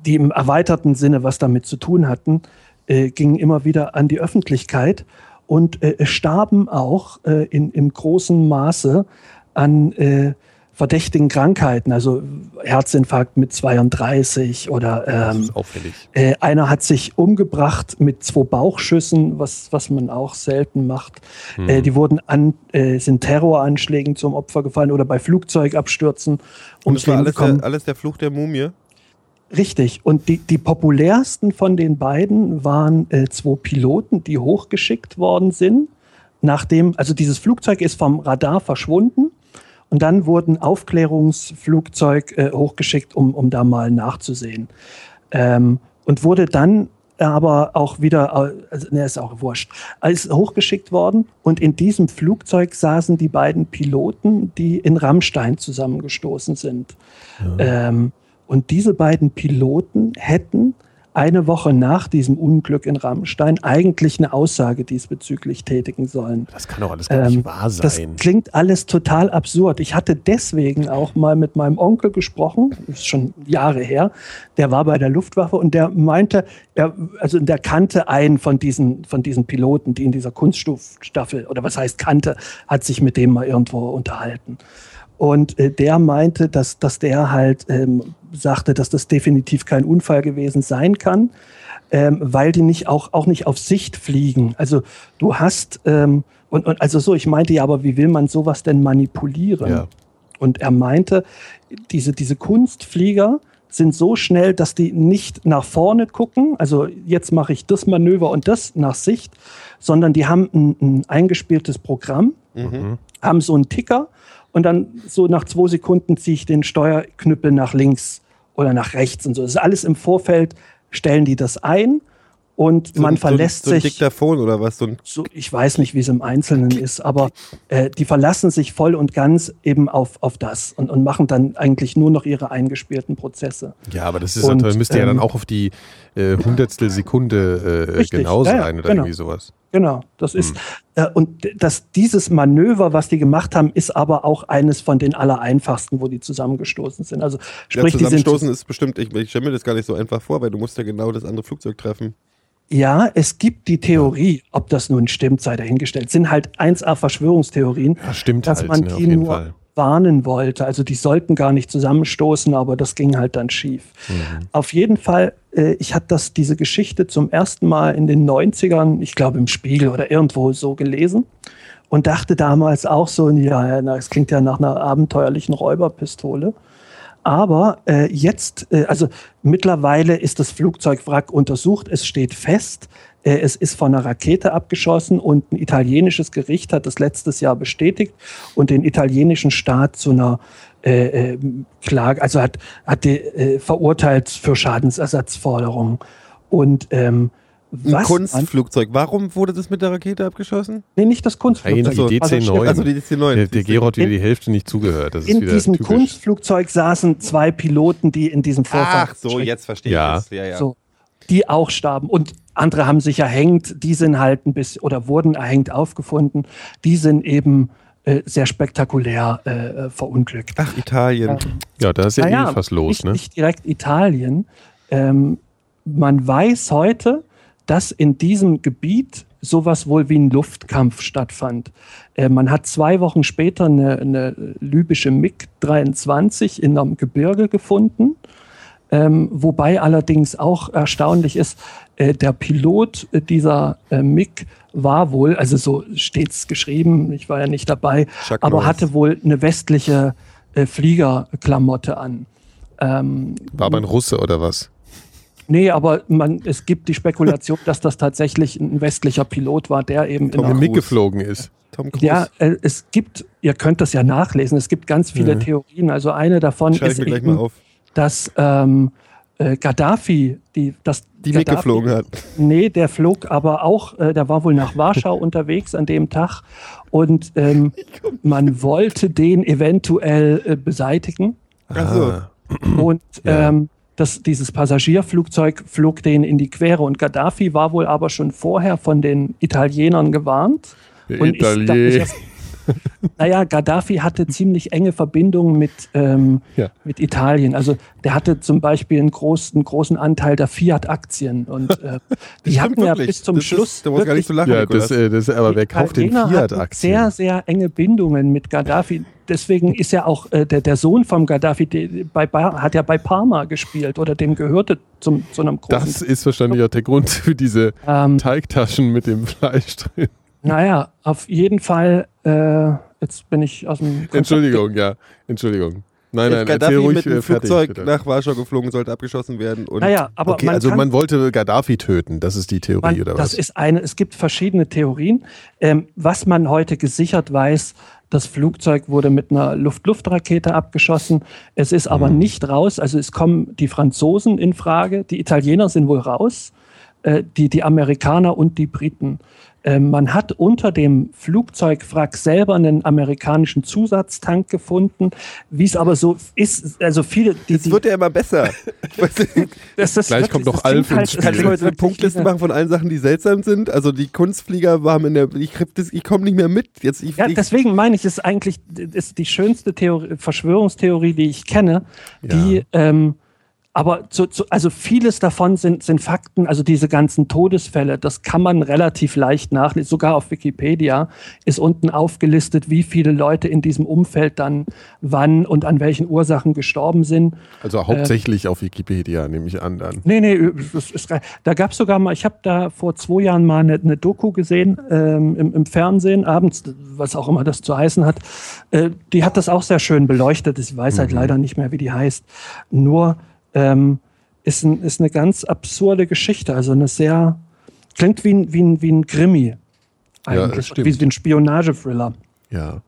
die im erweiterten Sinne was damit zu tun hatten, äh, gingen immer wieder an die Öffentlichkeit und äh, starben auch äh, in, im großen Maße an äh, verdächtigen Krankheiten, also Herzinfarkt mit 32 oder Das ähm, ist auffällig. äh, einer hat sich umgebracht mit zwei Bauchschüssen, was, was man auch selten macht. Hm. Äh, die wurden an, äh, sind Terroranschlägen zum Opfer gefallen oder bei Flugzeugabstürzen Und ums das war Leben alles der, alles der Fluch der Mumie. Richtig. Und die, die populärsten von den beiden waren äh, zwei Piloten, die hochgeschickt worden sind. Nachdem, also dieses Flugzeug ist vom Radar verschwunden und dann wurden Aufklärungsflugzeug äh, hochgeschickt, um, um da mal nachzusehen. Ähm, und wurde dann aber auch wieder, also, ne, ist auch wurscht, ist hochgeschickt worden und in diesem Flugzeug saßen die beiden Piloten, die in Rammstein zusammengestoßen sind. Ähm, und diese beiden Piloten hätten eine Woche nach diesem Unglück in Rammstein eigentlich eine Aussage diesbezüglich tätigen sollen. Das kann doch alles gar nicht Ähm, wahr Das sein. klingt alles total absurd. Ich hatte deswegen auch mal mit meinem Onkel gesprochen, das ist schon Jahre her. Der war bei der Luftwaffe und der meinte, er, also der kannte einen von diesen, von diesen Piloten, die in dieser Kunststoffstaffel, oder was heißt kannte, hat sich mit dem mal irgendwo unterhalten. Und äh, der meinte, dass, dass der halt ähm, sagte, dass das definitiv kein Unfall gewesen sein kann, ähm, weil die nicht auch, auch nicht auf Sicht fliegen. Also du hast, ähm, und, und also so, ich meinte ja, aber wie will man sowas denn manipulieren? Ja. Und er meinte, diese, diese Kunstflieger sind so schnell, dass die nicht nach vorne gucken, also jetzt mache ich das Manöver und das nach Sicht, sondern die haben ein, ein eingespieltes Programm, haben so einen Ticker und dann so nach zwei Sekunden ziehe ich den Steuerknüppel nach links oder nach rechts und so. Das ist alles im Vorfeld, stellen die das ein und So man verlässt so so ein sich Diktaphon oder was? So ein, so, ich weiß nicht, wie es im Einzelnen ist, aber äh, die verlassen sich voll und ganz eben auf, auf das und, und machen dann eigentlich nur noch ihre eingespielten Prozesse. Ja, aber das ist Und, natürlich, müsste ja dann ähm, auch auf die äh, Hundertstel Sekunde äh, Richtig, genau ja, ja, sein oder genau. irgendwie sowas. Genau, das ist, Hm. äh, und das, dieses Manöver, was die gemacht haben, ist aber auch eines von den allereinfachsten, wo die zusammengestoßen sind. Also, ja, sprich, die sind, zusammenstoßen ist bestimmt, ich, ich stelle mir das gar nicht so einfach vor, weil du musst ja genau das andere Flugzeug treffen. Ja, es gibt die Theorie, ob das nun stimmt, sei dahingestellt, sind halt 1A Verschwörungstheorien. Ja, stimmt dass halt, man ne, die nur Fall. warnen wollte. Also die sollten gar nicht zusammenstoßen, aber das ging halt dann schief. Auf jeden Fall, äh, ich hatte das, diese Geschichte zum ersten Mal in den 90ern, ich glaube im Spiegel oder irgendwo so gelesen und dachte damals auch so, ja, ja, na, es klingt ja nach einer abenteuerlichen Räuberpistole. Aber äh, jetzt, äh, also mittlerweile ist das Flugzeugwrack untersucht, es steht fest, äh, es ist von einer Rakete abgeschossen und ein italienisches Gericht hat das letztes Jahr bestätigt und den italienischen Staat zu einer äh, äh, Klage, also hat, hat die, äh, verurteilt für Schadensersatzforderungen. Und ähm, Ein was Kunstflugzeug. Warum wurde das mit der Rakete abgeschossen? nee, nicht das Kunstflugzeug. Nein, die also DC-9. Also die DC-9. Der, der Gero hat die Hälfte nicht zugehört. Das ist in wieder diesem typisch. Kunstflugzeug saßen zwei Piloten, die in diesem Vorfall Ach so, jetzt verstehe Ja. ich es. Ja, ja. So, die auch starben. Und andere haben sich erhängt, die sind halt ein bisschen oder wurden erhängt aufgefunden. Die sind eben äh, sehr spektakulär äh, verunglückt. Ach, Italien. Ja, da ist ja Naja, eh was los, nicht, ne? nicht direkt Italien. Ähm, man weiß heute, dass in diesem Gebiet sowas wohl wie ein Luftkampf stattfand. Äh, man hat zwei Wochen später eine, eine libysche MiG-23 in einem Gebirge gefunden. Ähm, wobei allerdings auch erstaunlich ist, äh, der Pilot dieser äh, MiG war wohl, also so steht's geschrieben, ich war ja nicht dabei, Chuck aber Norris. hatte wohl eine westliche äh, Fliegerklamotte an. Ähm, War aber ein Russe oder was? Nee, aber man, es gibt die Spekulation, dass das tatsächlich ein westlicher Pilot war, der eben in Tom Cruise. mitgeflogen ist. Tom Cruise. ja, äh, es gibt, ihr könnt das ja nachlesen, es gibt ganz viele Mhm. Theorien. Also eine davon ist eben, dass ähm, äh, Gaddafi, die, das Die Gaddafi, mitgeflogen hat. Nee, der flog aber auch, äh, der war wohl nach Warschau unterwegs an dem Tag und ähm, man wollte den eventuell äh, beseitigen Ach so. Und Ja. ähm, das, dieses Passagierflugzeug flog denen in die Quere und Gaddafi war wohl aber schon vorher von den Italienern gewarnt Und ich dachte, Italier. erst- naja, Gaddafi hatte ziemlich enge Verbindungen mit, ähm, Ja. mit Italien. Also der hatte zum Beispiel einen großen, großen Anteil der Fiat-Aktien. Und äh, die hatten ja wirklich. bis zum Das Schluss. Ist, da muss gar nicht so lachen, Ja, das, äh, das, aber wer kauft den Fiat-Aktien? Sehr, sehr enge Bindungen mit Gaddafi. Deswegen ist ja auch äh, der, der Sohn vom Gaddafi, der, bei, hat ja bei Parma gespielt oder dem gehörte zum, zu einem großen. Das ist wahrscheinlich auch der Grund für diese ähm, Teigtaschen mit dem Fleisch drin. Naja, auf jeden Fall. Äh, jetzt bin ich aus dem. Konzept Entschuldigung, ja. Entschuldigung. Nein, nein, Gaddafi erzähl ruhig mit äh, fertig. Flugzeug bitte. nach Warschau geflogen, sollte abgeschossen werden. Und Naja, aber Okay, man also kann, man wollte Gaddafi töten, das ist die Theorie, man, oder das was? ist eine, es gibt verschiedene Theorien. Ähm, was man heute gesichert weiß, das Flugzeug wurde mit einer Luft-Luft-Rakete abgeschossen. Es ist aber Mhm. nicht raus. Also es kommen die Franzosen in Frage, die Italiener sind wohl raus, äh, die, die Amerikaner und die Briten. Ähm, man hat unter dem Flugzeugwrack selber einen amerikanischen Zusatztank gefunden. Wie es aber so ist, also viele, die, Jetzt die wird er immer besser. Das, das Gleich wirklich- kommt klingt Alf ins halt- Spiel. Kannst du so eine Punktliste machen von allen Sachen, die seltsam sind? Also die Kunstflieger waren in der. Ich, krieg das- ich komme nicht mehr mit. Jetzt, ich, Ja, deswegen meine ich, es ist eigentlich ist die schönste Theorie, Verschwörungstheorie, die ich kenne, die ähm, aber zu, zu, also vieles davon sind, sind Fakten, also diese ganzen Todesfälle, das kann man relativ leicht nachlesen. Sogar auf Wikipedia ist unten aufgelistet, wie viele Leute in diesem Umfeld dann wann und an welchen Ursachen gestorben sind. Also hauptsächlich auf Wikipedia, nehme ich an dann. Nee, nee, ist, da gab es sogar mal, ich habe da vor zwei Jahren mal eine, eine Doku gesehen ähm, im, im Fernsehen, abends, was auch immer das zu heißen hat. Äh, die hat das auch sehr schön beleuchtet. Ich weiß halt leider nicht mehr, wie die heißt. Nur ähm, ist, ein, ist eine ganz absurde Geschichte, also eine sehr, klingt wie ein, wie ein, wie ein Ja, eigentlich, stimmt. wie, wie ein Spionage-Thriller. Ja.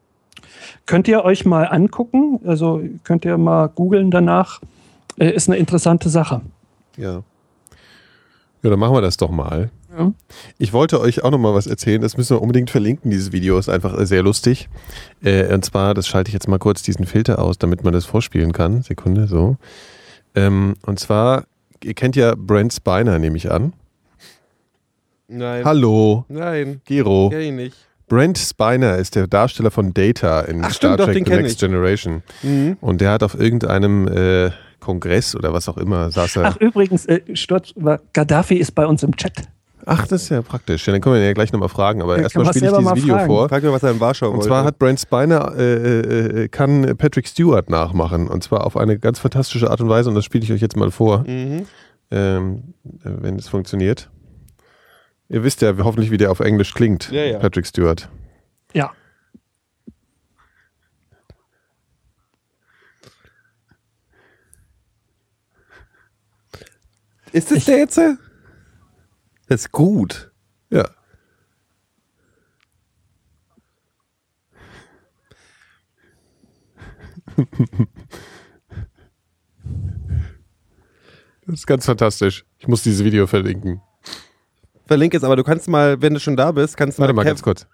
Könnt ihr euch mal angucken, also könnt ihr mal googeln danach, äh, ist eine interessante Sache. Ja. Ja, dann machen wir das doch mal. Ja. Ich wollte euch auch noch mal was erzählen, das müssen wir unbedingt verlinken, dieses Video ist einfach sehr lustig. Äh, und zwar, das schalte ich jetzt mal kurz diesen Filter aus, damit man das vorspielen kann. Sekunde, so. Ähm, und zwar, ihr kennt ja Brent Spiner, nehme ich an. nein. Hallo, Nein. Gero. Kenn ich nicht. Brent Spiner ist der Darsteller von Data in Ach, Star stimmt, doch, Trek den The Next ich. Generation. Mhm. Und der hat auf irgendeinem äh, Kongress oder was auch immer, saß er. Ach, übrigens, äh, Sturz, Gaddafi ist bei uns im Chat. Ach, das ist ja praktisch. Ja, dann können wir ihn ja gleich nochmal fragen. Aber Ja, erstmal spiele ich dieses Video fragen. vor. Frag mir, was er in Warschau Und wollte. zwar hat Brent Spiner äh, äh, äh, kann Patrick Stewart nachmachen. Und zwar auf eine ganz fantastische Art und Weise. Und das spiele ich euch jetzt mal vor, Mhm. ähm, äh, wenn es funktioniert. Ihr wisst ja hoffentlich, wie der auf Englisch klingt, Ja, ja. Patrick Stewart. Ja. Ist das der jetzt? Das ist gut. Ja. Das ist ganz fantastisch. Ich muss dieses Video verlinken. Verlinke es, aber du kannst mal, wenn du schon da bist, kannst du Warte mal Kev- ganz kurz.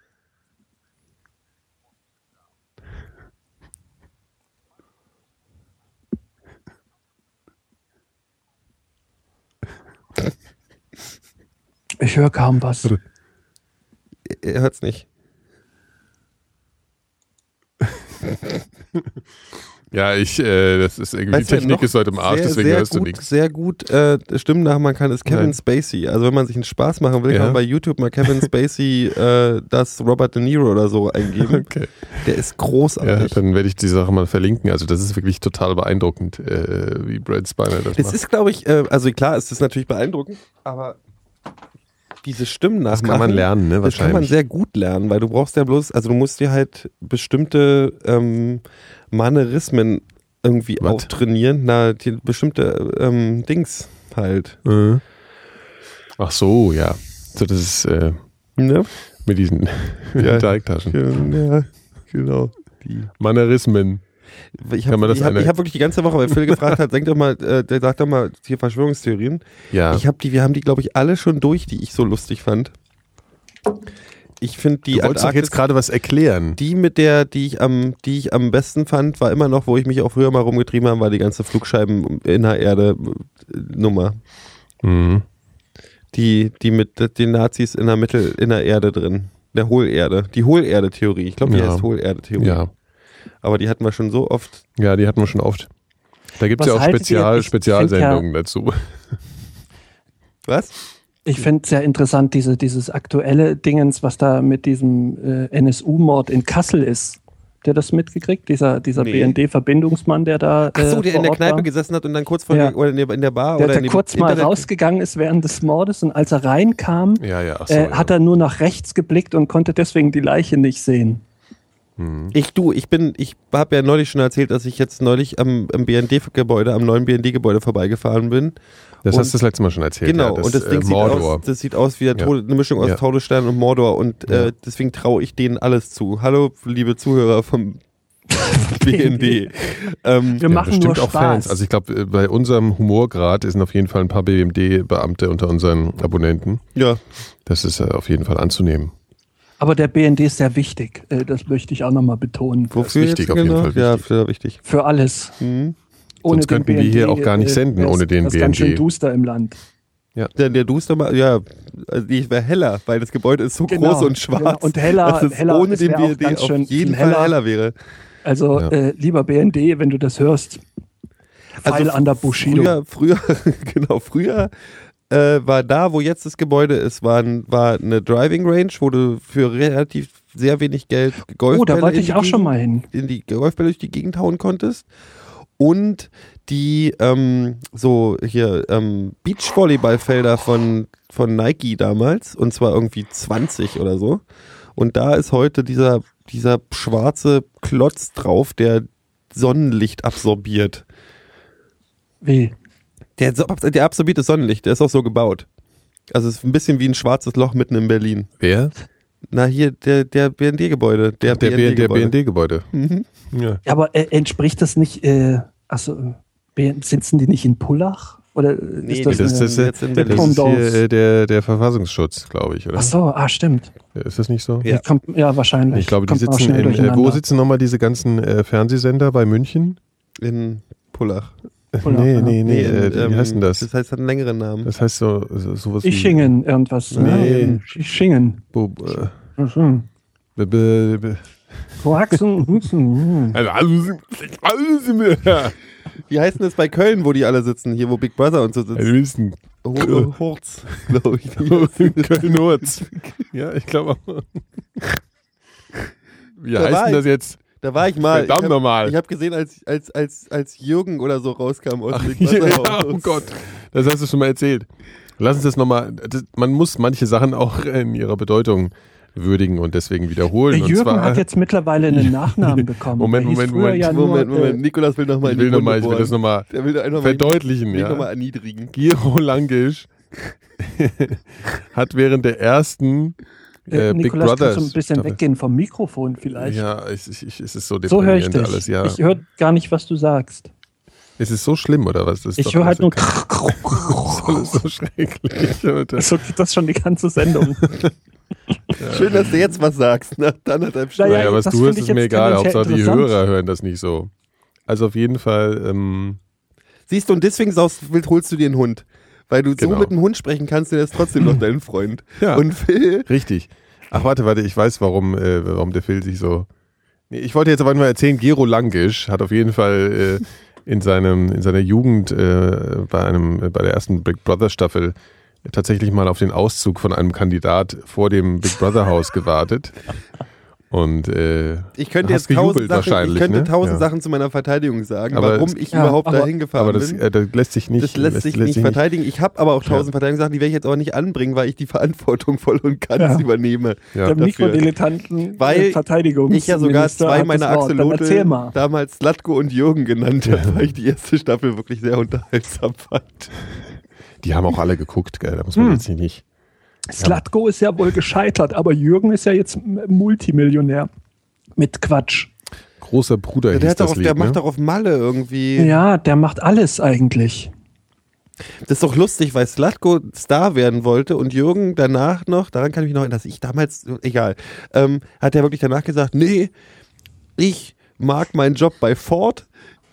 Ich höre kaum was. Er hört's nicht. Ja, ich, äh, das ist irgendwie, Weißt die du, Technik ist heute im Arsch, sehr, deswegen sehr hörst du gut, nichts. Sehr gut äh, Stimmen nachmachen kann, ist Kevin Nein. Spacey. Also wenn man sich einen Spaß machen will, Ja. kann man bei YouTube mal Kevin Spacey äh, das Robert De Niro oder so eingeben. Okay. Der ist Ja, großartig. dann werde ich die Sache mal verlinken. Also das ist wirklich total beeindruckend, äh, wie Brad Spiner das das macht. ist, glaube ich, äh, also klar, es ist natürlich beeindruckend, aber diese Stimmen das nachmachen, kann man lernen, ne, Das kann man wahrscheinlich. sehr gut lernen, weil du brauchst ja bloß, also du musst dir halt bestimmte ähm, Manierismen irgendwie Was? auch trainieren, na, die bestimmte ähm, Dings halt. Äh. Ach so, ja. So, das ist äh, Ne? mit diesen Ja. Teigtaschen. Ja, genau. Die. Mannerismen. Ich habe hab, wirklich die ganze Woche, weil Phil gefragt hat, denk doch mal, äh, der sagt doch mal hier Verschwörungstheorien. Ja. Ich habe die, wir haben die, glaube ich, alle schon durch, die ich so lustig fand. Ich finde die du wolltest Antarktis- jetzt gerade was erklären. Die mit der, die ich am, die ich am besten fand, war immer noch, wo ich mich auch früher mal rumgetrieben habe, war die ganze Flugscheiben in der Erde äh, Nummer. Mhm. Die, die mit den Nazis in der Mittel, in der Erde drin. der Hohlerde. Die Hohlerde-Theorie. Ich glaube, die Ja. heißt Hohlerde-Theorie. Ja. Aber die hatten wir schon so oft. ja, die hatten wir schon oft. Da gibt es ja auch Spezial, Spezialsendungen dazu. Was? Ich finde es sehr interessant, diese, dieses aktuelle Dingens, was da mit diesem äh, NSU-Mord in Kassel ist. Habt ihr das mitgekriegt? Dieser, dieser Nee. BND-Verbindungsmann, der da. Ach so, äh, der in der Kneipe war? gesessen hat und dann kurz vor Ja. der, oder in der, der Bar Der, oder der in kurz mal Internet- rausgegangen ist während des Mordes und als er reinkam, Ja, ja. So, äh, ja. hat er nur nach rechts geblickt und konnte deswegen die Leiche nicht sehen. Ich du, ich bin, ich habe ja neulich schon erzählt, dass ich jetzt neulich am, am BND-Gebäude, am neuen BND-Gebäude vorbeigefahren bin. das und- hast du das letzte Mal schon erzählt. Genau, ja, und das Ding äh, sieht, aus, das sieht aus wie eine, Ja. Eine Mischung aus Ja. Todesstern und Mordor und Ja. äh, deswegen traue ich denen alles zu. Hallo, liebe Zuhörer vom BND. ähm, Wir Ja, machen bestimmt nur auch Spaß. Fans. Also ich glaube, bei unserem Humorgrad sind auf jeden Fall ein paar BMD-Beamte unter unseren Abonnenten. ja, Das ist äh, auf jeden Fall anzunehmen. Aber der BND ist sehr wichtig. Äh, das möchte ich auch nochmal betonen. wofür wichtig, auf jeden genau? Fall Ja, wichtig. für wichtig. Für alles. Mhm. Ohne Sonst könnten wir hier auch gar nicht senden, wär's- ohne den wär's ganz schön BND. duster im Land. Der, der Duster, ja, also ich wäre heller, weil das Gebäude ist so Genau, groß und schwarz, genau. Und heller- dass es heller, ohne den BND auf jeden Fall heller. heller wäre. Also, Ja. äh, lieber BND, wenn du das hörst, Pfeil an der Bushido. Früher, früher, genau, früher äh, war da, wo jetzt das Gebäude ist, war, war eine Driving Range, wo du für relativ sehr wenig Geld Golfbälle oh, da wollte in ich die auch schon mal hin. in die Golfbälle durch die Gegend hauen konntest. Und die ähm, so hier ähm, Beachvolleyballfelder von, von Nike damals, und zwar irgendwie 20 oder so. Und da ist heute dieser, dieser schwarze Klotz drauf, der Sonnenlicht absorbiert. Wie? Der, der absorbiert das Sonnenlicht, der ist auch so gebaut. Also es ist ein bisschen wie ein schwarzes Loch mitten in Berlin. Wer? Na hier, der, der BND-Gebäude. Der, Der, BND-Gebäude. BND-Gebäude. Mhm. Ja. Aber äh, entspricht das nicht, äh, achso, BN sitzen die nicht in Pullach? Oder Nee, ist das, das, eine, das, das, jetzt in das ist hier äh, der, der Verfassungsschutz, glaube ich, oder? Ach so, ah, stimmt. Ist das nicht so? Ja. Kommt, ja, wahrscheinlich. Ich glaube, die Kommt sitzen in, äh, wo sitzen nochmal diese ganzen äh, Fernsehsender bei München? In Pullach. Nee, ja. nee, nee, in, äh, wie ähm, heißt denn das? Das heißt, hat einen längeren Namen. Das heißt so, so sowas wie Ischingen, irgendwas. Nee. Ähm, Ischingen. Bo, äh, Also, also, also, Wie heißt denn das bei Köln, wo die alle sitzen? Hier, wo Big Brother und so sitzen. wissen. Ho- Horz, glaube ich. Köln-Nurz. Ja, ich glaube auch. Wie Da heißt denn das jetzt? Da war ich mal. Verdammt ich nochmal. Ich habe gesehen, als, als, als, als Jürgen oder so rauskam aus Ach, dem ja, oh Gott, das hast du schon mal erzählt. Lass uns das nochmal, man muss manche Sachen auch in ihrer Bedeutung würdigen und deswegen wiederholen. Der und Jürgen zwar, hat jetzt mittlerweile einen Nachnamen bekommen. Moment, Moment, Moment, Ja nur, Moment, Moment. Äh, Nikolas will nochmal ich in die will, noch mal, ich will das nochmal will verdeutlichen. mich Ja. nochmal erniedrigen. Giro Langisch hat während der ersten äh, äh, Big Nikolas, kannst Brothers du ein bisschen weggehen vom Mikrofon vielleicht? Ja, ich, ich, ich, es ist so so höre ich deprimierend dich. alles. Ja. Ich höre gar nicht, was du sagst. ist es so schlimm oder was? Das ist Ich höre halt nur. alles so schrecklich. Alter. so geht das schon die ganze Sendung. Schön, dass du jetzt was sagst. Nach anderthalb Stunden. Naja, was das du hörst, ist mir egal. Hauptsache die. Hörer hören das nicht so. Also auf jeden Fall, ähm, Siehst du, und deswegen holst du dir einen Hund. Weil du Genau. so mit einem Hund sprechen kannst, der ist trotzdem noch dein Freund. Ja. Und Phil, richtig. Ach, warte, warte, ich weiß, warum, äh, warum der Phil sich so. Nee, ich wollte jetzt aber mal erzählen, Gero Langisch hat auf jeden Fall äh, in, seinem, in seiner Jugend äh, bei, einem, äh, bei der ersten Big Brother Staffel tatsächlich mal auf den Auszug von einem Kandidat vor dem Big Brother Haus gewartet. Und äh, ich könnte jetzt tausend Sachen, ich könnte ne? tausend Ja. Sachen zu meiner Verteidigung sagen, Aber warum ich Ja, überhaupt aber- dahin gefahren aber das, bin. äh, das lässt sich nicht. das lässt sich nicht verteidigen. Ich habe aber auch tausend Ja. Verteidigungssachen, die werde ich jetzt aber nicht anbringen, weil ich die Verantwortung voll und ganz Ja. übernehme. Ja. Der. Mikrodilettanten Weil äh, Verteidigungs Ich ja sogar zwei meiner Axolote mal. damals Slatko und Jürgen genannt habe, weil ich die erste Staffel wirklich sehr unterhaltsam fand. Die haben auch alle geguckt, gell? Da muss man Hm. jetzt nicht. Slatko ist ja wohl gescheitert, aber Jürgen ist ja jetzt Multimillionär. Mit Quatsch. Großer Bruder Der, hieß das auf, Lied, der ne? macht doch auf Malle irgendwie. Ja, der macht alles eigentlich. Das ist doch lustig, weil Slatko Star werden wollte und Jürgen danach noch, daran kann ich mich noch erinnern, dass ich damals, egal, ähm, hat er wirklich danach gesagt, nee, ich mag meinen Job bei Ford,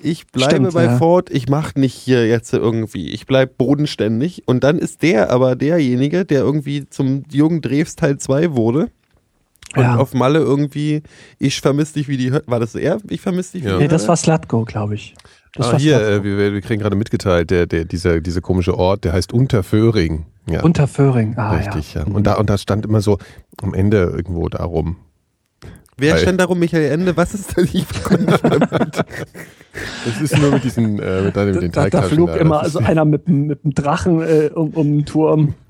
ich bleibe Stimmt, bei ja. Ford, ich mache nicht hier jetzt irgendwie, ich bleibe bodenständig und dann ist der aber derjenige, der irgendwie zum Jürgen Drews Teil 2 wurde Und Ja. auf Malle irgendwie, ich vermisse dich wie die Hölle. War das er? Ich vermisse dich wie Ja. die Nee, das war Slatko, glaube ich. Das ah, war hier, äh, wir, wir kriegen gerade mitgeteilt, der, der, dieser, dieser komische Ort, der heißt Unterföhring. Ja, Unterföhring. Ah, richtig, ja. ja. Und, da, und da stand immer so am Ende irgendwo darum. Wer stand darum, Michael Ende? Was ist das? Ich Es ist nur mit diesen, äh, mit, deinem- mit den Da, da flog da. immer Das also einer mit, dem- mit dem Drachen äh, um, um den Turm.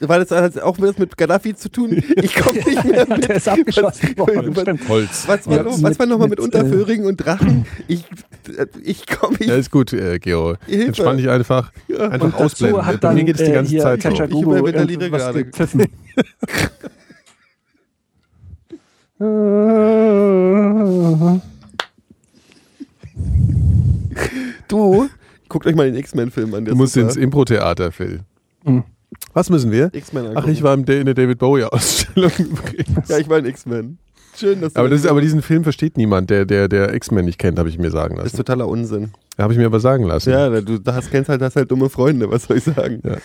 War das hat auch was mit Gaddafi zu tun? Ich komme nicht mehr mit. Der ist abgeschossen worden. was-. Holz. Was war, Ja, noch, was war nochmal mit, mit, Unterföhring und Drachen? Ich, äh, ich komme nicht. Ja, ist gut, äh, Gero. Hilfe. Entspann dich einfach. Einfach Und ausblenden. dazu hat dann Mir geht es die äh, ganze hier Zeit so. Ich über Winterlieder irgendwas gerade. gepfiffen. Du, guckt euch mal den X-Men-Film an. der Du musst super. ins Impro-Theater, Phil. Mhm. Was müssen wir? X-Men Ach, ich war in der David Bowie-Ausstellung übrigens. Ja, ich war ein X-Men. Schön, dass du Aber, das ist, aber diesen Film versteht niemand, der, der, der X-Men nicht kennt, habe ich mir sagen das ist lassen. totaler Unsinn. Habe ich mir aber sagen lassen. Ja, du das kennst halt, hast halt dumme Freunde, was soll ich sagen? Ja.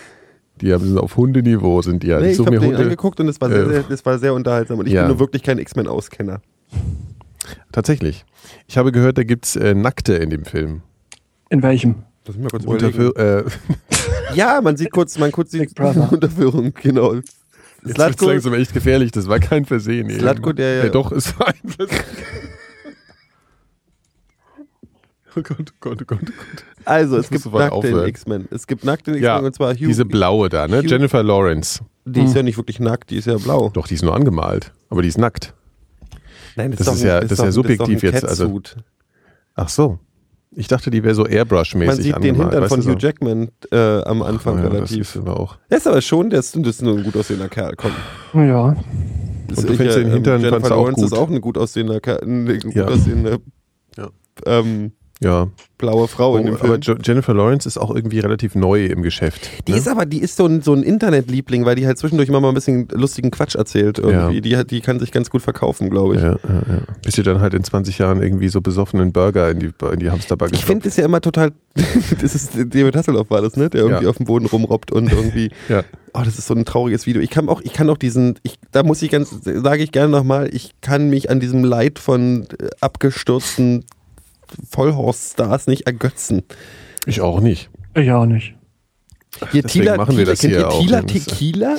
Die haben, sind auf Hundeniveau, sind die ja. nee, ich ich habe mir den Hunde. angeguckt und es war, sehr, Äh. sehr, das war sehr unterhaltsam. Und ich Ja. bin nur wirklich kein X-Men-Auskenner. Tatsächlich. Ich habe gehört, da gibt es äh, Nackte in dem Film. In welchem? Lass mich mal kurz. Unterfö äh, Ja, man sieht kurz, man kurz Brother. Unterführung, genau. Jetzt wird langsam echt gefährlich, das war kein Versehen. Slatko, der- ja, doch, es war ein Versehen. Oh Gott, oh Gott, oh Gott, oh Gott. also es Ich muss gibt Nackte in. X-Men. Es gibt Nackte in X-Men Ja, und zwar Hugh. diese blaue da, ne? Hugh- Jennifer Lawrence. Die ist ja nicht wirklich nackt, die ist ja blau. Doch, die ist nur angemalt, aber die ist nackt. Nein, Das ist ja- das ist ja subjektiv doch ein jetzt, also-. Ach so. Ich dachte, die wäre so Airbrush-mäßig Man sieht den angemalt. Hintern weißt von? Hugh Jackman äh, am Anfang Ja, Das relativ. ist aber auch. Der ist aber schon, der ist, das ist nur ein gut aussehender Kerl. Komm. Ja. Das Und du ist findest ja, den Hintern, Jennifer fandst auch Lawrence ist gut? auch eine gut aussehende, Kerl, eine gut Ja. aussehende Ja. ähm, Ja. blaue Frau in dem Oh, Film. aber Jennifer Lawrence ist auch irgendwie relativ neu im Geschäft. Die ne? ist aber, die ist so ein, so ein Internetliebling, weil die halt zwischendurch immer mal ein bisschen lustigen Quatsch erzählt irgendwie. Ja. Die, hat- die kann sich ganz gut verkaufen, glaube ich. ja, ja, ja. Bis sie dann halt in 20 Jahren irgendwie so besoffenen Burger in die, in die Hamsterbacke Ich finde es ja immer total, das ist, David Hasselhoff war das, ne? Der irgendwie Ja. auf dem Boden rumrobbt und irgendwie, Ja. oh, das ist so ein trauriges Video. Ich kann auch, ich kann auch diesen, ich, da muss ich ganz, sage ich gerne nochmal, ich kann mich an diesem Leid von äh, abgestürzten Vollhorst-Stars nicht ergötzen. Ich auch nicht. Ich auch nicht. Hier Tila, machen wir Tila, das hier ihr auch, Tila Tequila?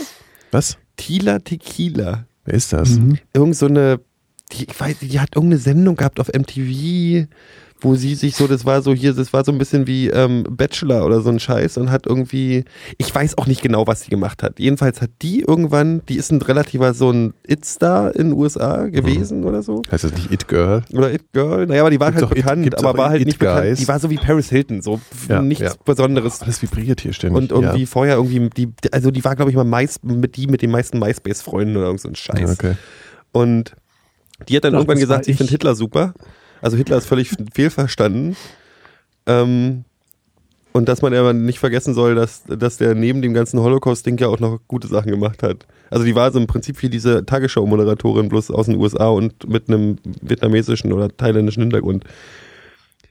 Was? Tila Tequila. Wer ist das? Mhm. Irgend so eine, die, ich weiß, die hat irgendeine Sendung gehabt auf MTV, wo sie sich so, das war so hier, das war so ein bisschen wie ähm, Bachelor oder so ein Scheiß und hat irgendwie, ich weiß auch nicht genau, was sie gemacht hat. Jedenfalls hat die irgendwann, die ist ein relativer so ein It-Star in den USA gewesen oder so. Heißt das nicht It Girl? Oder It-Girl. Naja, aber die war Gibt's halt It- bekannt, gibt's aber war halt nicht bekannt. Die war so wie Paris Hilton, so Ja, nichts ja. Besonderes. Alles vibriert hier ständig. Und irgendwie ja. vorher irgendwie, die, also die war, glaube ich, mal meist, mit die mit den meisten MySpace-Freunden oder irgend so ein Scheiß. Ja, okay. Und die hat dann Ach, irgendwann gesagt, sie ich. findet Hitler super. Also Hitler ist völlig fehlverstanden. Ähm, und dass man aber nicht vergessen soll, dass, dass der neben dem ganzen Holocaust-Ding ja auch noch gute Sachen gemacht hat. Also die war so im Prinzip wie diese Tagesschau-Moderatorin, bloß aus den USA und mit einem vietnamesischen oder thailändischen Hintergrund.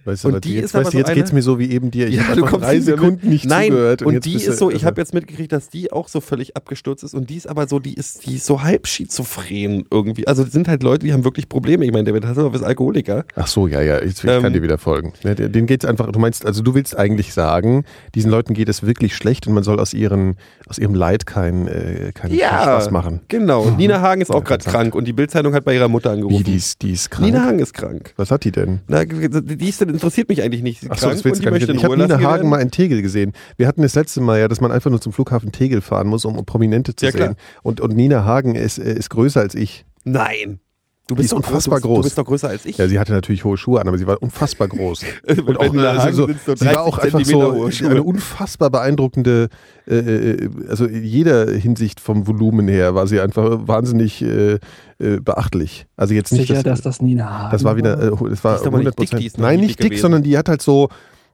Weißt du, Und die jetzt, ist aber weißt so jetzt eine- geht's mir so wie eben dir. Ich Ja, habe du einfach kommst drei. Sekunden nicht Nein, zugehört. und, jetzt die ist so, ich also- habe jetzt mitgekriegt, dass die auch so völlig abgestürzt ist und die ist aber so, die ist, die ist so halb schizophren irgendwie. Also sind halt Leute, die haben wirklich Probleme. Ich meine, David Hasselhoff ist Alkoholiker. Ach so, ja, ja, ich, ich Ähm, kann dir wieder folgen. Ja, denen geht's einfach, du meinst, also du willst eigentlich sagen, diesen Leuten geht es wirklich schlecht und man soll aus, ihren, aus ihrem Leid kein, äh, kein, keinen Spaß machen. Genau. Und Nina Hagen ist auch Ja, gerade krank und die Bildzeitung hat bei ihrer Mutter angerufen. Wie, die ist, die ist krank? Nina Hagen ist krank. Was hat die denn? Na, die ist, interessiert mich eigentlich nicht. Sie ist Ach so, krank das willst du gar nicht. Ich habe Nina Hagen mal in Tegel gesehen. Wir hatten das letzte Mal ja, dass man einfach nur zum Flughafen Tegel fahren muss, um Prominente zu Ja, sehen. Und, und Nina Hagen ist, äh, ist größer als ich. Nein. Du bist unfassbar du bist, groß. Du bist doch größer als ich. Ja, sie hatte natürlich hohe Schuhe an, aber sie war unfassbar groß. Und auch, Nina also, Hagen so, sie war auch 30 einfach so eine unfassbar beeindruckende, äh, äh, also in jeder Hinsicht vom Volumen her war sie einfach wahnsinnig äh, äh, beachtlich. Also jetzt nicht, Sicher, das, dass das Nina Hagen das war wieder, äh, das war Die ist aber nicht 100 dick, die ist noch Nein, nicht dick dick, gewesen. sondern die hat halt so,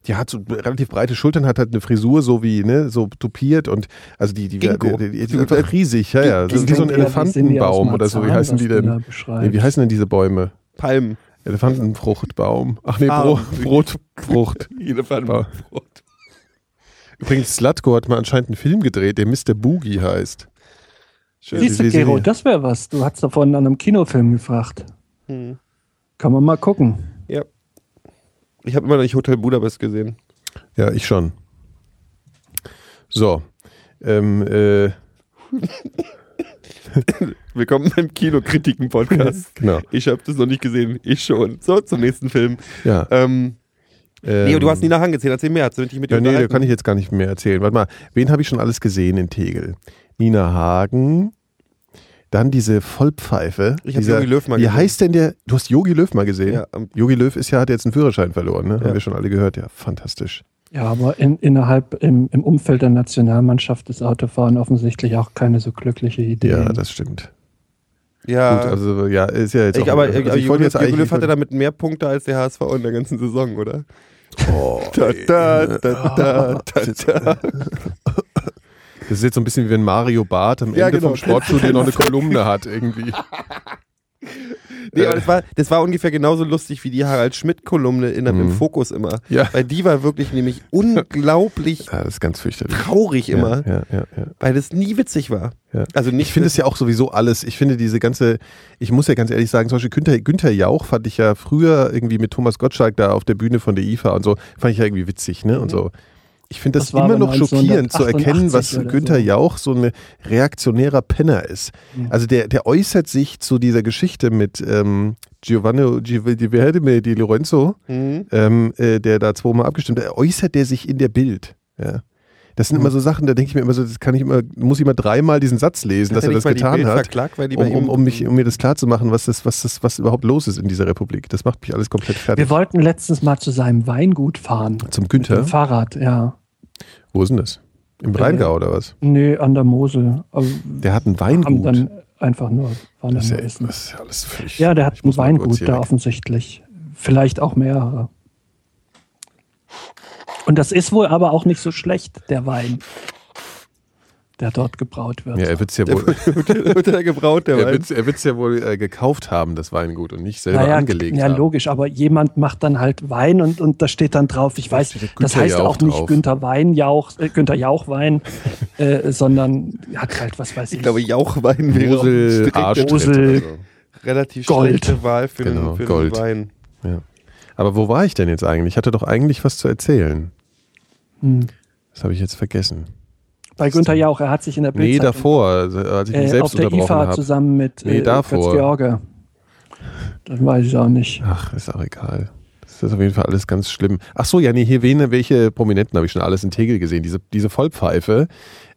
die hat so relativ breite Schultern, hat halt eine Frisur so wie, ne, so tupiert und also die, die, die, die, die, die ist einfach riesig, ja, ja. Das ist wie so ein Elefantenbaum oder so. Wie heißen die denn? Nee, wie heißen denn diese Bäume? Palmen. Elefantenfruchtbaum. Ach nee. Bro Brotfrucht. Elefantenbrot. Übrigens, Slatko hat mal anscheinend einen Film gedreht, der Mr. Boogie heißt. Schön. Siehst du, Gero, das wäre was. Du hast davon an einem Kinofilm gefragt. Hm. Kann man mal gucken. Ich habe immer noch nicht Hotel Budapest gesehen. Ja, ich schon. So. Ähm, äh, Willkommen beim Kinokritiken-Podcast. genau. Ich habe das noch nicht gesehen. Ich schon. So, zum nächsten Film. Ja. Ähm, nee, du hast Nina Hang gezählt. Erzähl mehr. Damit ich mit dir Ja, nee, da kann ich jetzt gar nicht mehr erzählen. Warte mal, wen habe ich schon alles gesehen in Tegel? Nina Hagen, dann diese Vollpfeife. Ich dieser- Jogi Löw mal Wie gesehen. heißt denn der? Du hast Yogi Löw mal gesehen? Ja, am- Yogi Löw ist ja, hat jetzt einen Führerschein verloren, ne? Ja. Haben wir schon alle gehört. Ja, fantastisch. Ja, aber in, innerhalb im, im Umfeld der Nationalmannschaft ist Autofahren offensichtlich auch keine so glückliche Idee. Ja, das stimmt. Ja. Gut, also ja, ist ja jetzt ich, auch, aber also äh, ich wollte jetzt Jogi Löw hatte damit mehr Punkte als der HSV in der ganzen Saison, oder? oh, Da, da, da, da, da, da. Das ist jetzt so ein bisschen wie wenn Mario Barth am Ende Ja, genau. vom Sportstudio noch eine Kolumne hat irgendwie. Nee, aber das war, das war ungefähr genauso lustig wie die Harald Schmidt-Kolumne in, im Mhm. Fokus immer. Ja. Weil die war wirklich nämlich unglaublich Ja, das ist ganz fürchterlich. traurig immer, Ja, ja, ja. weil das nie witzig war. Ja. Also nicht Ich finde es ja auch sowieso alles, ich finde diese ganze, ich muss ja ganz ehrlich sagen, zum Beispiel Günther, Günther Jauch fand ich ja früher irgendwie mit Thomas Gottschalk da auf der Bühne von der IFA und so, fand ich ja irgendwie witzig, ne, und so. Ich finde das, Das immer noch schockierend zu erkennen, was 1988 oder Günther so. Jauch so ein reaktionärer Penner ist. Mhm. Also der, der äußert sich zu dieser Geschichte mit ähm, Giovanni Giovanni Di Lorenzo, Mhm. ähm, äh, der da zweimal abgestimmt hat, äußert der sich in der Bild. Ja. Das sind Mhm. immer so Sachen, da denke ich mir immer so, das kann ich immer, muss ich immer dreimal diesen Satz lesen, dass er das getan hat, um, um, um, mich, um mir das klarzumachen, was das, was das, was überhaupt los ist in dieser Republik. Das macht mich alles komplett fertig. Wir wollten letztens mal zu seinem Weingut fahren. Zum Mit Günther. dem Fahrrad, ja. Wo ist denn das? Im Rheingau oder was? Nee, an der Mosel. Aber Der hat ein Weingut. dann einfach nur, waren Das ist, ja, essen. das ist ja alles völlig. Ja, der hat ein Weingut da offensichtlich. Vielleicht auch mehrere. Und das ist wohl aber auch nicht so schlecht, der Wein, der dort gebraut wird. Ja, er wird es ja wohl, wird er gebraut, der er Wein. wird's, er wird's ja wohl äh, gekauft haben, das Weingut, und nicht selber naja, angelegt ja, haben. logisch, aber jemand macht dann halt Wein und, und da steht dann drauf, ich weiß, das Günther heißt Jauch auch nicht drauf. Günther Weinjauch, äh, Günther Jauchwein, äh, sondern hat halt, was weiß ich. Ich glaube, Jauchwein wäre auch Mosel, so. relativ Gold. schlechte Wahl für, Genau, den, für Gold. den Wein. Aber wo war ich denn jetzt eigentlich? Ich hatte doch eigentlich was zu erzählen. Hm. Das habe ich jetzt vergessen. Bei Günther Jauch, er hat sich in der Nee, Bildzeitung, davor, also, als ich mich äh, selbst auf der IFA habe. zusammen mit Nee, äh, davor. Götz-George. Das weiß ich auch nicht. Ach, ist auch egal. Das ist auf jeden Fall alles ganz schlimm. Ach so, ja, nee, hier wen, welche Prominenten habe ich schon alles in Tegel gesehen? Diese, diese Vollpfeife,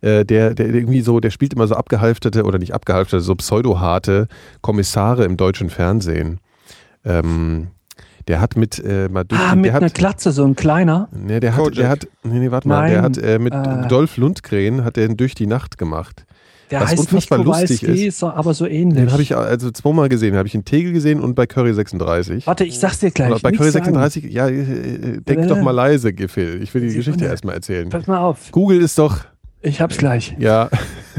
äh, der, der irgendwie so, der spielt immer so abgehalfterte oder nicht abgehalfterte, so pseudo-harte Kommissare im deutschen Fernsehen. Ähm, der hat mit, äh, durch, Ah, mit der einer hat, Glatze, so ein kleiner. nee, der hat, Kojak. der hat, nee, nee, warte mal, Nein, der hat äh, mit äh, Dolph Lundgren hat der durch die Nacht gemacht. Der Was heißt unfassbar nicht lustig Kowalski, so, aber so ähnlich. Den habe ich also zweimal gesehen. Den habe ich in Tegel gesehen und bei Curry 36. Warte, ich sag's dir gleich. Oder bei Curry sagen. 36, ja, äh, äh, denk Äh. doch mal leise, Phil. Ich will die Geschichte erstmal erzählen. Pass mal auf, Google ist doch, ich hab's gleich. ja,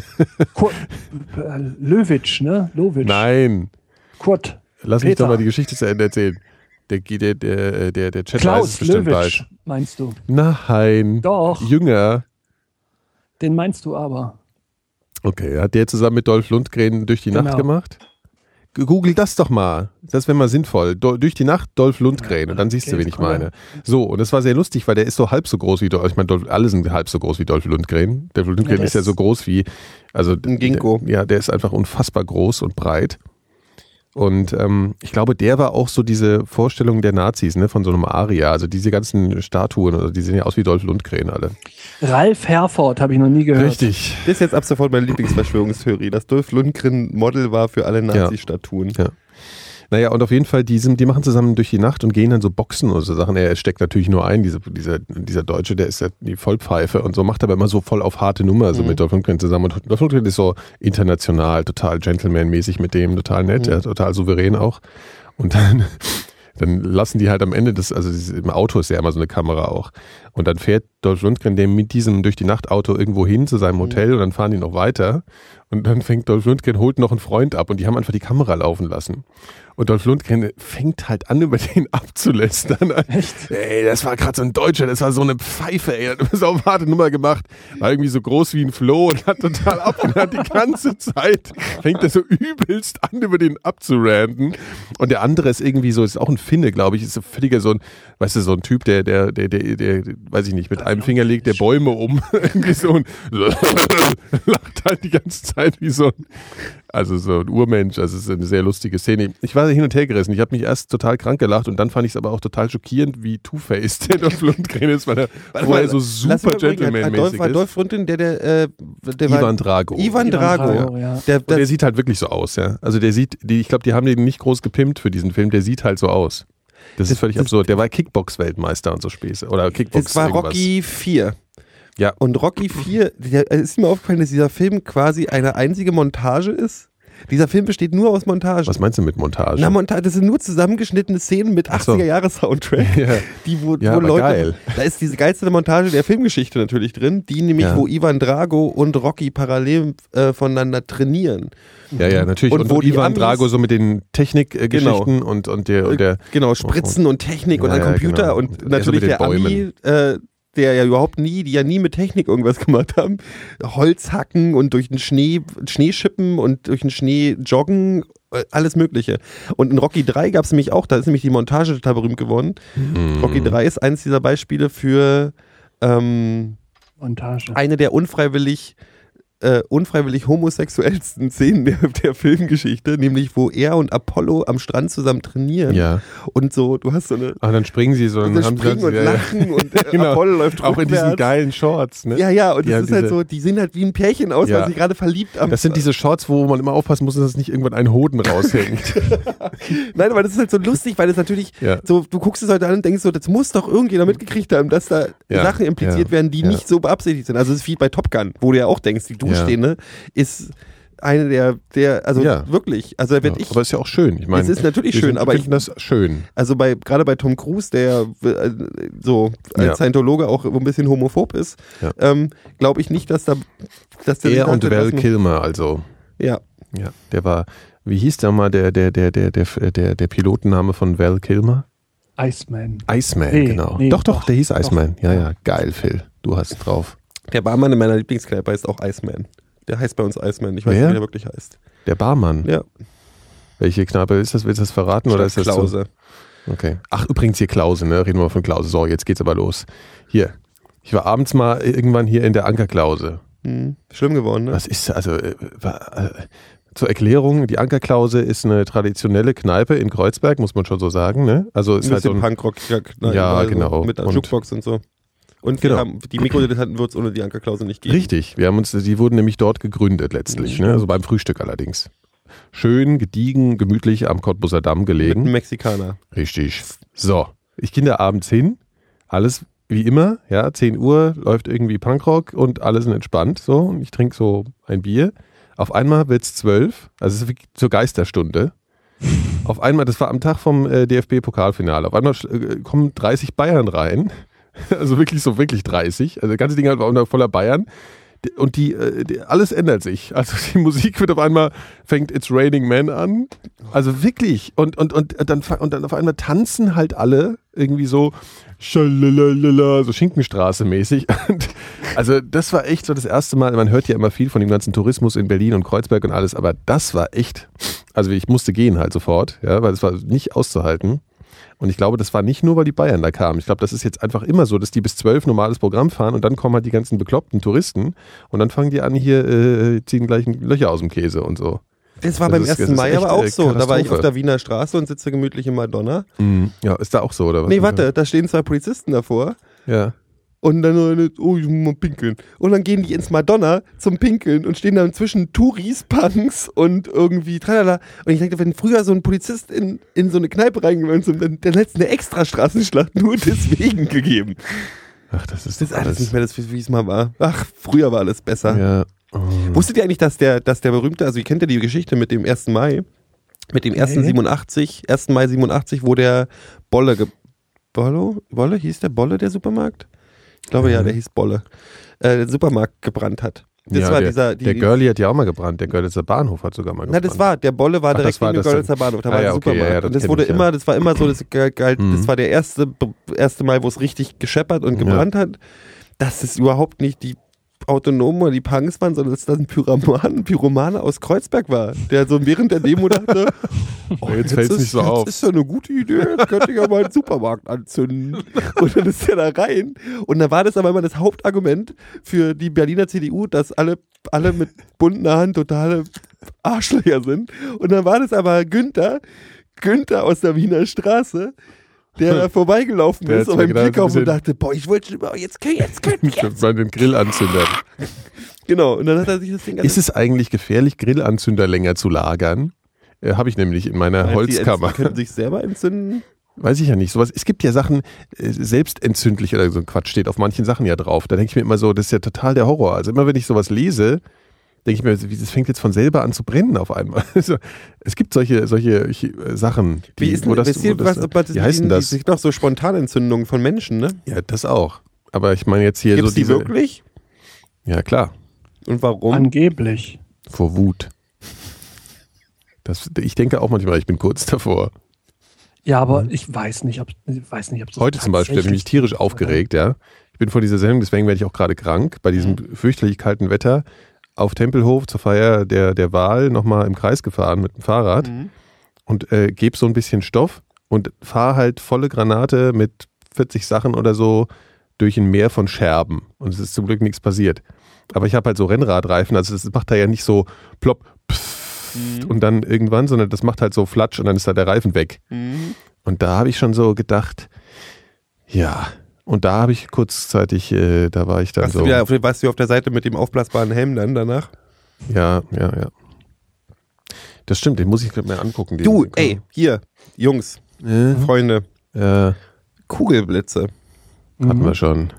Kur äh, Löwitsch, ne? Lowitsch. nein. Kurt. Lass mich Peter. doch mal die Geschichte zu Ende erzählen. Der, der, der, der, der Chat weiß es Klaus bestimmt Löwitsch, bald. meinst du? Nein. Doch, Jünger. den meinst du aber. Okay, hat der zusammen mit Dolph Lundgren durch die Nacht Genau. gemacht? Google das doch mal. Das wäre mal sinnvoll. Do durch die Nacht Dolph Lundgren und dann siehst du, Okay, wen ich meine. So, und das war sehr lustig, weil der ist so halb so groß wie Dolph. Ich meine, Dolph, alle sind halb so groß wie Dolph Lundgren. Dolph Lundgren der ist ja so groß wie, also Ein Ginkgo. Der, ja, der ist einfach unfassbar groß und breit. Und ähm, ich glaube, der war auch so diese Vorstellung der Nazis, ne, von so einem Aria. Also diese ganzen Statuen, also die sehen ja aus wie Dolph Lundgren alle. Ralf Herford habe ich noch nie gehört. Richtig. Das ist jetzt ab sofort meine Lieblingsverschwörungstheorie, dass Dolph Lundgren Model war für alle Nazi-Statuen. Ja. Naja, und auf jeden Fall, die, sind, die machen zusammen durch die Nacht und gehen dann so Boxen oder so Sachen. Er steckt natürlich nur ein, diese, dieser, dieser Deutsche, der ist ja die Vollpfeife und so, macht aber immer so voll auf harte Nummer, so Mhm. mit Dolph Lundgren zusammen. Und Dolph Lundgren ist so international, total Gentleman-mäßig mit dem, total nett, Mhm. ja, total souverän auch. Und dann, dann lassen die halt am Ende des, also im Auto ist ja immer so eine Kamera auch. Und dann fährt Dolph Lundgren dem mit diesem durch die Nacht Auto irgendwo hin zu seinem Hotel und dann fahren die noch weiter. Und dann fängt Dolph Lundgren, holt noch einen Freund ab und die haben einfach die Kamera laufen lassen. Und Dolph Lundgren fängt halt an, über den abzulästern. Echt? Ey, das war gerade so ein Deutscher, das war so eine Pfeife, ey, das ist auch eine harte Nummer gemacht. War irgendwie so groß wie ein Floh und hat total ab und hat die ganze Zeit, fängt er so übelst an, über den abzuranden. Und der andere ist irgendwie so, ist auch ein Finne, glaube ich, ist so völliger so ein, weißt du, so ein Typ, der, der, der, der, der weiß ich nicht, mit einem Finger legt der Bäume um. irgendwie so ein, lacht halt die ganze Zeit wie so ein, also so ein Urmensch. Also es ist eine sehr lustige Szene. Ich war hin und her gerissen. Ich habe mich erst total krank gelacht und dann fand ich es aber auch total schockierend, wie Two-Faced der Dolph Lundgren ist, weil er vorher so super Gentleman-mäßig war ist. Dolph Lundgren der, der, äh, der Ivan war, Drago. Ivan Ivan Drago. Drago, ja. Der, der der, sieht halt wirklich so aus, ja. Also der sieht, die, ich glaube, die haben den nicht groß gepimpt für diesen Film, der sieht halt so aus. Das ist völlig das- absurd. Der war Kickbox-Weltmeister und so Späße. Oder Kickbox das war irgendwas. Rocky 4. Ja. Und Rocky 4, der, es ist mir aufgefallen, dass dieser Film quasi eine einzige Montage ist. Dieser Film besteht nur aus Montagen. Was meinst du mit Montage? Na, Montage, das sind nur zusammengeschnittene Szenen mit Ach so. 80er-Jahre-Soundtrack. ja. Die, wo, Ja, wo Leute, geil. Da ist diese geilste Montage der Filmgeschichte natürlich drin, die nämlich, Ja. wo Ivan Drago und Rocky parallel äh, voneinander trainieren. ja, ja, natürlich. Und Und, wo die Ivan Amis- Drago so mit den Technikgeschichten und, und der, und der Genau, Spritzen und Technik und ein Computer genau. und Er so natürlich der Ami, äh, der ja überhaupt nie, die ja nie mit Technik irgendwas gemacht haben. Holz hacken und durch den Schnee, Schnee schippen und durch den Schnee joggen, äh, alles Mögliche. Und in Rocky 3 gab es nämlich auch, da ist nämlich die Montage total berühmt geworden. Mhm. Rocky 3 ist eines dieser Beispiele für ähm, Montage. eine der unfreiwillig äh, unfreiwillig homosexuellsten Szenen der, der Filmgeschichte, nämlich wo er und Apollo am Strand zusammen trainieren Ja. und so, du hast so eine Ah, dann springen sie so. und Dann haben sie springen und ja, ja. lachen und äh, Genau. Apollo läuft Auch in diesen geilen Shorts, ne? Ja, ja, und das ist halt so, die sehen halt wie ein Pärchen aus, Ja. weil sie gerade verliebt am Das sind diese Shorts, wo man immer aufpassen muss, dass nicht irgendwann ein Hoden raushängt. Nein, aber das ist halt so lustig, weil das natürlich Ja. so, du guckst es heute an und denkst so, das muss doch irgendjemand mitgekriegt haben, dass da Sachen impliziert werden, die nicht so beabsichtigt sind. Also es ist wie bei Top Gun, wo du ja auch denkst, die Duschszene ist eine der, der, also Ja. wirklich, also Ja, ich, aber ist ja auch schön. Ich meine, es ist natürlich schön, sind- aber ich, finden das schön. also bei, gerade bei Tom Cruise, der äh, so als Ja. Scientologe auch ein bisschen homophob ist, Ja. ähm, glaube ich nicht, dass da, dass der Er und Val Kilmer, also. Ja, Ja, der war, wie hieß der mal der, der, der, der, der, der, der Pilotenname von Val Kilmer? Iceman. Iceman, Nee, genau. nee, doch, doch, doch, der hieß doch. Iceman. Ja, ja, geil, Phil. Du hast drauf. Der Barmann in meiner Lieblingskneipe heißt auch Iceman. Der heißt bei uns Iceman. Ich weiß Wer? nicht, wie der wirklich heißt. Der Barmann. Ja, Welche Kneipe ist das? Willst du das verraten? Oder ist das so? Klause. Okay. Ach, übrigens hier Klause, ne? Reden wir mal von Klause. So, jetzt geht's aber los. Hier. Ich war abends mal irgendwann hier in der Ankerklause. Hm. Schlimm geworden, ne? Was ist, also, äh, war, äh, zur Erklärung, die Ankerklause ist eine traditionelle Kneipe in Kreuzberg, muss man schon so sagen, ne? Also Ein ist halt so ein, Punkrock. Ja, also genau. Mit einer Jukebox und so. Und Genau. haben, die Mikrodilettanten wird es ohne die Ankerklause nicht geben. Richtig, wir haben uns, die wurden nämlich dort gegründet letztlich, ne? also beim Frühstück allerdings. Schön, gediegen, gemütlich am Cottbuser Damm Mit gelegen. einem Mexikaner. Richtig. So, ich gehe da abends hin, alles wie immer, ja, 10 Uhr läuft irgendwie Punkrock und alles sind entspannt, so, und ich trinke so ein Bier. Auf einmal wird's zwölf, also es ist wie zur Geisterstunde. Auf einmal, das war am Tag vom äh, DFB-Pokalfinale, auf einmal äh, kommen 30 Bayern rein, also wirklich so wirklich 30, also das ganze Ding halt war unter voller Bayern. Und die, äh, die, alles ändert sich. Also die Musik wird auf einmal, fängt It's Raining Men an. Also wirklich. Und, und, und, dann, fa- und dann auf einmal tanzen halt alle irgendwie so so Schinkenstraße mäßig. Also das war echt so das erste Mal, man hört ja immer viel von dem ganzen Tourismus in Berlin und Kreuzberg und alles, aber das war echt, also ich musste gehen halt sofort, ja, weil es war nicht auszuhalten. Und ich glaube, das war nicht nur, weil die Bayern da kamen. Ich glaube, das ist jetzt einfach immer so, dass die bis zwölf normales Programm fahren und dann kommen halt die ganzen bekloppten Touristen und dann fangen die an, hier äh, ziehen gleich Löcher aus dem Käse und so. Das war Das beim ist- 1. das ist Mai aber auch so. Da war ich auf der Wiener Straße und sitze gemütlich in Madonna. Ja, ist da auch so, oder was? Nee, warte, da stehen zwei Polizisten davor. Ja. Und dann, oh, ich muss mal pinkeln. Und dann gehen die ins Madonna zum Pinkeln und stehen dann zwischen Touris, Punks und irgendwie tralala. Und ich denke, wenn früher so ein Polizist in, in so eine Kneipe reingegangen ist, dann, dann hätte es eine extra Straßenschlacht nur deswegen gegeben. Ach, das ist Das ist alles nicht mehr das, wie es mal war. Ach, früher war alles besser. Ja. Oh. Wusstet ihr eigentlich, dass der, dass der berühmte, also ihr kennt ja die Geschichte mit dem 1. Mai, mit dem 1. Nee. 87, 1. Mai 87, wo der Bolle, ge Bolle, Bolle, hieß der Bolle der Supermarkt? Ich glaube ja, Mhm. der hieß Bolle, äh, den Supermarkt gebrannt hat. Das ja, war der, dieser. Die, der Girlie hat ja auch mal gebrannt. Der Görlitzer Bahnhof hat sogar mal Na, gebrannt. das war, der Bolle war Ach, direkt neben dem Görlitzer. Bahnhof, da Ah, war ja, ein okay, Supermarkt. ja, ja, das und das wurde ich, ja. immer, das war immer so, das Mhm. das war der erste, erste Mal, wo es richtig gescheppert und gebrannt hat. Das ist überhaupt nicht die Autonomen oder die Punks waren, sondern dass das ein Pyroman, Pyromane aus Kreuzberg war, der so während der Demo dachte, oh, Jetzt fällt's ist, nicht so jetzt auf. ist ja eine gute Idee, jetzt könnte ich ja mal einen Supermarkt anzünden. Und dann ist er da rein. Und da war das aber immer das Hauptargument für die Berliner CDU, dass alle, alle mit bunter Hand totale Arschlöcher sind. Und dann war das aber Günther, Günther aus der Wiener Straße, der da vorbeigelaufen Der ist auf ein und dachte, boah, ich wollte jetzt kann jetzt kann ich. Das war den Grillanzünder. Genau, und dann hat er sich das Ding Ist es eigentlich gefährlich, Grillanzünder länger zu lagern? Äh, Habe ich nämlich in meiner Die Holzkammer. Die können sich selber entzünden. Weiß ich ja nicht. Sowas, es gibt ja Sachen, äh, selbstentzündlich oder so ein Quatsch steht auf manchen Sachen ja drauf. Da denke ich mir immer so, das ist ja total der Horror. Also immer wenn ich sowas lese, denke ich mir, wie- das fängt jetzt von selber an zu brennen auf einmal. Also, es gibt solche, solche äh, Sachen, die, Wie ist wo denn, das, wisst ihr, wo das was, was, wie heißt denn die, das? Die, sind doch so Spontanentzündungen von Menschen, ne? Ja, das auch. Aber ich meine jetzt hier Gibt so es die diese, wirklich? Ja, klar. Und warum? Angeblich. Vor Wut. Das, ich denke auch manchmal, ich bin kurz davor. Ja, aber ich weiß nicht, ob ich weiß nicht, ob das Heute zum Beispiel habe ich mich tierisch aufgeregt, ja. Ich bin vor dieser Sendung, deswegen werde ich auch gerade krank, bei diesem fürchterlich kalten Wetter auf Tempelhof zur Feier der, der Wahl nochmal im Kreis gefahren mit dem Fahrrad Mhm. und äh, gebe so ein bisschen Stoff und fahre halt volle Granate mit 40 Sachen oder so durch ein Meer von Scherben. Und es ist zum Glück nichts passiert. Aber ich habe halt so Rennradreifen, also das macht da ja nicht so plopp pfft und dann irgendwann, sondern das macht halt so flatsch und dann ist da der Reifen weg. Mhm. Und da habe ich schon so gedacht, ja. Und da habe ich kurzzeitig, äh, da war ich dann Warst, so. du wieder, auf- warst du auf der Seite mit dem aufblasbaren Helm dann danach? Ja, ja, ja. Das stimmt, den muss ich mir angucken. Du, ey, hier, Jungs, Äh, Freunde, ja, Kugelblitze. hatten Mhm. wir schon.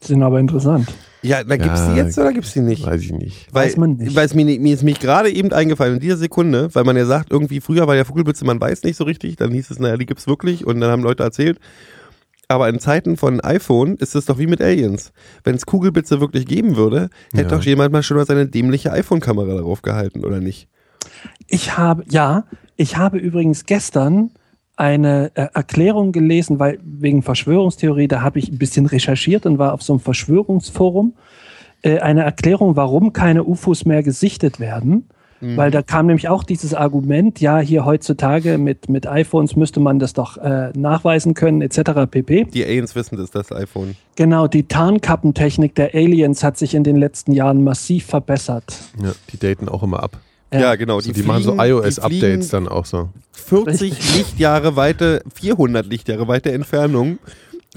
Sind aber interessant. Ja, da gibt's Ja, die jetzt oder gibt's die nicht? Weiß ich nicht. Weil, Weiß man nicht. Weil es mir, mir ist mich gerade eben eingefallen, in dieser Sekunde, weil man ja sagt, irgendwie früher war ja Vogelblitze, man weiß nicht so richtig, dann hieß es, naja, die gibt's wirklich und dann haben Leute erzählt. Aber in Zeiten von iPhone ist es doch wie mit Aliens. Wenn es Kugelblitze wirklich geben würde, hätte Ja. doch jemand mal schon mal seine dämliche iPhone-Kamera darauf gehalten, oder nicht? Ich habe, ja, ich habe übrigens gestern eine äh, Erklärung gelesen, weil wegen Verschwörungstheorie, da habe ich ein bisschen recherchiert und war auf so einem Verschwörungsforum. Äh, eine Erklärung, warum keine UFOs mehr gesichtet werden. Weil da kam nämlich auch dieses Argument, ja, hier heutzutage mit, mit iPhones müsste man das doch äh, nachweisen können, etc. pp. Die Aliens wissen, das ist das iPhone. Genau, die Tarnkappentechnik der Aliens hat sich in den letzten Jahren massiv verbessert. Ja, die daten auch immer ab. Ja, genau. Also die, machen so fliegen- die iOS-Updates fliegen dann auch so. 40 Lichtjahre weite, 400 Lichtjahre weite Entfernung,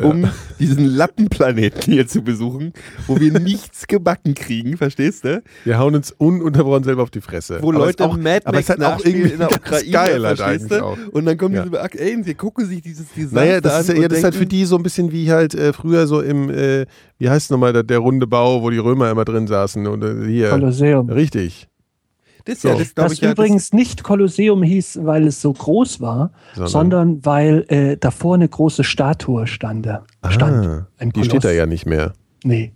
um diesen Lappenplaneten hier zu besuchen, wo wir nichts gebacken kriegen, verstehst du? Wir hauen uns ununterbrochen selber auf die Fresse. Wo Aber Leute auch, Mad aber Max es ist halt auch irgendwie in der Ukraine, geil halt verstehst du? auch. Und dann kommen Ja. diese Aliens, die gucken sich dieses Desaster Naja, das ist, ja, ja, das ist halt für die so ein bisschen wie halt äh, früher so im, äh, wie heißt es nochmal, der, der runde Bau, wo die Römer immer drin saßen. Und äh, hier. Kolosseum. Richtig. Das, ja, So. das, glaub Das ich, ja, übrigens nicht Kolosseum hieß, weil es so groß war, Sondern- sondern, weil äh, davor eine große Statue stande, stand. Ah, Ein die steht da ja nicht mehr. Nee.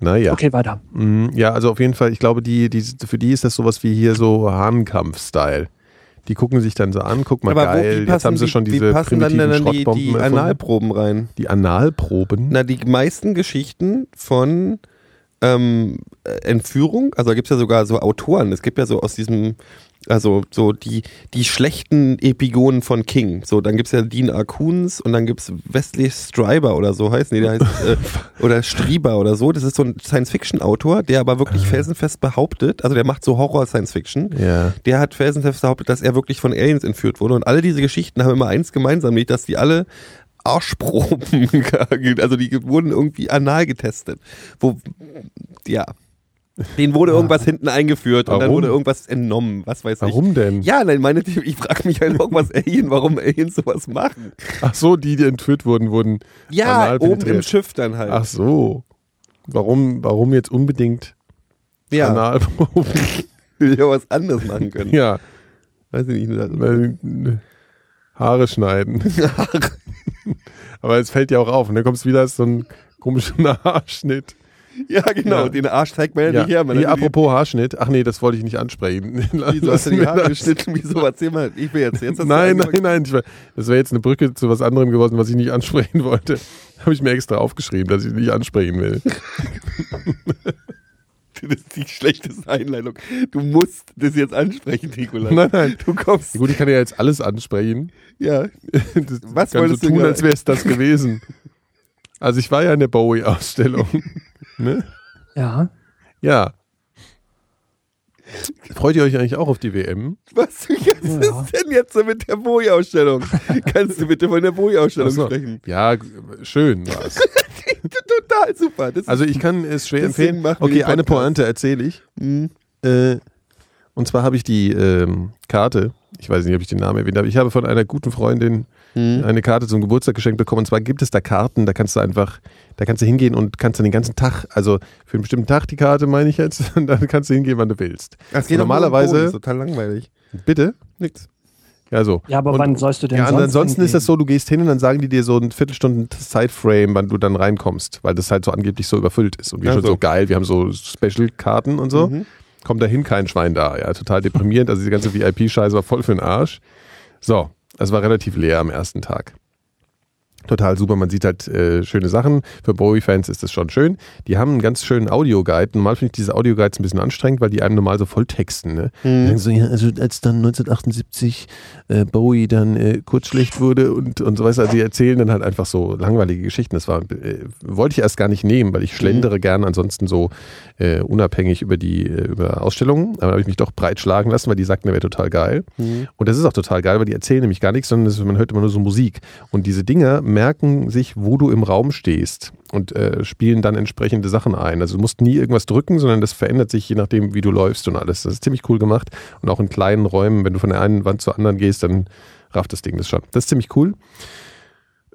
Naja. Okay, weiter. Mhm, ja, also auf jeden Fall, ich glaube, die, die, für die ist das sowas wie hier so Hahnkampf-Style. Die gucken sich dann so an, guck mal aber geil, wie jetzt haben sie die, schon wie diese passen dann, primitiven dann die, Schrottbomben die erfunden. Analproben rein? Die Analproben? Na, die meisten Geschichten von ähm, äh, Entführung, also da gibt es ja sogar so Autoren, es gibt ja so aus diesem, also so die, die schlechten Epigonen von King. So, dann gibt es ja Dean R. Koons und dann gibt es Wesley Stryber oder so heißt, nee, der heißt, äh, oder Strieber oder so. Das ist so ein Science-Fiction-Autor, der aber wirklich felsenfest behauptet, also der macht so Horror-Science-Fiction. ja. Der hat felsenfest behauptet, dass er wirklich von Aliens entführt wurde. Und alle diese Geschichten haben immer eins gemeinsam, nicht, dass die alle Arschproben, also die wurden irgendwie anal getestet. Wo, ja. Denen wurde irgendwas hinten eingeführt und dann Warum? wurde irgendwas entnommen, was weiß ich. Warum denn? Ja, nein, meine, ich frage mich halt irgendwas Alien, warum Aliens sowas machen. Ach so, die, die entführt wurden, wurden Ja, oben im. Schiff dann halt. Ach so. Warum, warum jetzt unbedingt ja, Analproben? will ja was anderes machen können. ja, Weiß ich nicht. weil, ne, Haare schneiden. Aber es fällt ja auch auf. Und dann kommst du wieder so ein komischer Haarschnitt. Ja, genau. Ja. Den Arsch zeigt man ja, Ja, nicht her. Man hat apropos Haarschnitt. Ach nee, das wollte ich nicht ansprechen. Wieso hast du die Haare geschnitten? Wieso? Erzähl mal. Ich will jetzt. jetzt Nein, nein, nein. War, das wäre jetzt eine Brücke zu was anderem geworden, was ich nicht ansprechen wollte. Habe ich mir extra aufgeschrieben, dass ich nicht ansprechen will. Das ist die schlechteste Einleitung. Du musst das jetzt ansprechen, Nikolas. Nein, nein. Du kommst. Gut, ich kann ja jetzt alles ansprechen. Ja. Das Was kann so wolltest du tun, als wäre es das gewesen. Also ich war ja in der Bowie-Ausstellung. ne? Ja. Ja. Freut ihr euch eigentlich auch auf die WM? Was jetzt Ja. ist denn jetzt so mit der Bowie-Ausstellung? Kannst du bitte von der Bowie-Ausstellung so. sprechen? Ja, schön war's. Total super. Also ich kann es schwer empfehlen. Okay, eine. Pointe erzähle ich. Mhm. Äh, und zwar habe ich die ähm, Karte, ich weiß nicht, ob ich den Namen erwähnt habe, ich habe von einer guten Freundin Mhm. eine Karte zum Geburtstag geschenkt bekommen. Und zwar gibt es da Karten, da kannst du einfach, da kannst du hingehen und kannst dann den ganzen Tag, also für einen bestimmten Tag die Karte meine ich jetzt, und dann kannst du hingehen, wann du willst. Das geht Normalerweise- Bowie, ist total langweilig. Bitte? Nix. Ja, so. Ja, aber Und- wann sollst du denn Ja, sonst ansonsten ist das so, du gehst hin und dann sagen die dir so ein Viertelstunden Zeitframe, wann du dann reinkommst, weil das halt so angeblich so überfüllt ist. Und wir Ach schon so. so geil, wir haben so Special-Karten und so. Mhm. Kommt dahin kein Schwein da, ja, total deprimierend. Also die ganze VIP-Scheiße war voll für den Arsch. So, es war relativ leer am ersten Tag. Total super, man sieht halt äh, schöne Sachen. Für Bowie-Fans ist das schon schön. Die haben einen ganz schönen Audioguide. Normal finde ich diese Audioguides ein bisschen anstrengend, weil die einem normal so voll texten. Ne? Mhm. So, ja, also als dann 1978 äh, Bowie dann äh, kurz schlecht wurde und, und so weiter, also die erzählen dann halt einfach so langweilige Geschichten. Das war, äh, wollte ich erst gar nicht nehmen, weil ich schlendere gern ansonsten so äh, unabhängig über die äh, über Ausstellungen. Aber da habe ich mich doch breitschlagen lassen, weil die sagten, der wäre total geil. Mhm. Und das ist auch total geil, weil die erzählen nämlich gar nichts, sondern das, man hört immer nur so Musik. Und diese Dinger merken sich, wo du im Raum stehst und äh, spielen dann entsprechende Sachen ein. Also du musst nie irgendwas drücken, sondern das verändert sich je nachdem, wie du läufst und alles. Das ist ziemlich cool gemacht. Und auch in kleinen Räumen, wenn du von der einen Wand zur anderen gehst, dann rafft das Ding das schon. Das ist ziemlich cool.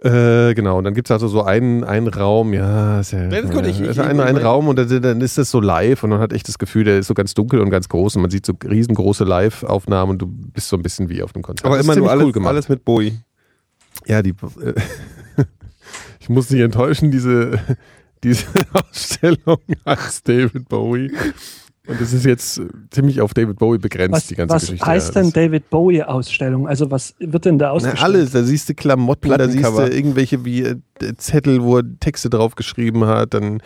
Äh, genau, und dann gibt es also so einen, einen Raum, ja, ist ja, Das ist gut, ich- ja, ich- ein, ich- ein ich- Raum und dann, dann ist das so live und man hat echt das Gefühl, der ist so ganz dunkel und ganz groß und man sieht so riesengroße Live-Aufnahmen und du bist so ein bisschen wie auf einem Konzert. Aber Das immer nur alles, cool gemacht. alles mit Bowie. Ja, die. Äh, ich muss dich enttäuschen, diese, diese Ausstellung heißt David Bowie. Und es ist jetzt ziemlich auf David Bowie begrenzt, Was, die ganze was Geschichte. heißt ja, denn das- David Bowie-Ausstellung? Also was wird denn da Na, ausgestellt? alles, da siehst du Klamotten, da siehst du irgendwelche wie äh, Zettel, wo er Texte drauf geschrieben hat, dann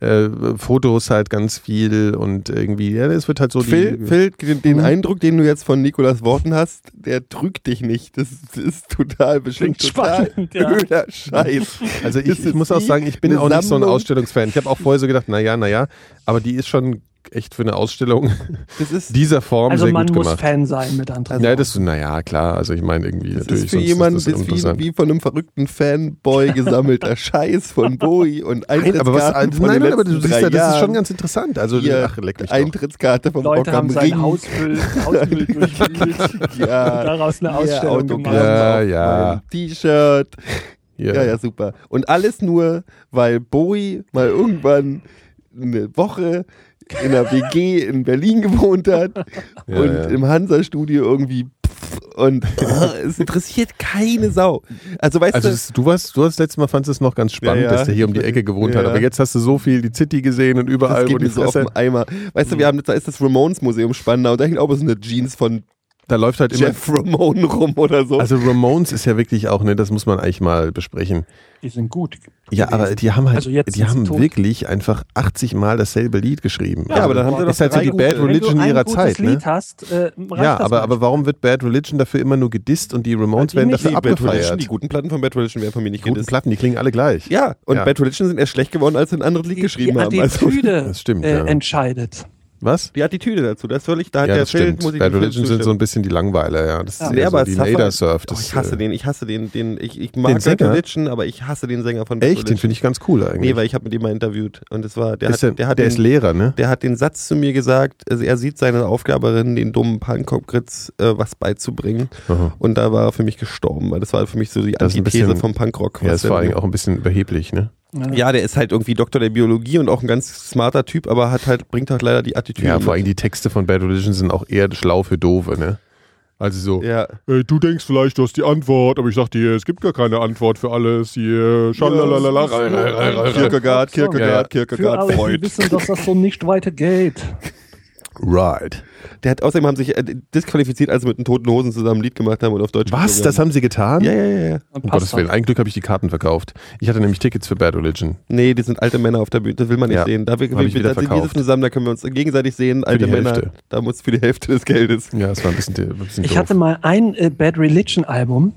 äh, Fotos halt ganz viel und irgendwie, ja, es wird halt so Phil, die. Phil, den, den Mhm. Eindruck, den du jetzt von Nikolas Worten hast, der trügt dich nicht. Das, das ist total bestimmt total spannend, ja. Scheiß. Also ich, ich muss auch sagen, ich bin auch nicht so ein. Ausstellungsfan. Ich habe auch vorher so gedacht, naja, naja, aber die ist schon echt für eine Ausstellung Das ist, dieser Form also sehr man gut muss gemacht. Fan sein mit anderen. Ja, das, naja, klar, also ich meine irgendwie das natürlich. ist für jemanden, das das ist wie, wie von einem verrückten Fanboy gesammelter Scheiß von Bowie und Nein, aber was, Eintrittskarten von nein, nein, aber du siehst ja, das ist schon ganz interessant. Also, Hier, ach, leck mich. Eintrittskarte vom Leute Rock am haben sein Ring. Hausmüll, Hausmüll durchwühlt Ja. und daraus eine Ausstellung gemacht. Ja, ja. T-Shirt. Ja. Ja, ja, super. Und alles nur, weil Bowie mal irgendwann eine Woche in einer WG in Berlin gewohnt hat Ja, und ja. im Hansa-Studio irgendwie und es interessiert keine Sau. Also weißt Also du, das, du warst, du hast letztes Mal fandest es noch ganz spannend, Ja, dass der hier um die Ecke gewohnt hat. Aber jetzt hast du so viel die City gesehen und das überall, wo geht die mir so auf den Eimer. Weißt du, wir haben da ist das Ramones Museum Spandau, da hängt auch so eine Jeans von Da läuft halt immer. Jeff Ramone rum oder so. Also Ramones ist ja wirklich auch, ne, das muss man eigentlich mal besprechen. Die sind gut. Ja, aber die haben halt, Also jetzt die haben wirklich einfach 80 Mal dasselbe Lied geschrieben. Ja, aber dann haben sie das ist halt so drei die gute. Bad Wenn Wenn Religion du ein ihrer gutes Zeit, Lied ne? hast, äh, Ja, das aber, aber warum wird Bad Religion dafür immer nur gedisst und die Ramones werden dafür nicht- die, Bad Religion, abgefeiert? die guten Platten von Bad Religion werden von mir nicht Die guten gedisst. Platten, die klingen alle gleich. Ja, und Ja. Bad Religion sind erst schlecht geworden, als sie ein anderes Lied die, geschrieben die haben. Also, Das stimmt, äh, ja. entscheidet. Was? die Attitüde dazu, das ich, da hat Ja, der das Phil, stimmt. muss ich Bad Religion sind so ein bisschen die Langweiler, ja. Das ist Ja. eher Nee, aber so die Nader Surf. Oh, Das, ich hasse äh, den, ich hasse den, den, ich, ich mag Den Bad? Religion, aber ich hasse den Sänger von Bad Echt? Den Religion. finde ich ganz cool eigentlich. Nee, weil ich habe mit ihm mal interviewt und es war, der ist hat, der hat der den, ist Lehrer, ne? der hat den Satz zu mir gesagt, also er sieht seine Aufgabe darin, den dummen Punkrock-Gritz äh, was beizubringen Aha. und da war er für mich gestorben, weil das war für mich so die Das ist Antithese bisschen- vom Punkrock. Ja, ist vor der- allem auch ein bisschen überheblich, ne? Ja, der ist halt irgendwie Doktor der Biologie und auch ein ganz smarter Typ, aber hat halt, bringt halt leider die Attitüde. Ja, vor allem mit. die Texte von Bad Religion sind auch eher schlau für Dove, ne? Also so, Ja. äh, du denkst vielleicht, du hast die Antwort, aber ich sag dir, es gibt gar keine Antwort für alles. Hier, schalalala, Ja. Kierkegaard. Kierkegaard, Kierkegaard, die Freud. wissen, dass das so nicht weitergeht. Right. Der hat außerdem haben sich äh, disqualifiziert, als sie mit den Toten Hosen zusammen ein Lied gemacht haben und auf Deutsch Was? Das haben sie getan? Ja, ja, ja, Um Gottes das. Willen. Ein Glück habe ich die Karten verkauft. Ich hatte nämlich Tickets für Bad Religion. Nee, die sind alte Männer auf der Bühne, das will man nicht Ja, sehen. Da wir, wir, wir, wir verkauft. zusammen, da können wir uns gegenseitig sehen, alte Männer. Hälfte. Da muss für die Hälfte des Geldes. Ja, es war ein bisschen, ein bisschen Ich doof. hatte mal ein äh, Bad Religion Album,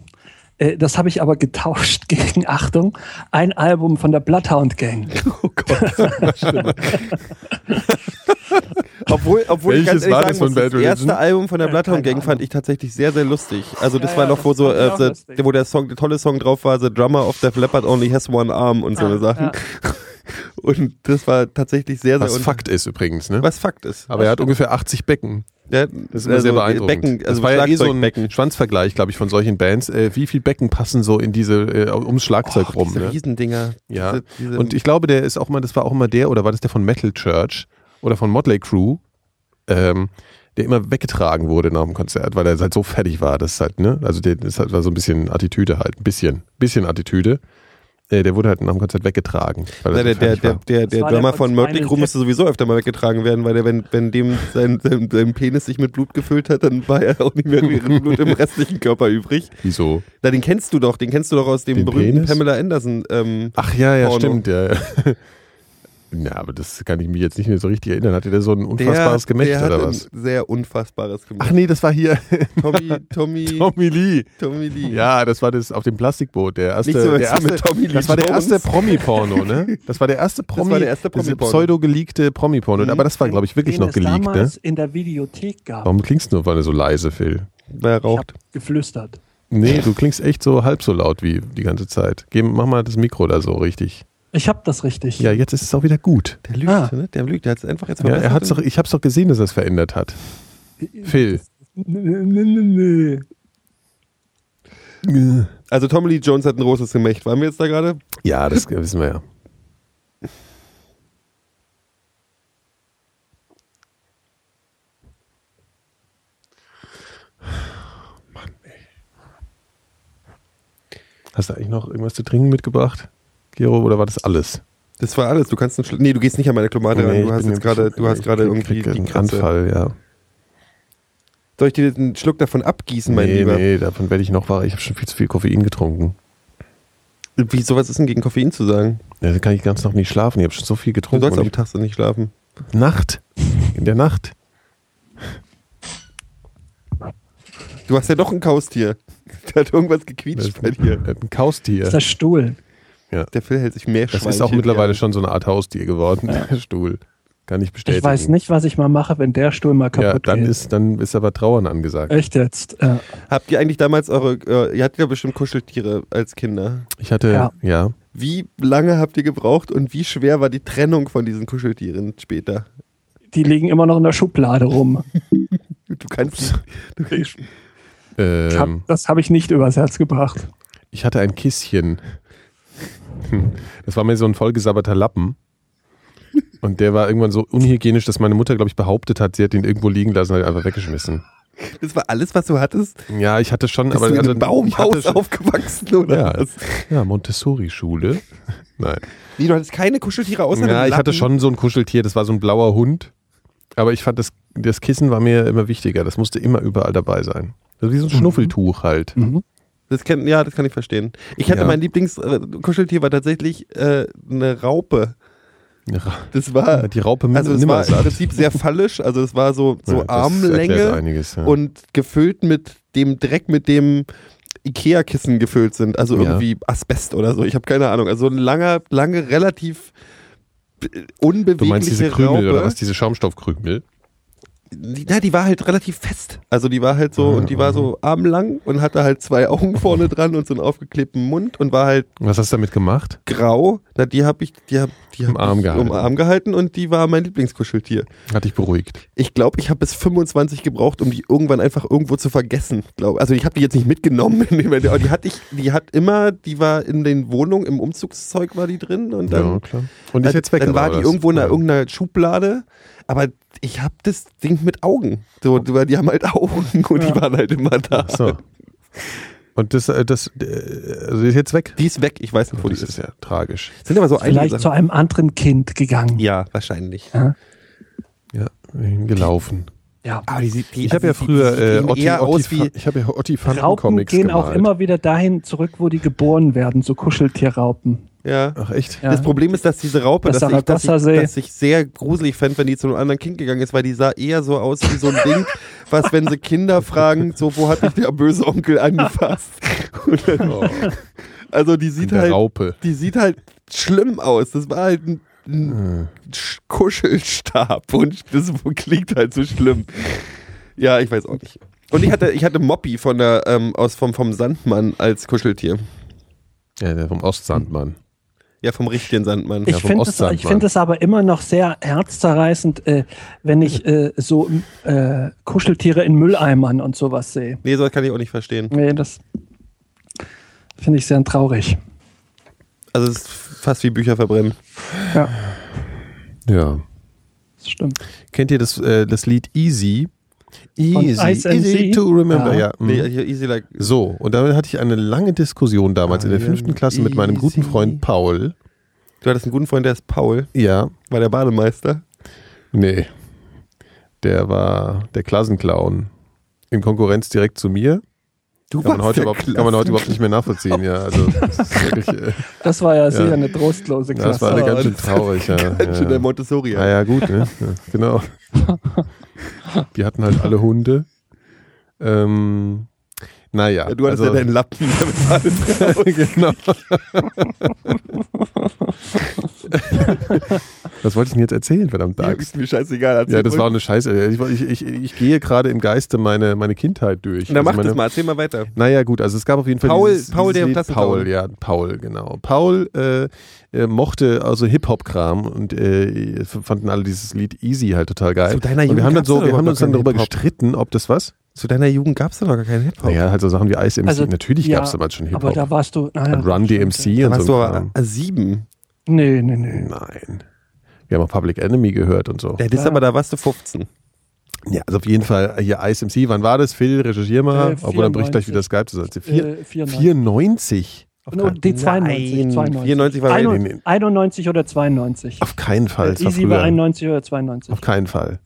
äh, das habe ich aber getauscht gegen, Achtung, ein Album von der Bloodhound Gang. Oh Gott. obwohl, obwohl ich ganz Welches ehrlich war sagen das von muss, das erste Album von der Bloodhound Gang fand ich tatsächlich sehr, sehr lustig. Also das Ja, war ja, noch, wo das so, äh, auch so lustig. wo der Song, der tolle Song drauf war, The Drummer of Def Leppard only has one arm und so eine Sachen. Ja. Und das war tatsächlich sehr, sehr Was Fakt ist übrigens, ne? was Fakt ist. Aber er hat ungefähr 80 Becken. Ja, Das ist immer sehr beeindruckend. Becken, also das war ja eh so ein Schlagzeugbecken. Schwanzvergleich, glaube ich, von solchen Bands. Äh, wie viel Becken passen so in diese, äh, ums Schlagzeug Och, rum? diese Ne? Riesendinger. Ja. Diese, diese, Und ich glaube, der ist auch mal, das war auch immer der, oder war das der von Metal Church oder von Motley Crue, ähm, der immer weggetragen wurde nach dem Konzert, weil er halt so fertig war. Das ist halt, ne? Also der das halt war so ein bisschen Attitüde halt, ein bisschen, bisschen Attitüde. Äh, der wurde halt nach dem Konzert weggetragen. Er der, der, der, der, der Drummer von von Mötley Tap. müsste sowieso öfter mal weggetragen werden, weil der, wenn, wenn dem sein, sein, sein Penis sich mit Blut gefüllt hat, dann war er auch nicht mehr viel Blut im restlichen Körper übrig. Wieso? Na, den kennst du doch, den kennst du doch aus dem Den berühmten Penis? Pamela Anderson. Ähm, Ach ja, ja, Porno. stimmt, ja. ja. Na, aber das kann ich mich jetzt nicht mehr so richtig erinnern. Hatte der so ein unfassbares der, Gemächt der oder hat was? Ein sehr unfassbares Gemächt. Ach nee, das war hier Tommy, Tommy, Tommy Lee. Tommy Lee. Ja, das war das auf dem Plastikboot. Der erste, Nicht so, der erste mit Tommy Lee das war der erste Promi-Porno, ne? Das war der erste Promi, war der erste diese Promi-Porno. pseudo-geleakte Promi-Porno. Mhm. Aber das war, glaube ich, wirklich den noch geleakt, ne? damals in der Videothek gab. Warum klingst du nur weil so leise, Phil? Weil er Ich raucht. hab geflüstert. Nee, du klingst echt so halb so laut wie die ganze Zeit. Geh, mach mal das Mikro da so richtig. Ich hab das richtig. Ja, jetzt ist es auch wieder gut. Der lügt, Ah. ne? Der lügt, der hat es einfach jetzt Ja, er hat's verbessert. doch, ich hab's doch gesehen, dass er es verändert hat. Phil. Nee, nee, nee. Also Tommy Lee Jones hat ein großes Gemächt. Waren wir jetzt da gerade? Ja, das wissen wir ja. Mann, ey. Hast du eigentlich noch irgendwas zu trinken mitgebracht, Gero, oder war das alles? Das war alles. Du kannst einen Schlu Nee, du gehst nicht an meine ran. Nee, Du ich hast bin jetzt gerade, du hast gerade irgendwie einen Kratze. Anfall, ja. Soll ich dir einen Schluck davon abgießen, mein nee, Lieber? nee, davon werde ich noch wach. Ich habe schon viel zu viel Koffein getrunken. Wie, sowas ist denn gegen Koffein zu sagen? Ja, da kann ich ganz noch nicht schlafen. Ich habe schon so viel Du getrunken. sollst und am Tag so nicht schlafen. Nacht. In der Nacht. Du hast ja doch ein Kaustier. Da hat irgendwas gequietscht bei dir. Ein Kaustier. Das ist der Stuhl. Der Phil hält sich mehr Das ist auch mittlerweile schon so eine Art Haustier geworden, der Stuhl. Kann ich bestätigen. Ich weiß nicht, was ich mal mache, wenn der Stuhl mal Ja, kaputt dann geht. ist, dann ist aber Trauern angesagt. Echt jetzt? Ja. Habt ihr eigentlich damals eure, äh, ihr hattet ja bestimmt Kuscheltiere als Kinder. Ich hatte, ja. Ja. Wie lange habt ihr gebraucht und wie schwer war die Trennung von diesen Kuscheltieren später? Die liegen immer noch in der Schublade rum. Du kannst du kriegst, Ich hab, Ähm, das habe ich nicht übers Herz gebracht. ich hatte ein Kisschen. Das war mir so ein vollgesabberter Lappen. Und der war irgendwann so unhygienisch, dass meine Mutter, glaube ich, behauptet hat, sie hat ihn irgendwo liegen lassen und hat einfach weggeschmissen. Das war alles, was du hattest? Ja, ich hatte schon, Bist aber du in also, Baumhaus aufgewachsen oder Ja. was? Ja, Montessori-Schule. Nein. Nee, du hattest keine Kuscheltiere außer Ja, ich hatte schon so ein Kuscheltier, das war so ein blauer Hund. Aber ich fand, das, das Kissen war mir immer wichtiger. Das musste immer überall dabei sein. Also wie so ein Schnuffeltuch halt. Mhm. Das kann, ja, das kann ich verstehen. Ich hatte Ja. mein Lieblingskuscheltier war tatsächlich äh, eine Raupe. Das war Die Raupe also es war im. Prinzip sehr fallisch, also es war so, so Ja, Armlänge einiges, ja. und gefüllt mit dem Dreck, mit dem Ikea-Kissen gefüllt sind, also irgendwie Asbest oder so. Ich habe keine Ahnung. Also ein langer, lange, relativ unbewegliche du meinst diese Krümel Raupe. oder was? Diese Schaumstoffkrümel? Die, na, die war halt relativ fest. Also die war halt so, und die war so armlang und hatte halt zwei Augen vorne dran und so einen aufgeklebten Mund und war halt Was hast du damit gemacht? grau. Na, die habe ich, die hab, die hab Arm ich gehalten. um Arm gehalten und die war mein Lieblingskuscheltier. Hat dich beruhigt. Ich glaube, ich habe bis 25 gebraucht, um die irgendwann einfach irgendwo zu vergessen. Glaub. Also ich habe die jetzt nicht mitgenommen, die hatte ich, die hat immer, die war in den Wohnungen, im Umzugszeug war die drin und dann, ja, klar. Und ist dann, jetzt weg. dann war die irgendwo in einer, irgendeiner Schublade. Aber ich hab das Ding mit Augen. So, die die haben halt Augen und die waren halt immer da. So. Und das, äh, das, äh, also die ist jetzt weg. Die ist weg, ich weiß nicht, wo die Das ist ist. ja tragisch. Sind aber so Vielleicht zu einem anderen Kind gegangen. Ja, wahrscheinlich. Ja, gelaufen. Ja. Aber die sieht, die, Ich habe ja also die- früher die äh, Otti, eher Otti, aus wie. ich habe ja Otti Raupen Comics gehen gemalt. auch immer wieder dahin zurück, wo die geboren werden, so Kuscheltierraupen. Ja. Ach echt? Ja. Das Problem ist, dass diese Raupe, Das dass ich, dass, ich, dass ich sehr gruselig fände, wenn die zu einem anderen Kind gegangen ist, weil die sah eher so aus wie so ein Ding, was, wenn sie Kinder fragen, so, wo hat dich der böse Onkel angefasst? Und dann, Oh, also die sieht halt, Raupe. die sieht halt schlimm aus. Das war halt ein, ein Sch- Kuschelstab und das klingt halt so schlimm. Ja, ich weiß auch nicht. Und ich hatte, ich hatte Moppy von der, ähm, aus, vom, vom Sandmann als Kuscheltier. Ja, der vom Ostsandmann. Ja, vom richtigen Sandmann. Ich vom finde es Ostsandmann. ich find es aber immer noch sehr herzzerreißend, äh, wenn ich äh, so äh, Kuscheltiere in Mülleimern und sowas sehe. Nee, sowas kann ich auch nicht verstehen. Nee, das finde ich sehr traurig. Also es ist fast wie Bücher verbrennen. Ja, Ja. das stimmt. Kennt ihr das, äh, das Lied Easy? Easy, easy to remember. Ja. Ja. mhm. Easy like. So, und damit hatte ich eine lange Diskussion damals in der I fünften Klasse mit meinem guten. Freund Paul. Du hattest einen guten Freund, der ist Paul, Ja, war der Bademeister. nee. Der war der Klassenclown. In Konkurrenz direkt zu mir. Du Kann man, heute überhaupt, kann man heute überhaupt nicht mehr nachvollziehen, ja. Also, das wirklich, äh, Das war ja sicher Ja. eine trostlose Klasse. das war eine ganz schön das- traurig, ja. Ganz schön ja. der Montessori. Ja, ja, gut, ne? Ja, genau. Die hatten halt alle Hunde. Ähm, naja. Ja, du hattest also, ja deinen Lappen. genau. Was wollte ich denn jetzt erzählen, verdammt Ja, Axt? ist mir scheißegal. Ja, das war eine Scheiße. Ich, ich, ich, gehe gerade im Geiste meine, meine Kindheit durch. Na, Also mach meine, das mal, erzähl mal weiter. Naja, gut, also es gab auf jeden Fall Paul- dieses, Paul, dieses der Lied. Paul, ja, Paul, genau. Paul äh, äh, mochte also Hip-Hop-Kram und äh, fanden alle dieses Lied Easy halt total geil. Zu deiner und wir haben dann so, wir haben uns dann darüber gestritten, ob das was? Zu deiner Jugend gab es doch noch gar keinen Hip-Hop. Naja, halt so Sachen wie Ice MC. Also, Natürlich ja, gab es damals schon Aber Hip-Hop. da warst du. Naja, Und Run DMC da und warst so. du ein aber Kram. sieben. Ja. Nee, nee, nee. Nein. Wir haben auch Public Enemy gehört und so. Ja, das ist Ja. aber, da warst du 15. Ja, also auf jeden Fall hier Ice MC. Wann war das? Phil, recherchier mal. Äh, Obwohl dann bricht gleich 94. wieder Skype zusammen. Vier, Äh, 94. 94? Auf, No, die 92. Nein, 92. 94 war Ein- Welt. 91 oder 92. auf keinen Fall. Es war Easy war früher. 91 oder 92. Auf keinen Fall.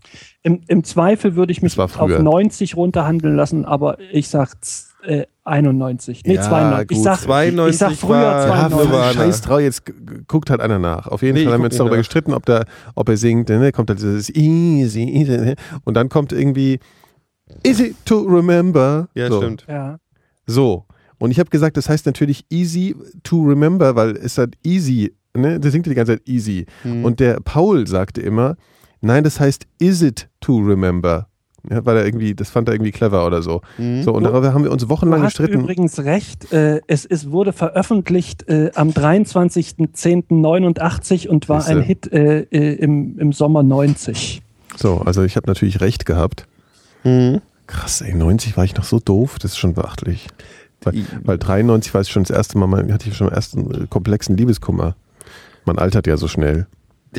Im, Im Zweifel würde ich mich war auf früher. 90 runterhandeln lassen, aber ich sag äh, 91. Nee, Ja, 92. Ich sag, 92 ich sag früher war- Ja, 92. Nirvana. scheiß drauf, jetzt guckt halt einer nach. Auf jeden Nee, Fall ich haben wir uns darüber nach. gestritten, ob, der, ob er singt, ne, kommt halt dieses easy, easy, und dann kommt irgendwie easy to remember. Ja, so. stimmt. Ja. So. Und ich habe gesagt, das heißt natürlich easy to remember, weil es halt easy, ne, das singt ja die ganze Zeit easy. Hm. Und der Paul sagte immer, nein, das heißt is it to remember. Ja, weil er irgendwie, das fand er irgendwie clever oder so. Hm. So, und Du- darüber haben wir uns Du wochenlang hast gestritten. übrigens recht. Äh, es, es wurde veröffentlicht äh, am 23.10.89 und war Siehste. ein Hit äh, äh, im, im Sommer 90. So, also ich habe natürlich recht gehabt. Hm. Krass, ey, 90 war ich noch so doof, das ist schon beachtlich. Weil, weil 93 war ich schon das erste Mal, hatte ich schon ersten äh, komplexen Liebeskummer. Man altert ja so schnell.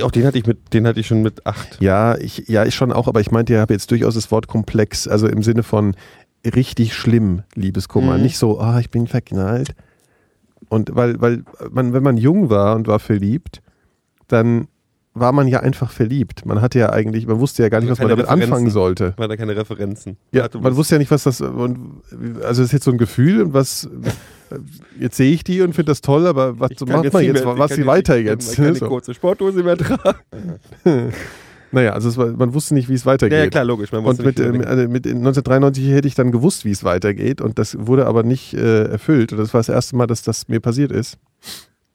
Auch den hatte ich mit, den hatte ich schon mit acht. Ja, ich, ja, ich schon auch, aber ich meinte, ich habe jetzt durchaus das Wort komplex, also im Sinne von richtig schlimm Liebeskummer. Mhm. Nicht so, ah, ich bin verknallt. Und weil, weil man, wenn man jung war und war verliebt, dann war man ja einfach verliebt. Man hatte ja eigentlich, man wusste ja gar nicht, was man Keine damit anfangen Referenzen. sollte. War da keine Referenzen. Ja, Warte, man was- wusste ja nicht, was das und also das ist jetzt so ein Gefühl und was jetzt sehe ich die und finde das toll, aber was macht man jetzt, mehr- was sie weiter ich jetzt? Ich kann ne, eine so. kurze Sporthose mehr tragen. Naja, also war, man wusste nicht, wie es weitergeht. Ja, ja, klar, logisch. Man Und mit, nicht, äh, mit, man äh, mit 1993 hätte ich dann gewusst, wie es weitergeht und das wurde aber nicht äh, erfüllt und das war das erste Mal, dass das mir passiert ist.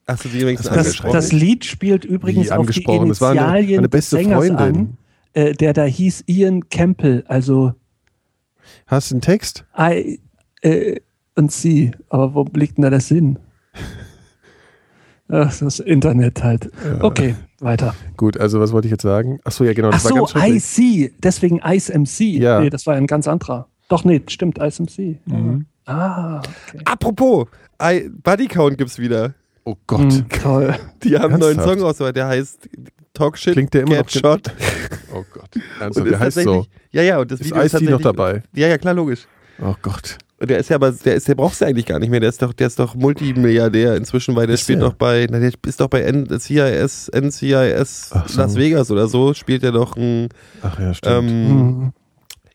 Hast du die übrigens Das- Das, angesprochen? das Lied spielt übrigens Wie auf die war eine, Initialien des beste Sängers Freundin. an, äh, der da hieß Ian Campbell, also Hast du einen Text? I äh, und sie. Aber wo liegt denn da der Sinn? Ach, das Internet halt. Okay, weiter. Gut, also was wollte ich jetzt sagen? Ach so, ja genau, Ach das war so, ganz schrecklich. IC, deswegen Ice MC. Ja. Nee, das war ein ganz anderer. Doch, nee, stimmt, Ice MC. Mhm. Ah, okay. Apropos, I, Buddy Count gibt's wieder. Oh Gott. Hm, toll. Die haben einen neuen? Song rausgebracht, der heißt Talk Shit, Klingt der immer Get noch- Shot. Oh Gott. Ernsthaft, ist der heißt so. tatsächlich- Ja, ja, und das Ist Video ist noch dabei? Ja, ja, klar, logisch. Oh Gott. Und der ist ja aber, der ist, der brauchst du eigentlich gar nicht mehr. Der ist doch, der ist doch Multimilliardär inzwischen, weil der Ist spielt der? doch bei, na, der ist doch bei N CIS, NCIS Ach so. Las Vegas oder so, spielt er doch ein, Ach ja, stimmt. ähm, Mhm.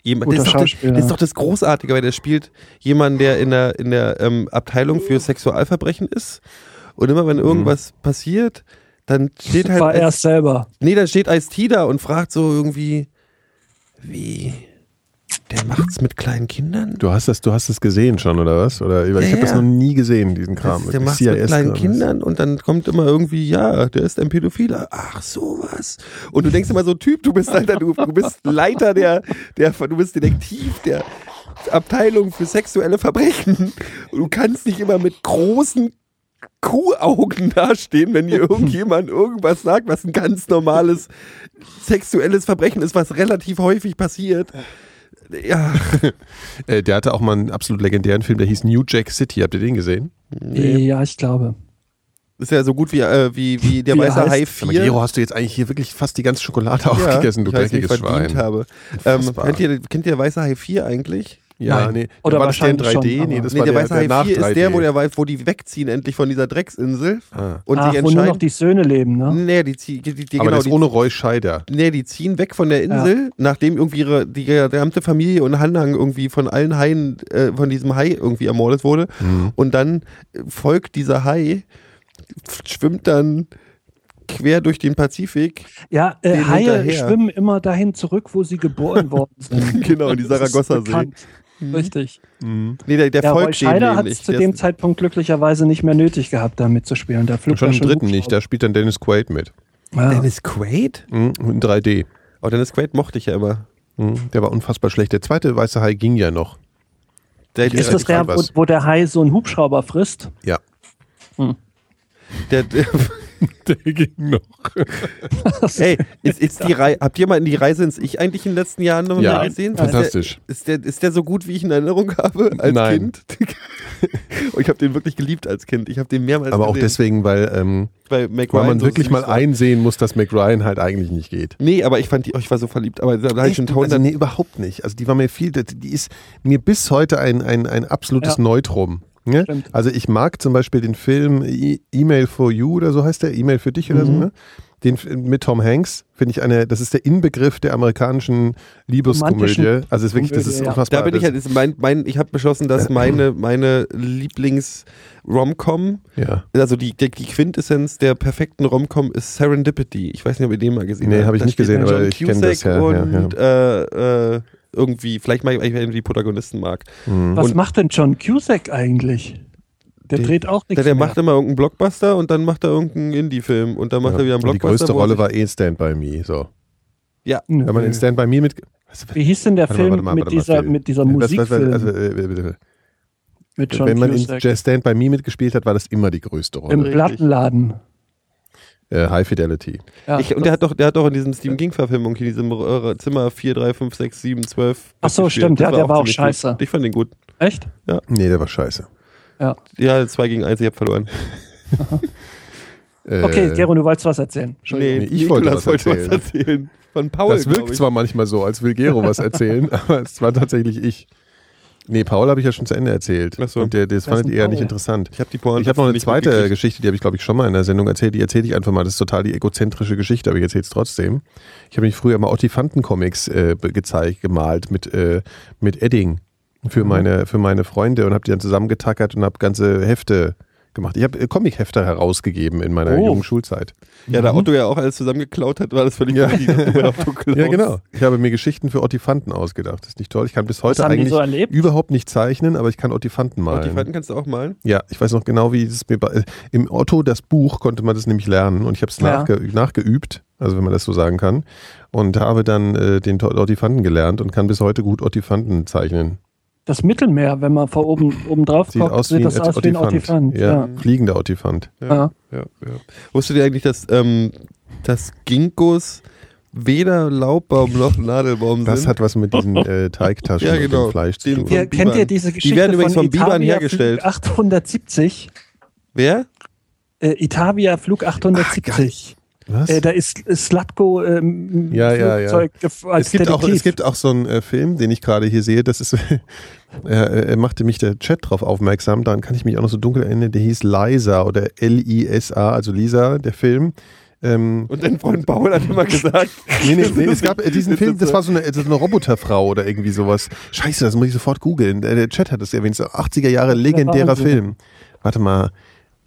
jemand, Guter das ist, doch das, das ist doch das Großartige, weil der spielt jemanden, der in der, in der ähm, Abteilung für Sexualverbrechen ist. Und immer wenn irgendwas passiert, dann steht halt, War er selber. nee, dann steht Ice-T da und fragt so irgendwie, wie, der macht's mit kleinen Kindern? du hast das, du hast es gesehen schon, oder was? Oder ich Ja, habe das noch nie gesehen, diesen Kram. Das, der macht CIS mit kleinen Kram. Kindern und dann kommt immer irgendwie, ja, der ist ein Pädophiler. Ach, sowas. Und du denkst immer so, Typ, du bist Alter, du, du bist Leiter der, der, du bist Detektiv der Abteilung für sexuelle Verbrechen. Und du kannst nicht immer mit großen Kuhaugen dastehen, wenn dir irgendjemand irgendwas sagt, was ein ganz normales sexuelles Verbrechen ist, was relativ häufig passiert. Ja, Äh, der hatte auch mal einen absolut legendären Film, der hieß New Jack City. Habt ihr den gesehen? Ja, ich glaube. ist ja so gut wie, äh, wie, wie der Wie weiße? Hai Aber 4. Gero, hast du jetzt eigentlich hier wirklich fast die ganze Schokolade aufgegessen, du ich weiß, wie ich dreckiges verdient Schwein. habe. Ähm, kennt, ihr, kennt ihr Weiße Hai 4 eigentlich? Ja, Nein. nee. Oder war das der in wahrscheinlich 3D? schon, nee, das nee, war der, der, Weiße der Hai nach 4 ist der, wo, 3D. der, wo die wegziehen endlich von dieser Drecksinsel Ah. und Ach, sich wo nur noch entscheiden. die Söhne leben, ne? Nee, die, zieh- die, die, Aber genau, das die, ist ohne Roy Scheider. nee, die ziehen weg von der Insel, nachdem irgendwie ihre, die gesamte Familie und Hanhang irgendwie von allen Haien, äh, von diesem Hai irgendwie ermordet wurde. Mhm. Und dann äh, folgt dieser Hai, schwimmt dann quer durch den Pazifik. Ja, äh, Haie hinterher. schwimmen immer dahin zurück, wo sie geboren worden sind. Genau, in die Saragossa-See. Bekannt. Richtig. Mhm. Nee, der, der Ja, folgt dem Scheider hat es zu dem Zeitpunkt glücklicherweise nicht mehr nötig gehabt, da mitzuspielen. Der flog Schon da im dritten nicht, da spielt dann Dennis Quaid mit. Ja. Dennis Quaid? Mhm. In 3D. Oh, Dennis Quaid mochte ich ja immer. Mhm. Der war unfassbar schlecht. Der zweite weiße Hai ging ja noch. Der, Ist das der, wo, wo der Hai so einen Hubschrauber frisst? Ja. der, der, Der ging noch. Ey, ist, ist die Rei habt ihr mal in die Reise ins Ich eigentlich in den letzten Jahren noch Ja, mal gesehen? fantastisch. Ist der, ist, der, ist der so gut, wie ich in Erinnerung habe als Nein. Kind? oh, ich habe den wirklich geliebt als Kind. Ich habe den mehrmals Aber auch gesehen. deswegen, weil, ähm, weil, Mac weil man so wirklich mal war. einsehen muss, dass McRyan halt eigentlich nicht geht. Nee, aber ich fand die, oh, ich war so verliebt. Aber da habe ich schon also, nee, überhaupt nicht. Also die war mir viel, die ist mir bis heute ein, ein, ein absolutes Ja. Neutrum. Ne? Also ich mag zum Beispiel den Film E- E-Mail for You oder so heißt der, E-Mail für dich oder so, Mhm. ne? Den mit Tom Hanks finde ich eine, das ist der Inbegriff der amerikanischen Liebeskomödie. Also es ist wirklich, das ist ja. unfassbar. Da bin ich Das- halt, ist mein, mein, ich habe beschlossen, dass meine, meine Lieblings-Romcom, ja. also die, die, Quintessenz der perfekten Romcom ist Serendipity. Ich weiß nicht, ob ihr den mal gesehen Nee, habt. habe ich nicht gesehen, John aber ich kenne das ja. ja, Und Äh, äh, irgendwie, vielleicht mal, die Protagonisten mag. Mhm. Was Und- macht denn John Cusack eigentlich? Der Der- dreht auch nichts Der, der mehr. macht immer irgendeinen Blockbuster und dann macht er irgendeinen Indie-Film und dann macht Ja. er wieder einen Und die Blockbuster. größte Rolle war eh Stand By Me. So. Ja. Wenn man in Stand By Me mit. Was, Wie hieß denn der mal, Film mal, mit, dieser, mit Musikfilm also, äh, äh, bitte. mit John Wenn man in Cusack? Just Stand By Me mitgespielt hat, war das immer die größte Im Rolle. Richtig. Plattenladen. Äh, High Fidelity. Ja, ich, und der hat doch, der hat doch in diesem Stephen King-Verfilmung hier diesem äh, Zimmer 4, 3, 5, 6, 7, 12. Ach so, stimmt, Das ja, der war auch ziemlich scheiße. Gut. Ich fand den gut. Echt? Nee, der war scheiße. Ja. Ja, 2 gegen 1, ich hab verloren. Äh, Okay, Gero, du wolltest was erzählen. Entschuldigung. Nee, ich wollte was wollte was erzählen. Von Paul, Das wirkt ich. zwar manchmal so, als will Gero was erzählen, aber es war tatsächlich ich. Nee, Paul habe ich ja schon zu Ende erzählt. Ach so. Und der, das fandet denn ihr ja Paul? nicht interessant. Ich habe die Pointe Ich habe noch eine zweite. Geschichte, die habe ich, glaube ich, schon mal in der Sendung erzählt. Die erzähle ich einfach mal. Das ist total die egozentrische Geschichte, aber ich erzähle es trotzdem. Ich habe mich früher mal Ottifanten-Comics äh, gezeigt, gemalt mit, äh, mit Edding für Mhm. meine, für meine Freunde und habe die dann zusammengetackert und habe ganze Hefte gemacht. Ich habe äh, Comic-Hefte herausgegeben in meiner Oh. jungen Schulzeit. Ja, da Otto ja auch alles zusammengeklaut hat, war das völlig Ja. richtig. Ja, genau. Ich habe mir Geschichten für Ottifanten ausgedacht. Das ist nicht toll. Ich kann bis heute eigentlich so überhaupt nicht zeichnen, aber ich kann Ottifanten malen. Ottifanten kannst du auch malen? Ja, ich weiß noch genau, wie es mir bei, äh, im Otto das Buch konnte man das nämlich lernen und ich habe es Ja. nachge, nachgeübt, also wenn man das so sagen kann, und habe dann äh, den Ottifanten gelernt und kann bis heute gut Ottifanten zeichnen. Das Mittelmeer, wenn man von oben, oben drauf Sieht guckt, aus sieht das aus wie ein Ottifant. Ja, Ja. fliegender Ottifant. Ja. Ja, ja. Wusstet ihr eigentlich, dass, ähm, dass Ginkgos weder Laubbaum noch Nadelbaum Das sind? hat was mit diesen äh, Teigtaschen Ja, und genau. dem Fleisch zu tun. Ihr, kennt ihr diese Die Geschichte werden übrigens von von Bibern hergestellt. Flug 870? Wer? Äh, Itavia Flug 870. Was? Äh, da ist Slatko ähm, Ja, ja, ja. Gef- als es, gibt auch, Detektiv. es gibt auch so einen äh, Film, den ich gerade hier sehe, das ist, äh, äh, machte mich der Chat drauf aufmerksam, daran kann ich mich auch noch so dunkel erinnern, der hieß Lisa oder L-I-S-A, also Lisa, der Film. Ähm, Und dein Freund Paul hat immer gesagt, Nee, nee, nee, es gab äh, diesen Film, das war so eine, so eine Roboterfrau oder irgendwie sowas. Scheiße, das muss ich sofort googeln. Der, der Chat hat das erwähnt, so 80er Jahre legendärer. Film. Warte mal,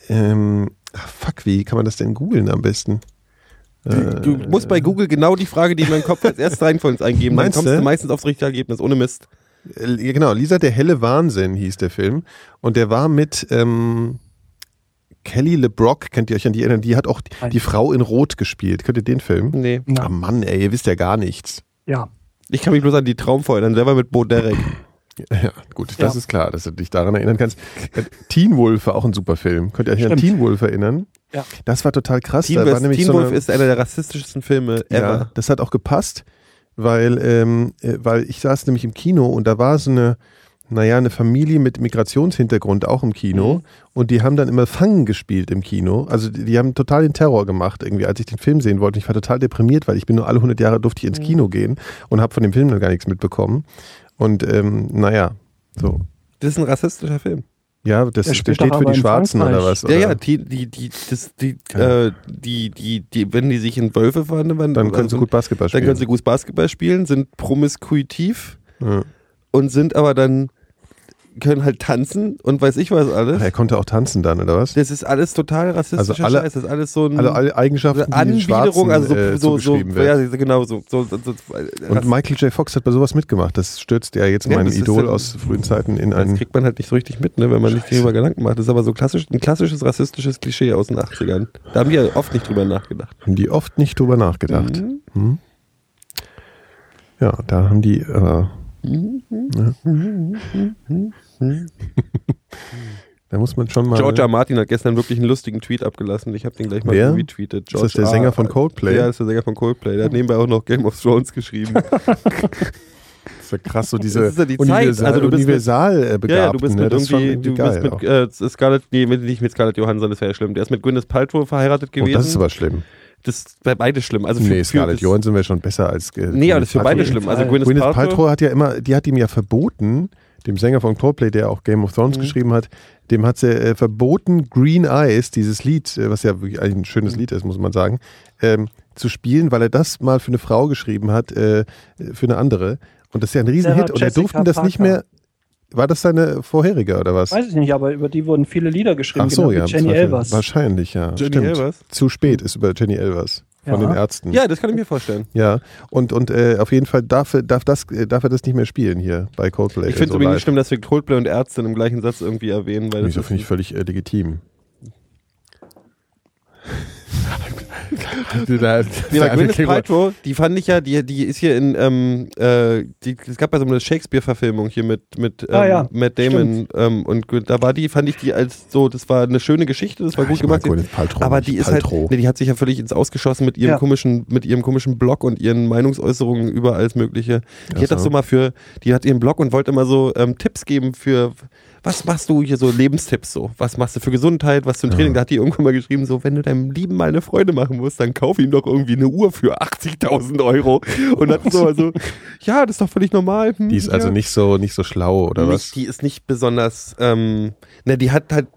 ähm, ach, fuck, wie kann man das denn googeln am besten? Äh, du musst bei Google genau die Frage, die in meinem Kopf als erstes reinfällt, eingeben. Dann Meinst kommst du? du meistens aufs richtige Ergebnis, ohne Mist. Äh, ja, genau, Lisa der helle Wahnsinn hieß der Film. Und der war mit ähm, Kelly LeBrock, kennt ihr euch an die erinnern? Die hat auch die, Nein. die Frau in Rot gespielt. Könnt ihr den Film? Nee. Ah Mann, ey, ihr wisst ja gar nichts. ja. Ich kann mich bloß an die Traumfrau erinnern. Der war mit Bo Derek. Ja, gut, das Ja. ist klar, dass du dich daran erinnern kannst. Teen Wolf war auch ein super Film. Könnt ihr euch an Stimmt. Teen Wolf erinnern? Ja. Das war total krass. Teen, da war Wolf, nämlich Teen so Wolf eine, ist einer der rassistischsten Filme ja, ever. das hat auch gepasst, weil, ähm, äh, weil ich saß nämlich im Kino und da war so eine, naja, eine Familie mit Migrationshintergrund auch im Kino Mhm. und die haben dann immer Fangen gespielt im Kino. Also die, die haben total den Terror gemacht irgendwie, als ich den Film sehen wollte. Ich war total deprimiert, weil ich bin nur alle 100 Jahre durfte ich ins Mhm. Kino gehen und habe von dem Film noch gar nichts mitbekommen. Und ähm, naja, so. Das ist ein rassistischer Film. Ja, das, Der der steht für die Schwarzen Frankreich. oder was? Ja, Oder? ja, die, die, die, das, die, Ja. äh, die, die, die, wenn die sich in Wölfe verwandeln, Dann können sie also, gut Basketball dann spielen. können sie gut Basketball spielen, sind promiskuitiv ja. und sind aber dann, können halt tanzen und weiß ich was alles. Ach, er konnte auch tanzen dann, oder was? Das ist alles total rassistischer Also alle- Scheiß. Das ist alles so ein Also alle Eigenschaften, die Anbiederung, also so, äh, so, so, ja, genau, so, so, so, Und Michael J. Fox hat bei sowas mitgemacht. Das stürzt ja jetzt Ja, mein das Idol dann- aus frühen Zeiten in das einen. kriegt man halt nicht so richtig mit, ne, wenn man nicht Scheiße. darüber Gedanken macht. Das ist aber so klassisch, ein klassisches rassistisches Klischee aus den 80ern. Da haben wir oft nicht drüber nachgedacht. Haben die oft nicht drüber nachgedacht. Mhm. Hm? Ja, da haben die. Äh, da muss man schon mal. Georgia Martin hat gestern wirklich einen lustigen Tweet abgelassen. Ich habe den gleich mal Wer? retweetet. Ist das der Sänger von Coldplay? Ja, ist der Sänger von Coldplay. Der hat nebenbei auch noch Game of Thrones geschrieben. Das ist ja krass, so diese Das ist ja die Zeit. Universal, Also du bist mit- universal äh, ja, ja, du bist ne? mit irgendwie, du bist auch. mit äh, Scarlett, nee, mit- nicht mit Scarlett Johansson, das wäre ja schlimm. Der ist mit Gwyneth Paltrow verheiratet Oh, gewesen. das ist aber schlimm. Das wäre beide schlimm. Also für, nee, Scarlett Johansson wäre schon besser als. Äh, Nee, aber das ist für beide schlimm. Also. Gwyneth, Gwyneth Paltrow, Paltrow hat ja immer, die hat ihm ja verboten, dem Sänger von Coldplay, der auch Game of Thrones Mhm. geschrieben hat, dem hat sie äh, verboten, Green Eyes, dieses Lied, äh, was ja wirklich eigentlich ein schönes Mhm. Lied ist, muss man sagen, ähm, zu spielen, weil er das mal für eine Frau geschrieben hat, äh, für eine andere. Und das ist ja ein Riesenhit. Und er durften das nicht Parker. mehr. War das seine vorherige oder was? Weiß ich nicht, aber über die wurden viele Lieder geschrieben, Ach so, genau ja. Jenny. Elvers. Wahrscheinlich, ja. Jenny Stimmt. Elvers? Zu spät ist über Jenny Elvers von Ja. den Ärzten. Ja, das kann ich mir vorstellen. Ja, und, und äh, auf jeden Fall darf, er- darf, das, darf er das nicht mehr spielen hier bei Coldplay. Ich finde es so übrigens nicht schlimm, dass wir Coldplay und Ärzte im gleichen Satz irgendwie erwähnen, weil das Wieso finde ich völlig äh, legitim. Nee, aber Gwyneth Paltrow, die fand ich ja, die, die ist hier in, ähm, äh, die, es gab ja so eine Shakespeare-Verfilmung hier mit, mit ähm, Ah, ja. Matt Damon ähm, und da war die, fand ich die als so, das war eine schöne Geschichte, das war gut gemacht. Aber die ist halt, nee, die hat sich ja völlig ins Ausgeschossen mit ihrem Ja. komischen, mit ihrem komischen Blog und ihren Meinungsäußerungen über alles Mögliche. Die Ach hat das so. so mal für, die hat ihren Blog und wollte immer so ähm, Tipps geben für, was machst du hier so, Lebenstipps so, was machst du für Gesundheit, was zum Training. Da hat die irgendwann mal geschrieben, so, wenn du deinem Lieben mal eine Freude machen musst, dann kauf ihm doch irgendwie eine Uhr für 80.000 Euro. Und hat so, also, ja, das ist doch völlig normal. Hm, Die ist also ja. nicht so, nicht so schlau, oder nicht, was? Die ist nicht besonders, ähm, ne, die hat halt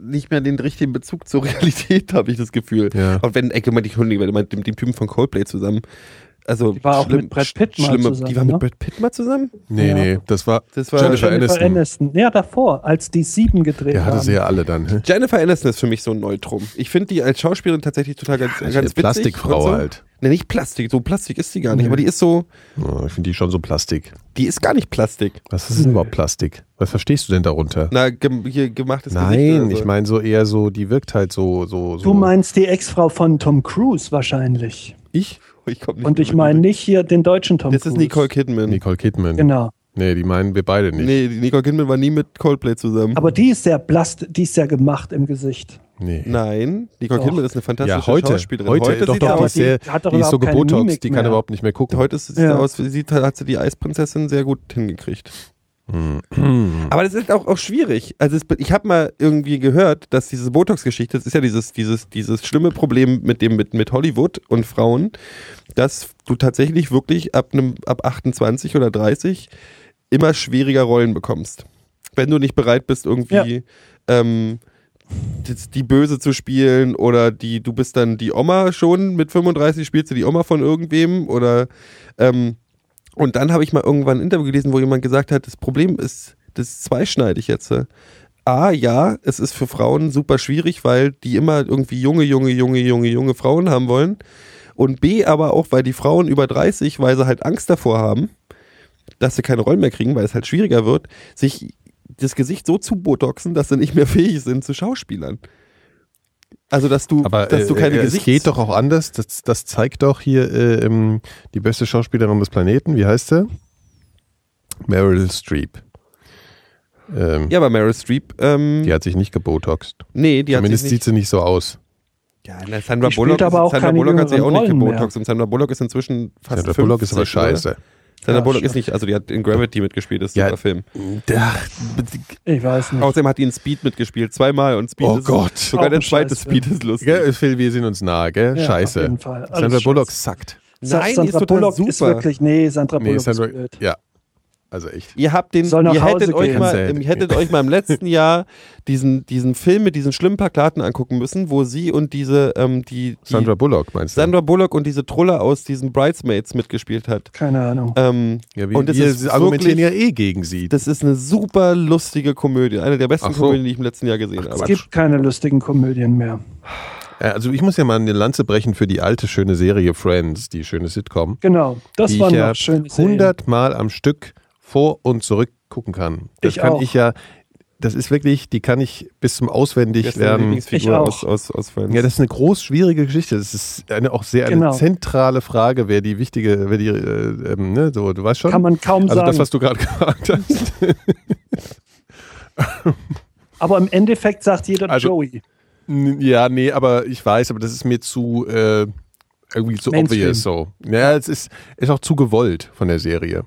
nicht mehr den richtigen Bezug zur Realität, habe ich das Gefühl. Ja. Und wenn, ey, guck mal, die Hunde, mit dem Typen von Coldplay zusammen. Also, Die war auch mit Brad Pitt mal schlimme, zusammen, Die war mit ne? Brad Pitt mal zusammen? Nee, Ja. nee, das war Das war Jennifer Jennifer Aniston. Aniston. Ja, davor, als die sieben gedreht Der hatte haben. sie ja alle dann. hä? Jennifer Aniston ist für mich so ein Neutrum. Ich finde die als Schauspielerin tatsächlich total ganz, ganz witzig. Plastikfrau so. halt. Ne, nicht Plastik, so Plastik ist sie gar nicht, Nee. aber die ist so, Oh, ich finde die schon so Plastik. die ist gar nicht Plastik. Was ist denn überhaupt Plastik? Was verstehst du denn darunter? Na, gem hier gemachtes Gesicht Nein, oder so. ich meine so eher so, die wirkt halt so, so, so. Du meinst die Ex-Frau von Tom Cruise wahrscheinlich. ich? Ich komm nicht Und ich meine nicht hier den deutschen Tom Das Cruise. ist Nicole Kidman. Nicole Kidman. Genau. Nee, die meinen wir beide nicht. Nee, die Nicole Kidman war nie mit Coldplay zusammen. Aber die ist sehr blast, die ist sehr gemacht im Gesicht. Nee. Nein, Nicole Doch. Kidman ist eine fantastische Ja, heute. Schauspielerin. Heute, doch, sieht doch, sie die ist, sehr, die hat doch die ist so überhaupt keine gebotox, die kann mehr. überhaupt nicht mehr gucken. heute sieht sie Ja. aus, wie sieht, hat sie die Eisprinzessin sehr gut hingekriegt. Aber das ist auch, auch schwierig. Also es, ich habe mal irgendwie gehört, dass diese Botox-Geschichte, das ist ja dieses, dieses, dieses schlimme Problem mit dem mit, mit Hollywood und Frauen, dass du tatsächlich wirklich ab einem ab 28 oder 30 immer schwieriger Rollen bekommst. Wenn du nicht bereit bist, irgendwie ähm, die, die Böse zu spielen oder die, du bist dann die Oma schon mit 35, spielst du die Oma von irgendwem oder ähm, und dann habe ich mal irgendwann ein Interview gelesen, wo jemand gesagt hat, das Problem ist, das ist zweischneidig jetzt. A, ja, es ist für Frauen super schwierig, weil die immer irgendwie junge, junge, junge, junge, junge Frauen haben wollen. Und B, aber auch, weil die Frauen über 30, weil sie halt Angst davor haben, dass sie keine Rollen mehr kriegen, weil es halt schwieriger wird, sich das Gesicht so zu botoxen, dass sie nicht mehr fähig sind zu Schauspielern. Also, dass du, Aber dass du äh, keine äh, es Gesichts... geht doch auch anders. Das, das zeigt doch hier äh, ähm, die beste Schauspielerin des Planeten. Wie heißt sie? Meryl Streep. Ähm, Ja, aber Meryl Streep, ähm, Die hat sich nicht gebotoxt. nee, die hat Zumindest sich sieht nicht, sie nicht so aus. Ja, na, Sandra Bullock, aber auch Sandra Bullock hat sich auch nicht jüngeren Rollen gebotox und Sandra Bullock ist inzwischen fast Sandra 50, Bullock ist aber oder? Sandra Ja, Bullock ist nicht, also die hat in Gravity mitgespielt, ist Ja. super Film. Ach, Ich weiß nicht. Außerdem hat die in Speed mitgespielt, zweimal und Speed Oh ist Gott. sogar der zweite Speed ist lustig. gell, Phil, wir sind uns nahe, gell? Ja, scheiße. Auf jeden Fall. Alles Sandra Bullock scheiße. sackt. Sa- Nein, Sandra total Bullock super. ist wirklich, nee, Sandra Nee, Bullock Sandra, ist blöd. ja. Also echt. Ihr habt den, Soll nach ihr hättet euch mal, ihr hättet euch mal im letzten Jahr diesen, diesen Film mit diesen schlimmen Plakaten angucken müssen, wo sie und diese, ähm, die, die Sandra Bullock meinst du? Sandra Bullock und diese Trulle aus diesen Bridesmaids mitgespielt hat. Keine Ahnung. Ähm, ja, wie, und das wir ist argumentieren wirklich- ja eh gegen sie. das ist eine super lustige Komödie, eine der besten so. Komödien, die ich im letzten Jahr gesehen es habe. gibt keine lustigen Komödien mehr. Äh, Also ich muss ja mal eine Lanze brechen für die alte schöne Serie Friends, die schöne Sitcom, Genau, das waren ich ja schöne Serien. 100 Mal am Stück vor und zurück gucken kann. Das Ich kann auch. ich ja, das ist wirklich, die kann ich bis zum auswendig deine lernen. Ich auch. aus, aus, aus? Ja, das ist eine groß schwierige Geschichte. Das ist eine auch sehr eine Genau. zentrale Frage, wer die wichtige, wer die, äh, ähm, ne, so, du weißt schon. Kann man kaum also sagen. das, was du gerade gesagt hast. Aber im Endeffekt sagt jeder Also- Joey. Ja, nee, aber ich weiß, aber das ist mir zu äh, irgendwie zu Mainstream. obvious so. Ja, es ist, ist auch zu gewollt von der Serie.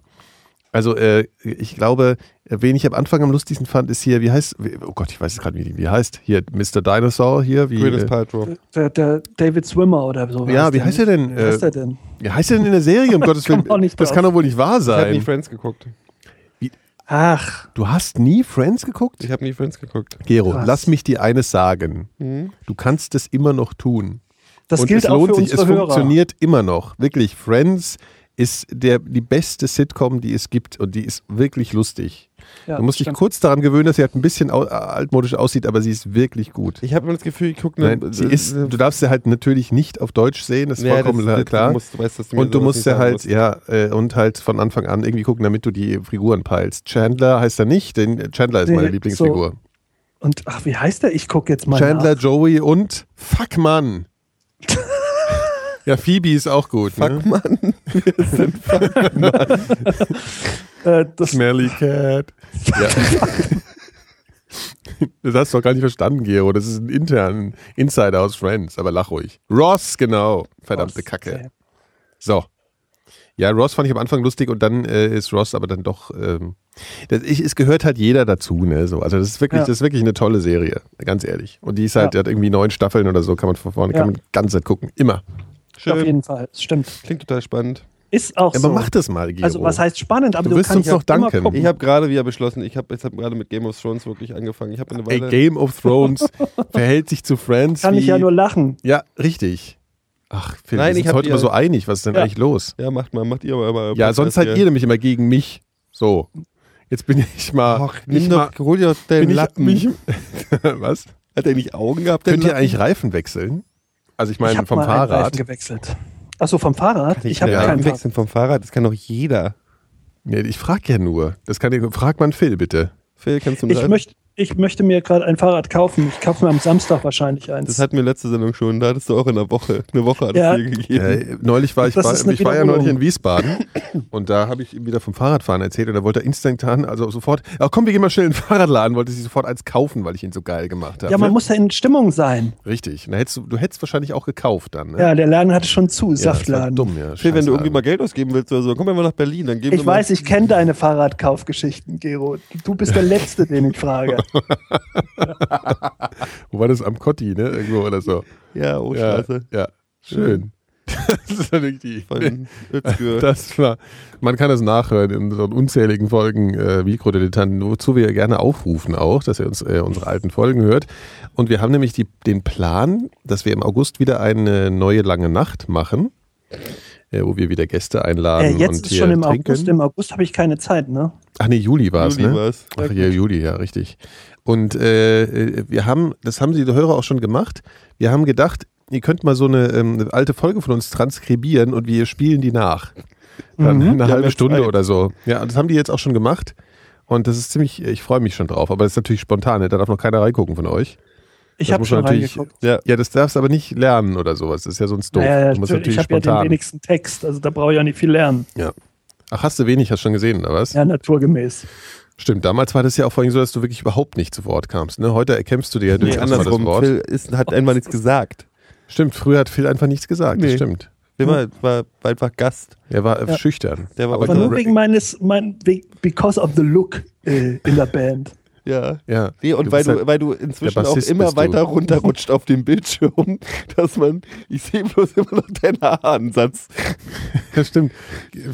Also äh, ich glaube, wen ich am Anfang am lustigsten fand, ist hier, wie heißt, wie- oh Gott, ich weiß es gerade nicht, wie heißt, hier Mr. Dinosaur hier, wie, Gwyneth äh, Paltrow. Der, der David Swimmer oder so. Ja, wie heißt er denn? Wie heißt Äh, er denn? wie heißt der denn in der Serie, um Gottes Willen? Das drauf. kann doch wohl nicht wahr Ich habe nie sein. Friends geguckt. Ach, Du hast nie Friends geguckt? Ich habe nie Friends geguckt. Gero, Krass. lass mich dir eines sagen. Mhm. Du kannst es immer noch tun. das und gilt es auch lohnt für sich, es Hörer. funktioniert immer noch. Wirklich, Friends ist der, die beste Sitcom, die es gibt und die ist wirklich lustig. Ja, du musst dich stimmt. kurz daran gewöhnen, dass sie halt ein bisschen altmodisch aussieht, aber sie ist wirklich gut. Ich habe immer das Gefühl, ich gucke. Nein, sie ist, du darfst sie halt natürlich nicht auf Deutsch sehen, das ist vollkommen klar. Du musst, du weißt, und du musst ja sagen halt, musst. ja, äh, und halt von Anfang an irgendwie gucken, damit du die Figuren peilst. Chandler heißt er nicht, denn Chandler ist Nee, meine Lieblingsfigur. Und ach, wie heißt der? Ich gucke jetzt mal Chandler, nach. Joey und Fuck Mann. Ja, Phoebe ist auch gut. Fuck, ne? Mann. Äh, das, Smelly Cat. Ja. Das hast du doch gar nicht verstanden, Gero. Das ist ein internen Insider aus Friends, aber lach ruhig. Ross, genau. Verdammte Kacke. Okay. So. Ja, Ross fand ich am Anfang lustig und dann äh, ist Ross aber dann doch. Ähm, das, ich, es gehört halt jeder dazu, ne? So, also das ist wirklich, Ja. das ist wirklich eine tolle Serie, ganz ehrlich. Und die ist halt, Ja. die hat irgendwie neun Staffeln oder so, kann man von vorne, Ja. kann man die ganze Zeit gucken. Immer. Auf Schön. jeden Fall, stimmt. Klingt total spannend. Ist auch Aber so. mach das mal, Gero. also was heißt spannend, aber Du du, wirst kannst uns ja noch danken. Ich habe gerade wieder beschlossen, ich habe hab gerade mit Game of Thrones wirklich angefangen. Ich habe eine Ey, Weile. Game of Thrones verhält sich zu Friends kann wie... ich ja nur lachen. Ja, richtig. Ach, Phil, Nein, wir sind heute immer so einig. Was ist denn Ja. eigentlich los? ja, macht mal, macht ihr aber immer. Ja, sonst seid ihr nämlich immer gegen mich. So. Jetzt bin ich mal... Ach, nicht nimm mal doch, hol dir den Lappen. mich, was? Hat er nicht Augen gehabt? Könnt ihr eigentlich Reifen wechseln? Also ich meine hab vom mal einen Reifen Fahrrad. gewechselt. Achso, vom Fahrrad? Ich habe ja, keinen Fahrrad. wechseln vom Fahrrad, das kann doch jeder. Nee, ich frage ja nur. Das kann ja, frag mal Phil bitte. Phil, kannst du Ich sagen? möchte ich möchte mir gerade ein Fahrrad kaufen. Ich kaufe mir am Samstag wahrscheinlich eins. Das hatten wir letzte Sendung schon. Da hattest du auch in einer Woche. Eine Woche hat Ja. es dir gegeben. Äh, neulich war ich, bei, ich war ja neulich in Wiesbaden und da habe ich ihm wieder vom Fahrradfahren erzählt und da wollte er instantan, also sofort, ach komm, wir gehen mal schnell in den Fahrradladen, wollte sich sofort eins kaufen, weil ich ihn so geil gemacht habe. ja, man ne? muss ja in Stimmung sein. Richtig. Na, hättest du, du hättest wahrscheinlich auch gekauft dann, ne? Ja, der Laden hatte schon zu, Ja, Saftladen. dumm, ja. Phil, wenn du irgendwie mal Geld ausgeben willst oder so, komm einfach nach Berlin. Dann geben Ich mal- weiß, ich kenne deine Fahrradkaufgeschichten, Gero. Du bist der Letzte, den ich frage. Wo war das? Am Kotti, ne? Irgendwo oder so. Ja, oh Ja, Scheiße. ja. Schön. Das ist natürlich die. Von. Das war, man kann das nachhören in unseren unzähligen Folgen äh, Mikrodilettanten, wozu wir gerne aufrufen auch, dass ihr uns äh, unsere alten Folgen hört. Und wir haben nämlich die, den Plan, dass wir im August wieder eine neue lange Nacht machen, äh, wo wir wieder Gäste Äh, einladen jetzt und ist hier schon im trinken. August. Im August habe ich keine Zeit, ne? Ach nee, Juli war es, Juli ne? war's. Ach ja, Juli, ja, richtig. Und äh, äh, wir haben, das haben die Hörer auch schon gemacht, wir haben gedacht, ihr könnt mal so eine, ähm, eine alte Folge von uns transkribieren und wir spielen die nach. Dann Mhm. eine halbe Stunde Zeit. oder so. Ja, das haben die jetzt auch schon gemacht. Und das ist ziemlich, ich freue mich schon drauf, aber das ist natürlich spontan, ne? da darf noch keiner reingucken von euch. Ich Das habe schon natürlich- reingeguckt. Ja. Ja, das darfst du aber nicht lernen oder sowas. Das ist ja sonst doof. Ja, ja, du musst natürlich, ich habe ja den spontan. wenigsten Text, also da brauche ich ja nicht viel lernen. ja. Ach, hast du wenig, hast schon gesehen, oder was? Ja, naturgemäß. Stimmt, damals war das ja auch vorhin so, dass du wirklich überhaupt nicht zu Wort kamst. Ne? Heute erkämpfst du dir ja Nee, durchaus mal das andersrum. Wort. Phil ist, hat einfach nichts gesagt. Stimmt, früher hat Phil einfach nichts gesagt. Das Nee. stimmt. Der war, war, war einfach Gast. Er war äh, Ja. schüchtern. Der war aber Aber nur wegen meines, mein, because of the look äh, in der Band. Ja. ja. Nee, und Du weil du, halt- weil du inzwischen auch immer weiter runterrutscht auf dem Bildschirm, dass man, ich sehe bloß immer noch deinen Haaransatz. Ja, stimmt.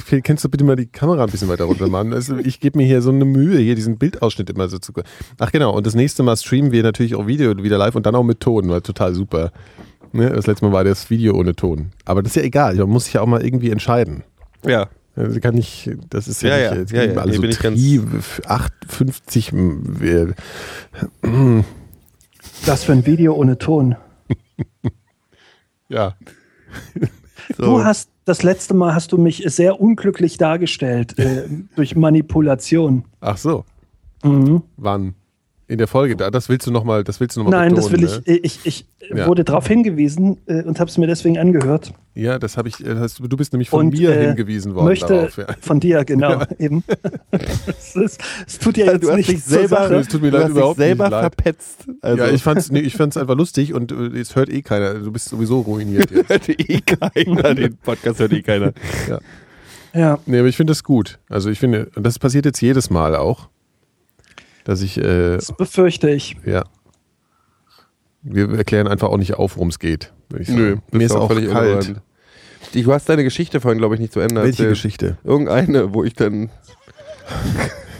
Phil, kannst du bitte mal die Kamera ein bisschen weiter runter machen? Also ich gebe mir hier so eine Mühe, hier diesen Bildausschnitt immer so zu. Ach genau, und das nächste Mal streamen wir natürlich auch Video wieder live und dann auch mit Ton, war total super. Ne? Das letzte Mal war das Video ohne Ton. Aber das ist ja egal, man muss sich ja auch mal irgendwie entscheiden. Ja. Also kann ich, das ist ja, Ja, nicht, ja, ja, ja, alle nee, so bin tri, 58, wir- Das für ein Video ohne Ton. ja. So. Du hast das letzte Mal hast du mich sehr unglücklich dargestellt äh, durch Manipulation. Ach so, Mhm. wann? In der Folge, da- das willst du nochmal, das willst du noch mal Nein, das will betonen, ich. ne? Ich, ich Ja. wurde darauf hingewiesen äh, und habe es mir deswegen angehört. Ja, das habe ich, äh, hast, du bist nämlich von Und, mir äh, hingewiesen worden möchte darauf. Ja. von dir, genau, eben. es, es tut ja jetzt du zur selber, Sache. Es tut mir du leid, überhaupt nicht selber leid. verpetzt. Also, ja, ich fand's, nee, ich fand's einfach lustig und äh, jetzt hört eh keiner. Du bist sowieso ruiniert jetzt. hört eh keiner, den Podcast hört eh keiner. Ja, nee, aber ich finde das gut. Also ich finde, und das passiert jetzt jedes Mal auch, dass ich, äh, das befürchte ich. ja. Wir erklären einfach auch nicht auf, worum es geht. Nö, das mir ist auch völlig kalt. irrelevant. Du hast deine Geschichte vorhin, glaube ich, nicht zu Ende Welche erzählt. Geschichte? Irgendeine, wo ich dann.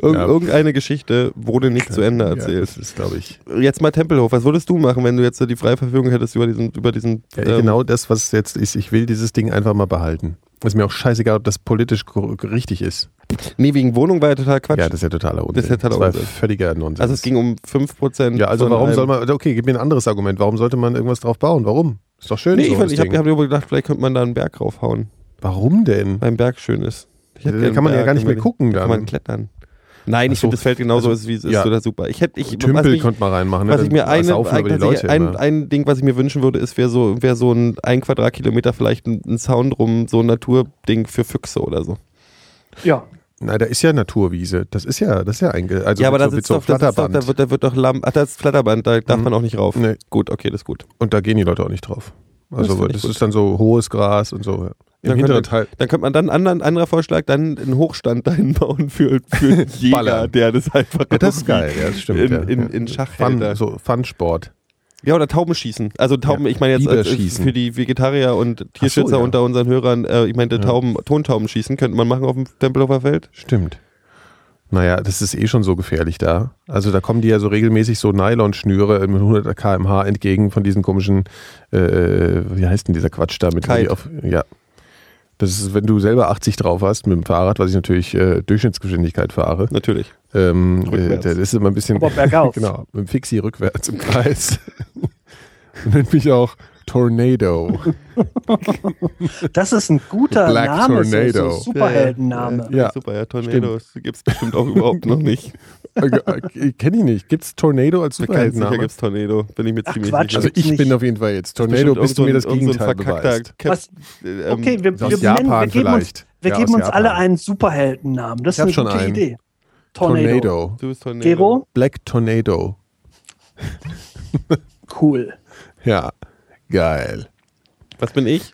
Irg Ja. Irgendeine Geschichte wurde nicht zu Ende Ja, erzählt. das ist, glaube ich, Jetzt mal Tempelhof. Was würdest du machen, wenn du jetzt die freie Verfügung hättest über diesen, über diesen ja, ähm, genau das, was jetzt ist. Ich will dieses Ding einfach mal behalten. Ist mir auch scheißegal, ob das politisch richtig ist. Nee, wegen Wohnung war ja total Quatsch. Ja, das ist ja totaler Unsinn. Das ist ja totaler war Unsinn. völliger Nonsens. also es ging um 5%. ja, also warum soll man, okay, gib mir ein anderes Argument. Warum sollte man irgendwas drauf bauen? Warum? Ist doch schön Nee, so, ich, fand- das ich habe hab mir gedacht, vielleicht könnte man da einen Berg raufhauen. Warum denn? Beim Berg schön ist. Da kann man ja einen gar nicht Berg, mehr gucken Da kann man klettern. Nein, ich so. finde das Feld genauso Also, ist, wie es ist. ja. Oder super. Ich hätte, ich, was Tümpel mich- konnte man reinmachen. ne? Was ich Dann mir eine, tatsächlich Leute ein, immer. ein Ding, was ich mir wünschen würde, ist, wäre so, wär so ein ein Quadratkilometer vielleicht ein, ein Zaun drum, so ein Naturding für Füchse oder so. Ja, Nein, da ist ja Naturwiese. Das ist ja, das ist ja einge, also ja, aber da so, mit sitzt so doch, da, Flatterband. da wird, da wird doch Lamm, ach, das ist Flatterband, da darf Mhm. man auch nicht rauf. Nee. Gut, okay, das ist gut. Und da gehen die Leute auch nicht drauf. Das Also ich das, gut. ist dann so hohes Gras und so. Im Dann hinteren könnte- Teil. Dann könnte man dann, anderen, anderer Vorschlag, dann einen Hochstand dahin bauen für, für Ballern. der das einfach Ja, das ist geil, ja, das stimmt. in, ja. in, ja. in Schach Fun, hält. so Fun-Sport. Ja, oder Tauben schießen. Also Tauben, Ja, ich meine jetzt als, Biberschießen. für die Vegetarier und Tierschützer ja. unter unseren Hörern, äh, ich meinte Ja. Tauben, Tontauben schießen könnte man machen auf dem Tempelhofer Feld. Stimmt. Naja, das ist eh schon so gefährlich da. Also da kommen die ja so regelmäßig so Nylonschnüre mit 100 km/h entgegen von diesen komischen, äh, wie heißt denn dieser Quatsch da? Mit Kite. auf, ja. Das ist, wenn du selber 80 drauf hast mit dem Fahrrad, was ich natürlich äh, Durchschnittsgeschwindigkeit fahre, Natürlich. ähm, äh, Rückwärts. das ist immer ein bisschen, aber bergauf. genau, mit dem Fixie rückwärts im Kreis. Nennt mich auch Tornado. Das ist ein guter Black Name, so, Tornado. so Superheldenname. Ja, super, ja, Tornados gibt es bestimmt auch überhaupt noch nicht. Äh, äh, Kenn ich nicht. Gibt's Tornado als Ganz sicher Superheldenname? gibt's Tornado, bin ich mir Ach, ziemlich Quatsch. sicher. Also ich nicht. bin auf jeden Fall jetzt Tornado, bis du mir das so ein- so ein Gegenteil verkackter beweist. Was? äh, ähm, Okay, wir, wir, nennen, wir geben uns, vielleicht. wir Ja, geben uns alle einen Superheldennamen. Das Ich ist eine schon gute einen. Idee. Tornado. Tornado. Du bist Tornado. Gero? Black Tornado. Cool. Ja, geil. Was bin ich?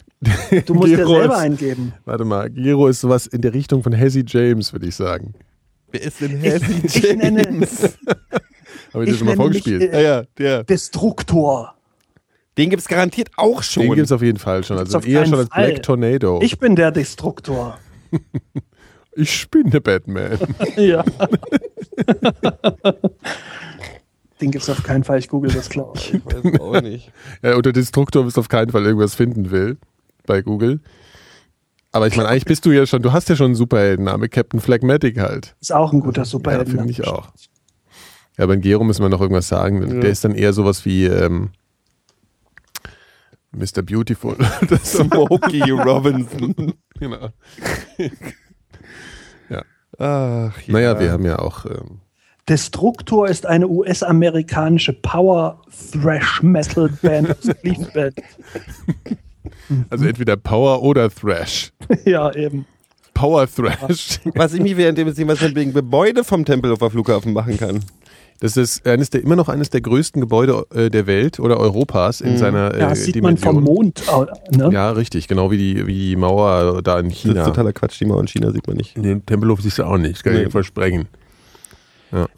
Du musst dir selber ist- eingeben. Warte mal, Gero ist sowas in der Richtung von Hezzy James, würde ich sagen. Wer ist denn Ich, Hezzy ich nenne Habe ich dir Ich schon mal nenne vorgespielt? mich, Ja, ja, der. Destruktor. Den gibt's garantiert auch schon. Den gibt es auf jeden Fall schon. Also auf eher schon als Fall. Black Tornado. Ich bin der Destruktor. ich bin der Batman. Ja. Den gibt's auf keinen Fall. Ich google das gleich. ich weiß es auch nicht. ja, unter Destruktor wirst du auf keinen Fall irgendwas finden will bei Google. Aber ich meine, eigentlich bist du ja schon, du hast ja schon einen Superheldenname, Captain Phlegmatic halt. Ist auch ein guter Ja, Superheld. finde ich auch. Ja, beim Gero müssen wir noch irgendwas sagen. Der ist dann eher sowas wie ähm, Mr. Beautiful. das Smokey Robinson. genau. Ach, ja. Naja, wir haben ja auch. Ähm, Destruktor ist eine US-amerikanische Power Thrash Metal Band aus Cleveland. also entweder Power oder Thrash. ja, eben. Power Thrash. Was ich mich während dem sehen, was man wegen Gebäude vom Tempelhofer Flughafen machen kann. Das ist eines der, immer noch eines der größten Gebäude äh, der Welt oder Europas in seiner äh, Ja, das sieht man Dimension. vom Mond. äh, Ne? Ja, richtig, genau wie die, wie die Mauer da in Das China. ist totaler Quatsch. Die Mauer in China sieht man nicht. Den Tempelhof siehst du auch nicht, kann ich Nee. dir versprechen.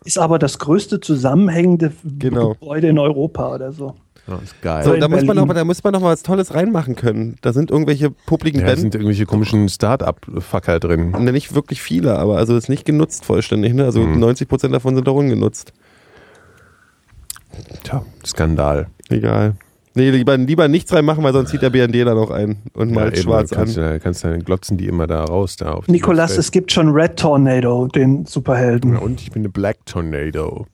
Ist aber das größte zusammenhängende Genau. Gebäude in Europa oder so. Ja, ist geil. So, da muss, man noch, da muss man noch mal was Tolles reinmachen können. Da sind irgendwelche publiken ja, da sind irgendwelche komischen Start-up-Fucker drin. Ne, nicht wirklich viele, aber also ist nicht genutzt vollständig. Ne? Also Mhm. 90% davon sind auch ungenutzt. Tja, Skandal. Egal. Nee, lieber, lieber nichts reinmachen, weil sonst zieht der BND dann auch ein und malt eben, schwarz du an. kannst, du kannst dann glotzen die immer da raus. Da auf Nikolas, es gibt schon Red Tornado, den Superhelden. Ja, und ich bin eine Black Tornado.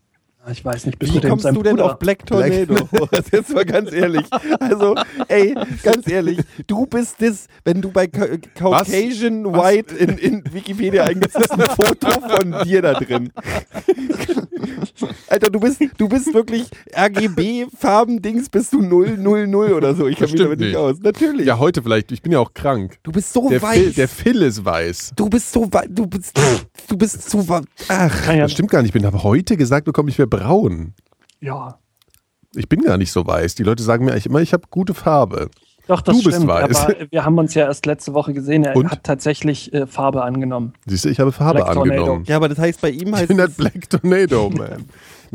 Ich weiß nicht, bist Wie du kommst du denn Bruder? auf Black Tornado? Das ist jetzt mal ganz ehrlich. Also, ey, ganz ehrlich, du bist das, wenn du bei Ca Caucasian White in, in Wikipedia eingibst, ist ein Foto von dir da drin. Alter, du bist, du bist wirklich RGB-Farben-Dings, bist du 000 oder so. Ich kenne mich damit nicht nicht. aus. Natürlich. Ja, heute vielleicht. Ich bin ja auch krank. Du bist so Der weiß. Phil, der Phil ist weiß. du bist so weiß. Du bist, du bist so weiß. Ach. Ah, ja, Das stimmt gar nicht. Ich habe heute gesagt bekommen, ich wäre braun. ja, Ich bin gar nicht so weiß. Die Leute sagen mir eigentlich immer, ich habe gute Farbe. Doch, das Du bist stimmt. weiß. Aber wir haben uns ja erst letzte Woche gesehen. Er Und? hat tatsächlich äh, Farbe angenommen. Siehst du, ich habe Farbe Black Tornado. angenommen. Ja, aber das heißt, bei ihm Ich heißt bin es, halt Black Tornado, man.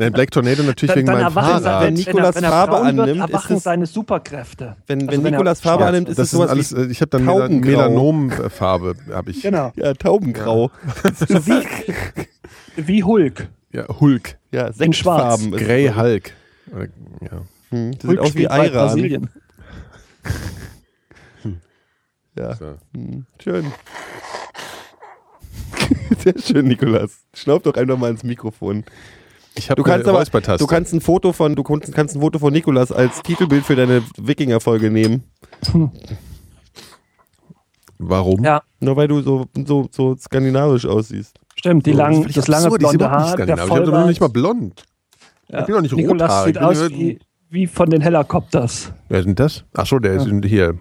Nein, Black Tornado natürlich wegen meinem erwachen, Fahrrad. wenn Nikolas wenn er, Farbe braun wird, annimmt, ist erwachen es- seine Superkräfte. wenn, Also wenn wenn er Nikolas Farbe schwarz annimmt, ist das es ist sowas alles, wie, äh, ich habe dann Taubengrau. Melanomfarbe, habe ich. Genau. ja, Taubengrau. Wie Hulk. Ja, Hulk. Ja, In schwarz. Sechsfarben. ist Grey. Hulk. Oder- Ja. Hm, das sieht Hulk aus wie Ayran. Brasilien. Ja, So. hm, schön. Sehr schön, Nikolas. Schnaub doch einfach mal ins Mikrofon. Ich habe Du kannst aber, du kannst ein Foto von, du kannst, ein Foto von Nikolas als Titelbild für deine Wikinger-Folge nehmen. Warum? Ja, Nur weil du so, so, so skandinavisch aussiehst. stimmt. Die lang, völlig das lange absurd. Blonde Haar, der. Ich bin doch nicht mal blond. Ja. Ich bin doch nicht Nikolas rothaarig. sieht aus wie, wie von den Helikopters. Wer ist denn das? Ach so, der ist hier.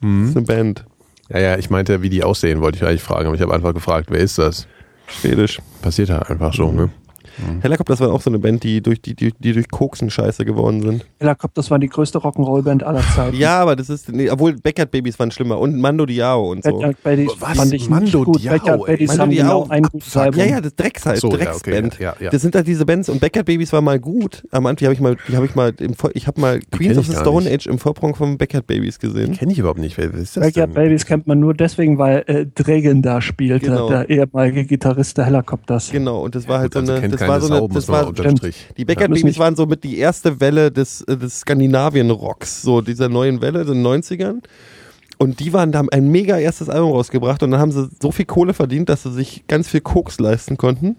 Das ist eine Band. Ja, ja, ich meinte, wie die aussehen, wollte ich eigentlich fragen. Aber ich habe einfach gefragt, wer ist das? Schwedisch. Passiert halt einfach so, ne? Helicopters war auch so eine Band, die durch, die, die, die durch Koksen scheiße geworden sind. Helikopters war die größte Rock'n'Roll-Band aller Zeiten. Ja, aber das ist, nee, obwohl Backyard Babys waren schlimmer und Mando Diao und so. Backyard Babies Was? fand ich Mando nicht gut. Diao, Backyard Mando haben Diao, genau ein gutes Album. Ja, ja, das Drecks halt, So, ja, Drecksband. okay, ja, ja. Das sind halt diese Bands und Backyard Babies war mal gut. Am Anfang habe ich mal, die habe ich mal, im, ich habe mal Queens of the Stone nicht. Age im Vorsprung von Backyard Babies gesehen. Kenne ich überhaupt nicht. Wer ist das Backyard denn? Babies kennt man nur deswegen, weil äh, Dragon da spielte, Genau. der ehemalige Gitarrist der Helicopters. Genau, und das war halt Gut, also so eine, das war so Sau, eine, muss das war, die Babies nicht- waren so mit die erste Welle des, äh, des Skandinavien-Rocks, so dieser neuen Welle, in den 90ern. Und die waren, da haben ein mega erstes Album rausgebracht und dann haben sie so viel Kohle verdient, dass sie sich ganz viel Koks leisten konnten.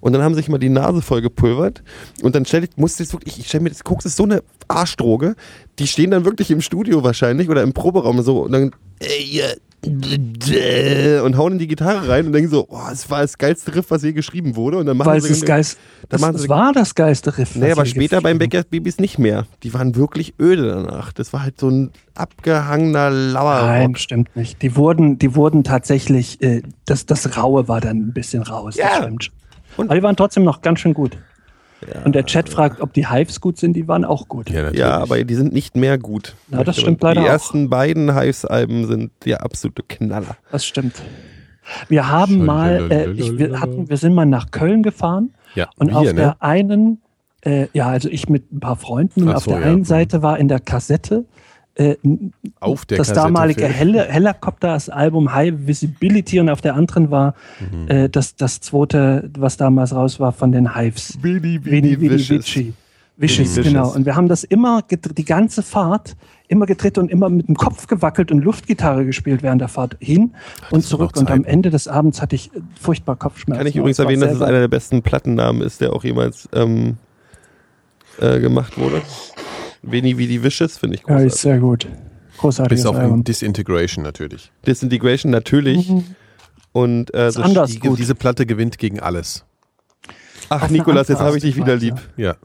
Und dann haben sie sich mal die Nase voll gepulvert. Und dann stell ich, musste ich wirklich, ich stelle mir das, Koks ist so eine Arschdroge. Die stehen dann wirklich im Studio wahrscheinlich oder im Proberaum so und dann, ey, und hauen in die Gitarre rein und denken so, oh, es war das geilste Riff, was je geschrieben wurde. Und dann machen Weil es sie das geilste, dann das, sie- war das geilste Riff. Nee, aber später beim Backyard Babys nicht mehr. Die waren wirklich öde danach. Das war halt so ein abgehangener Lauer. Nein, stimmt nicht. Die wurden, die wurden tatsächlich, äh, das, das Raue war dann ein bisschen raus. Ja. Das stimmt. Und- Aber die waren trotzdem noch ganz schön gut. Und der Chat fragt, ob die Hives gut sind. Die waren auch gut. Ja. Ja, aber die sind nicht mehr gut. Ja, das stimmt leider Die auch. ersten beiden Hives-Alben sind ja absolute Knaller. Das stimmt. Wir haben mal, äh, ich, wir, hatten, wir sind mal nach Köln gefahren ja. und wir, auf ne? der einen, äh, ja, also ich mit ein paar Freunden, und Ach auf so, der ja. einen Mhm. Seite war in der Kassette äh, Auf der das Kassette damalige. Hel Helicopters Album High Visibility und auf der anderen war Mhm. äh, das, das zweite, was damals raus war von den Hives. Vini, Vini, Vici. Vicious. genau. Und wir haben das immer, die ganze Fahrt, immer gedreht und immer mit dem Kopf gewackelt und Luftgitarre gespielt während der Fahrt hin und das waren zurück. Und am. Ende des Abends hatte ich äh, furchtbar Kopfschmerzen. Kann ich übrigens erwähnen, dass es einer der besten Plattennamen ist, der auch jemals ähm, äh, gemacht wurde. Veni Vidi Vicious finde ich Ja, großartig. ist sehr gut. Großartiges Bis auf Album. in Disintegration natürlich. Disintegration natürlich. Und äh, Ist anders Die, gut. diese Platte gewinnt gegen alles. Ach Nikolas, jetzt habe ich dich wieder lieb. Ja.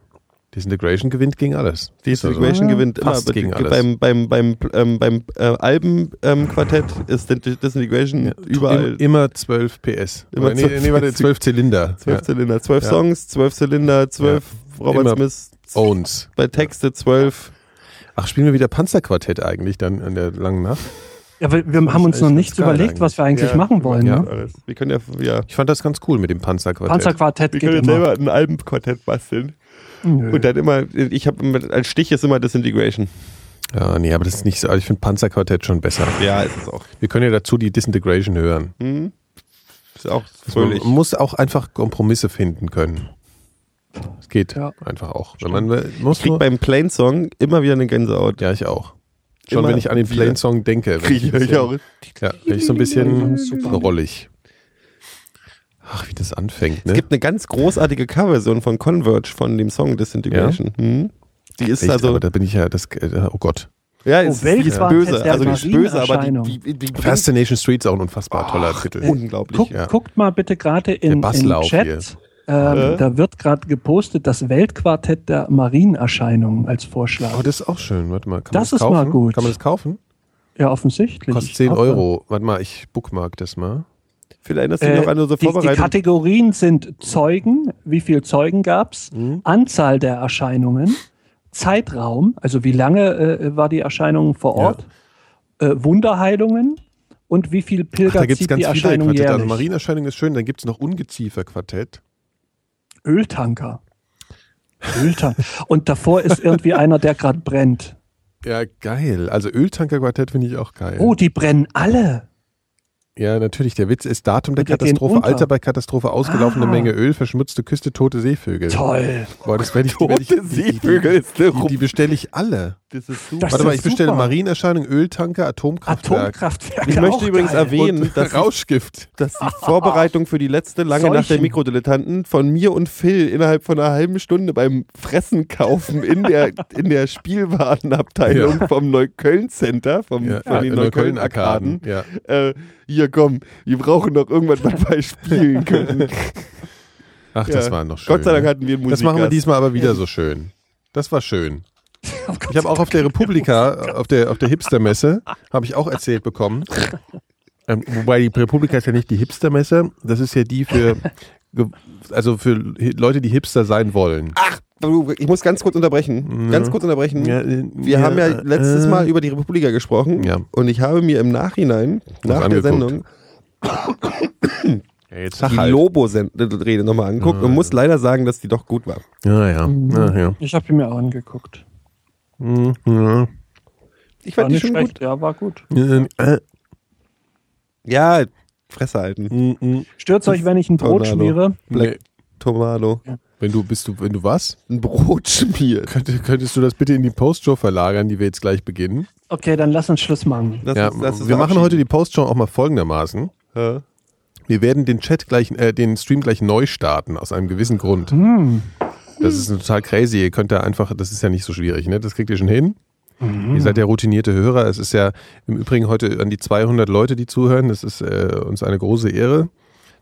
Disintegration gewinnt gegen alles. Disintegration Ja, gewinnt immer. gegen alles. Beim, beim, beim, ähm, beim äh, Albenquartett ist Dis- Disintegration Ja. überall Im, immer 12 PS. Immer Oder nee, 12 nee, warte, 12 Zylinder. zwölf Ja. Zylinder. Zwölf Ja. Songs, zwölf Zylinder, zwölf Robert Immer Smith, Owns. bei Texte zwölf. Ach, spielen wir wieder Panzerquartett eigentlich dann an der langen Nacht? Ja, wir, wir haben uns noch nichts überlegt, was wir eigentlich Ja, machen wollen. ja. Ne? Wir können ja, ja. Ich fand das ganz cool mit dem Panzerquartett. Panzerquartett Wir geht können immer. selber ein Albenquartett basteln. Nö. Und dann immer, ich habe als Stich ist immer Disintegration. Ja, nee, aber das ist nicht so. Ich finde Panzerquartett schon besser. Ja, ist es auch. Wir können ja dazu die Disintegration hören. Hm? Ist auch Man fröhlich. muss auch einfach Kompromisse finden können. Es geht Ja. einfach auch. Wenn man muss Ich krieg nur, beim Plain Song immer wieder eine Gänsehaut. ja, ich auch. Schon Immer wenn ich an den. Plain Song denke. wenn Krieg ich, bisschen- auch. Ja, wenn ich so ein bisschen Super. rollig. Ach, wie das anfängt, Es ne? gibt eine ganz großartige Coverversion von Converge von dem Song Disintegration. Hm? Die ist Echt, also, aber da bin ich ja, das, äh, oh Gott. ja, Oh, es ist, Welt die ist war böse. Also die ist böse, aber die, die, die, Fascination Street ist auch ein unfassbar toller Titel. unglaublich. Guck, ja. Guckt mal bitte gerade in, Basslauf Chat. hier. Ähm, Äh? Da wird gerade gepostet das Weltquartett der Marienerscheinungen als Vorschlag. Oh, das ist auch schön. Warte mal, kann Das man das ist mal kaufen? gut. Kann man das kaufen? ja, offensichtlich. Kostet 10 Auch, Euro. Warte mal, ich bookmark das mal. Vielleicht erinnerst du dich Äh, noch an unsere die, die Vorbereitung. Kategorien sind Zeugen, wie viele Zeugen gab's, Mhm. Anzahl der Erscheinungen, Zeitraum, also wie lange äh, war die Erscheinung vor Ort, äh, Wunderheilungen und wie viel Ach, Pilger da gibt es zieht ganz die viele Erscheinung Quartette. Also jährlich. Marienerscheinung ist schön, dann gibt es noch Ungeziefer-Quartett. Öltanker. Öltanker. und davor ist irgendwie einer, der gerade brennt. Ja, geil. Also Öltanker-Quartett finde ich auch geil. Oh, die brennen alle. Ja, natürlich. Der Witz ist Datum der die Katastrophe. Alter bei Katastrophe, ausgelaufene Ah. Menge Öl, verschmutzte Küste, tote Seevögel. Toll. Boah, das werde ich, die Tote Seevögel ist eine Die, die bestelle ich alle. Das ist super. Das Warte mal, ich bestelle. Marienerscheinung, Öltanker, Atomkraftwerk. Atomkraftwerke. Ich möchte übrigens geil. erwähnen, und dass Rauschgift. dass die Vorbereitung für die letzte lange Nacht der. Mikrodilettanten von mir und Phil innerhalb von einer halben Stunde beim Fressen kaufen in der, in der Spielwarenabteilung Ja. vom Neukölln Center, vom, Ja, von den Neukölln Arkaden. Ja. Äh, hier komm, wir brauchen noch irgendwas, was wir spielen können. Ach, Ja. das war noch schön. Gott sei Dank ne? hatten wir einen Das machen wir diesmal aber wieder so schön. Das war schön. Oh Ich habe auch auf der Republika, auf der, auf der Hipstermesse, habe ich auch erzählt bekommen. Ähm, wobei die Republika ist ja nicht die Hipstermesse, das ist ja die für, also für Leute, die Hipster sein wollen. Du, Ich muss ganz kurz unterbrechen. Ja. Ganz kurz unterbrechen. Ja, äh, Wir haben ja letztes äh, Mal über die Republika gesprochen Ja. und ich habe mir im Nachhinein, nach der. Sendung, Ja, jetzt die halt. Lobo-Rede nochmal angeguckt Ah, und muss leider sagen, dass die doch gut war. Ja, ja. ja, ja. Ich habe ihn mir auch angeguckt. Mhm, ja. Ich War fand die nicht schon schlecht, gut. ja, war gut. Äh, äh, Ja, Fresse halten. mm. Stört's euch, wenn ich ein Brot Tornado. schmiere? Black Tomato. Wenn du bist du, wenn du was? Ein Brot schmiert. Könnt, könntest du das bitte in die Postshow verlagern, die wir jetzt gleich beginnen? Okay, dann lass uns Schluss machen. Das ja, ist- das ist wir machen heute die Postshow auch mal folgendermaßen. Ja. Wir werden den Chat gleich, äh, den Stream gleich neu starten, aus einem gewissen Grund. Hm. Das ist total crazy. Ihr könnt da einfach, das ist ja nicht so schwierig, ne? Das kriegt ihr schon hin. Mhm. Ihr seid ja routinierte Hörer. Es ist ja im Übrigen heute an die 200 Leute, die zuhören. Das ist äh, uns eine große Ehre,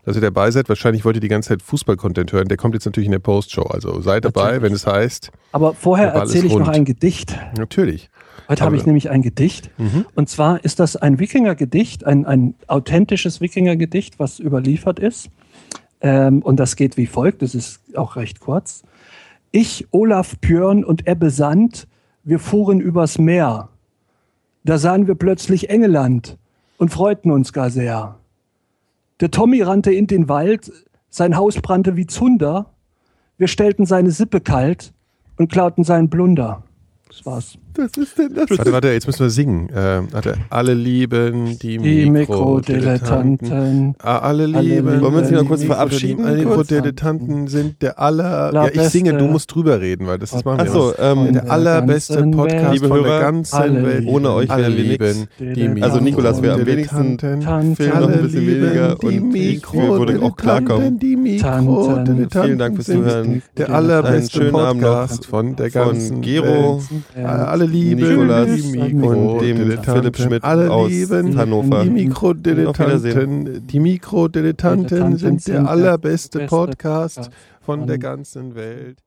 dass ihr dabei seid. Wahrscheinlich wollt ihr die ganze Zeit Fußball-Content hören. Der kommt jetzt natürlich in der Postshow. Also seid dabei, Natürlich. wenn es heißt, Aber vorher erzähle ich noch rund. ein Gedicht. natürlich. Heute habe ich nämlich ein Gedicht. Mhm. Und zwar ist das ein Wikingergedicht, ein, ein authentisches Wikingergedicht, was überliefert ist. Ähm, und das geht wie folgt, das ist auch recht kurz. Ich, Olaf Björn und Ebbe Sand, wir fuhren übers Meer. Da sahen wir plötzlich Engeland und freuten uns gar sehr. Der Tommy rannte in den Wald, sein Haus brannte wie Zunder. Wir stellten seine Sippe kalt und klauten seinen Blunder. Das war's. Das ist denn das? Warte, warte, jetzt müssen wir singen. Äh, warte, alle lieben die, Die Mikrodilettanten. Ah, alle Alle lieben. lieben Wollen wir uns hier noch kurz verabschieden? Alle? Mikrodilettanten sind der aller. Allerbeste- Ja, ich singe, du musst drüber reden, weil das ist machen wir. Achso, ähm, der allerbeste Podcast Welt. Liebe von der ganzen Welt. lieben. ohne euch alle wären wir lieben die Also Nikolas wäre am wenigsten. Film noch ein bisschen weniger lieben und die ich würde auch klarkommen. Die Mikrodilettanten Vielen Dank fürs Zuhören. Der allerbeste schönen Abend noch Podcast von der ganzen Von Gero Welt. Alle lieben Nikolas die und dem Mikrodilettanten. Philipp Schmidt Alle aus lieben Hannover. Die Mikrodilettanten, die Mikrodilettanten Dilettanten sind der allerbeste beste Podcast von der ganzen Welt.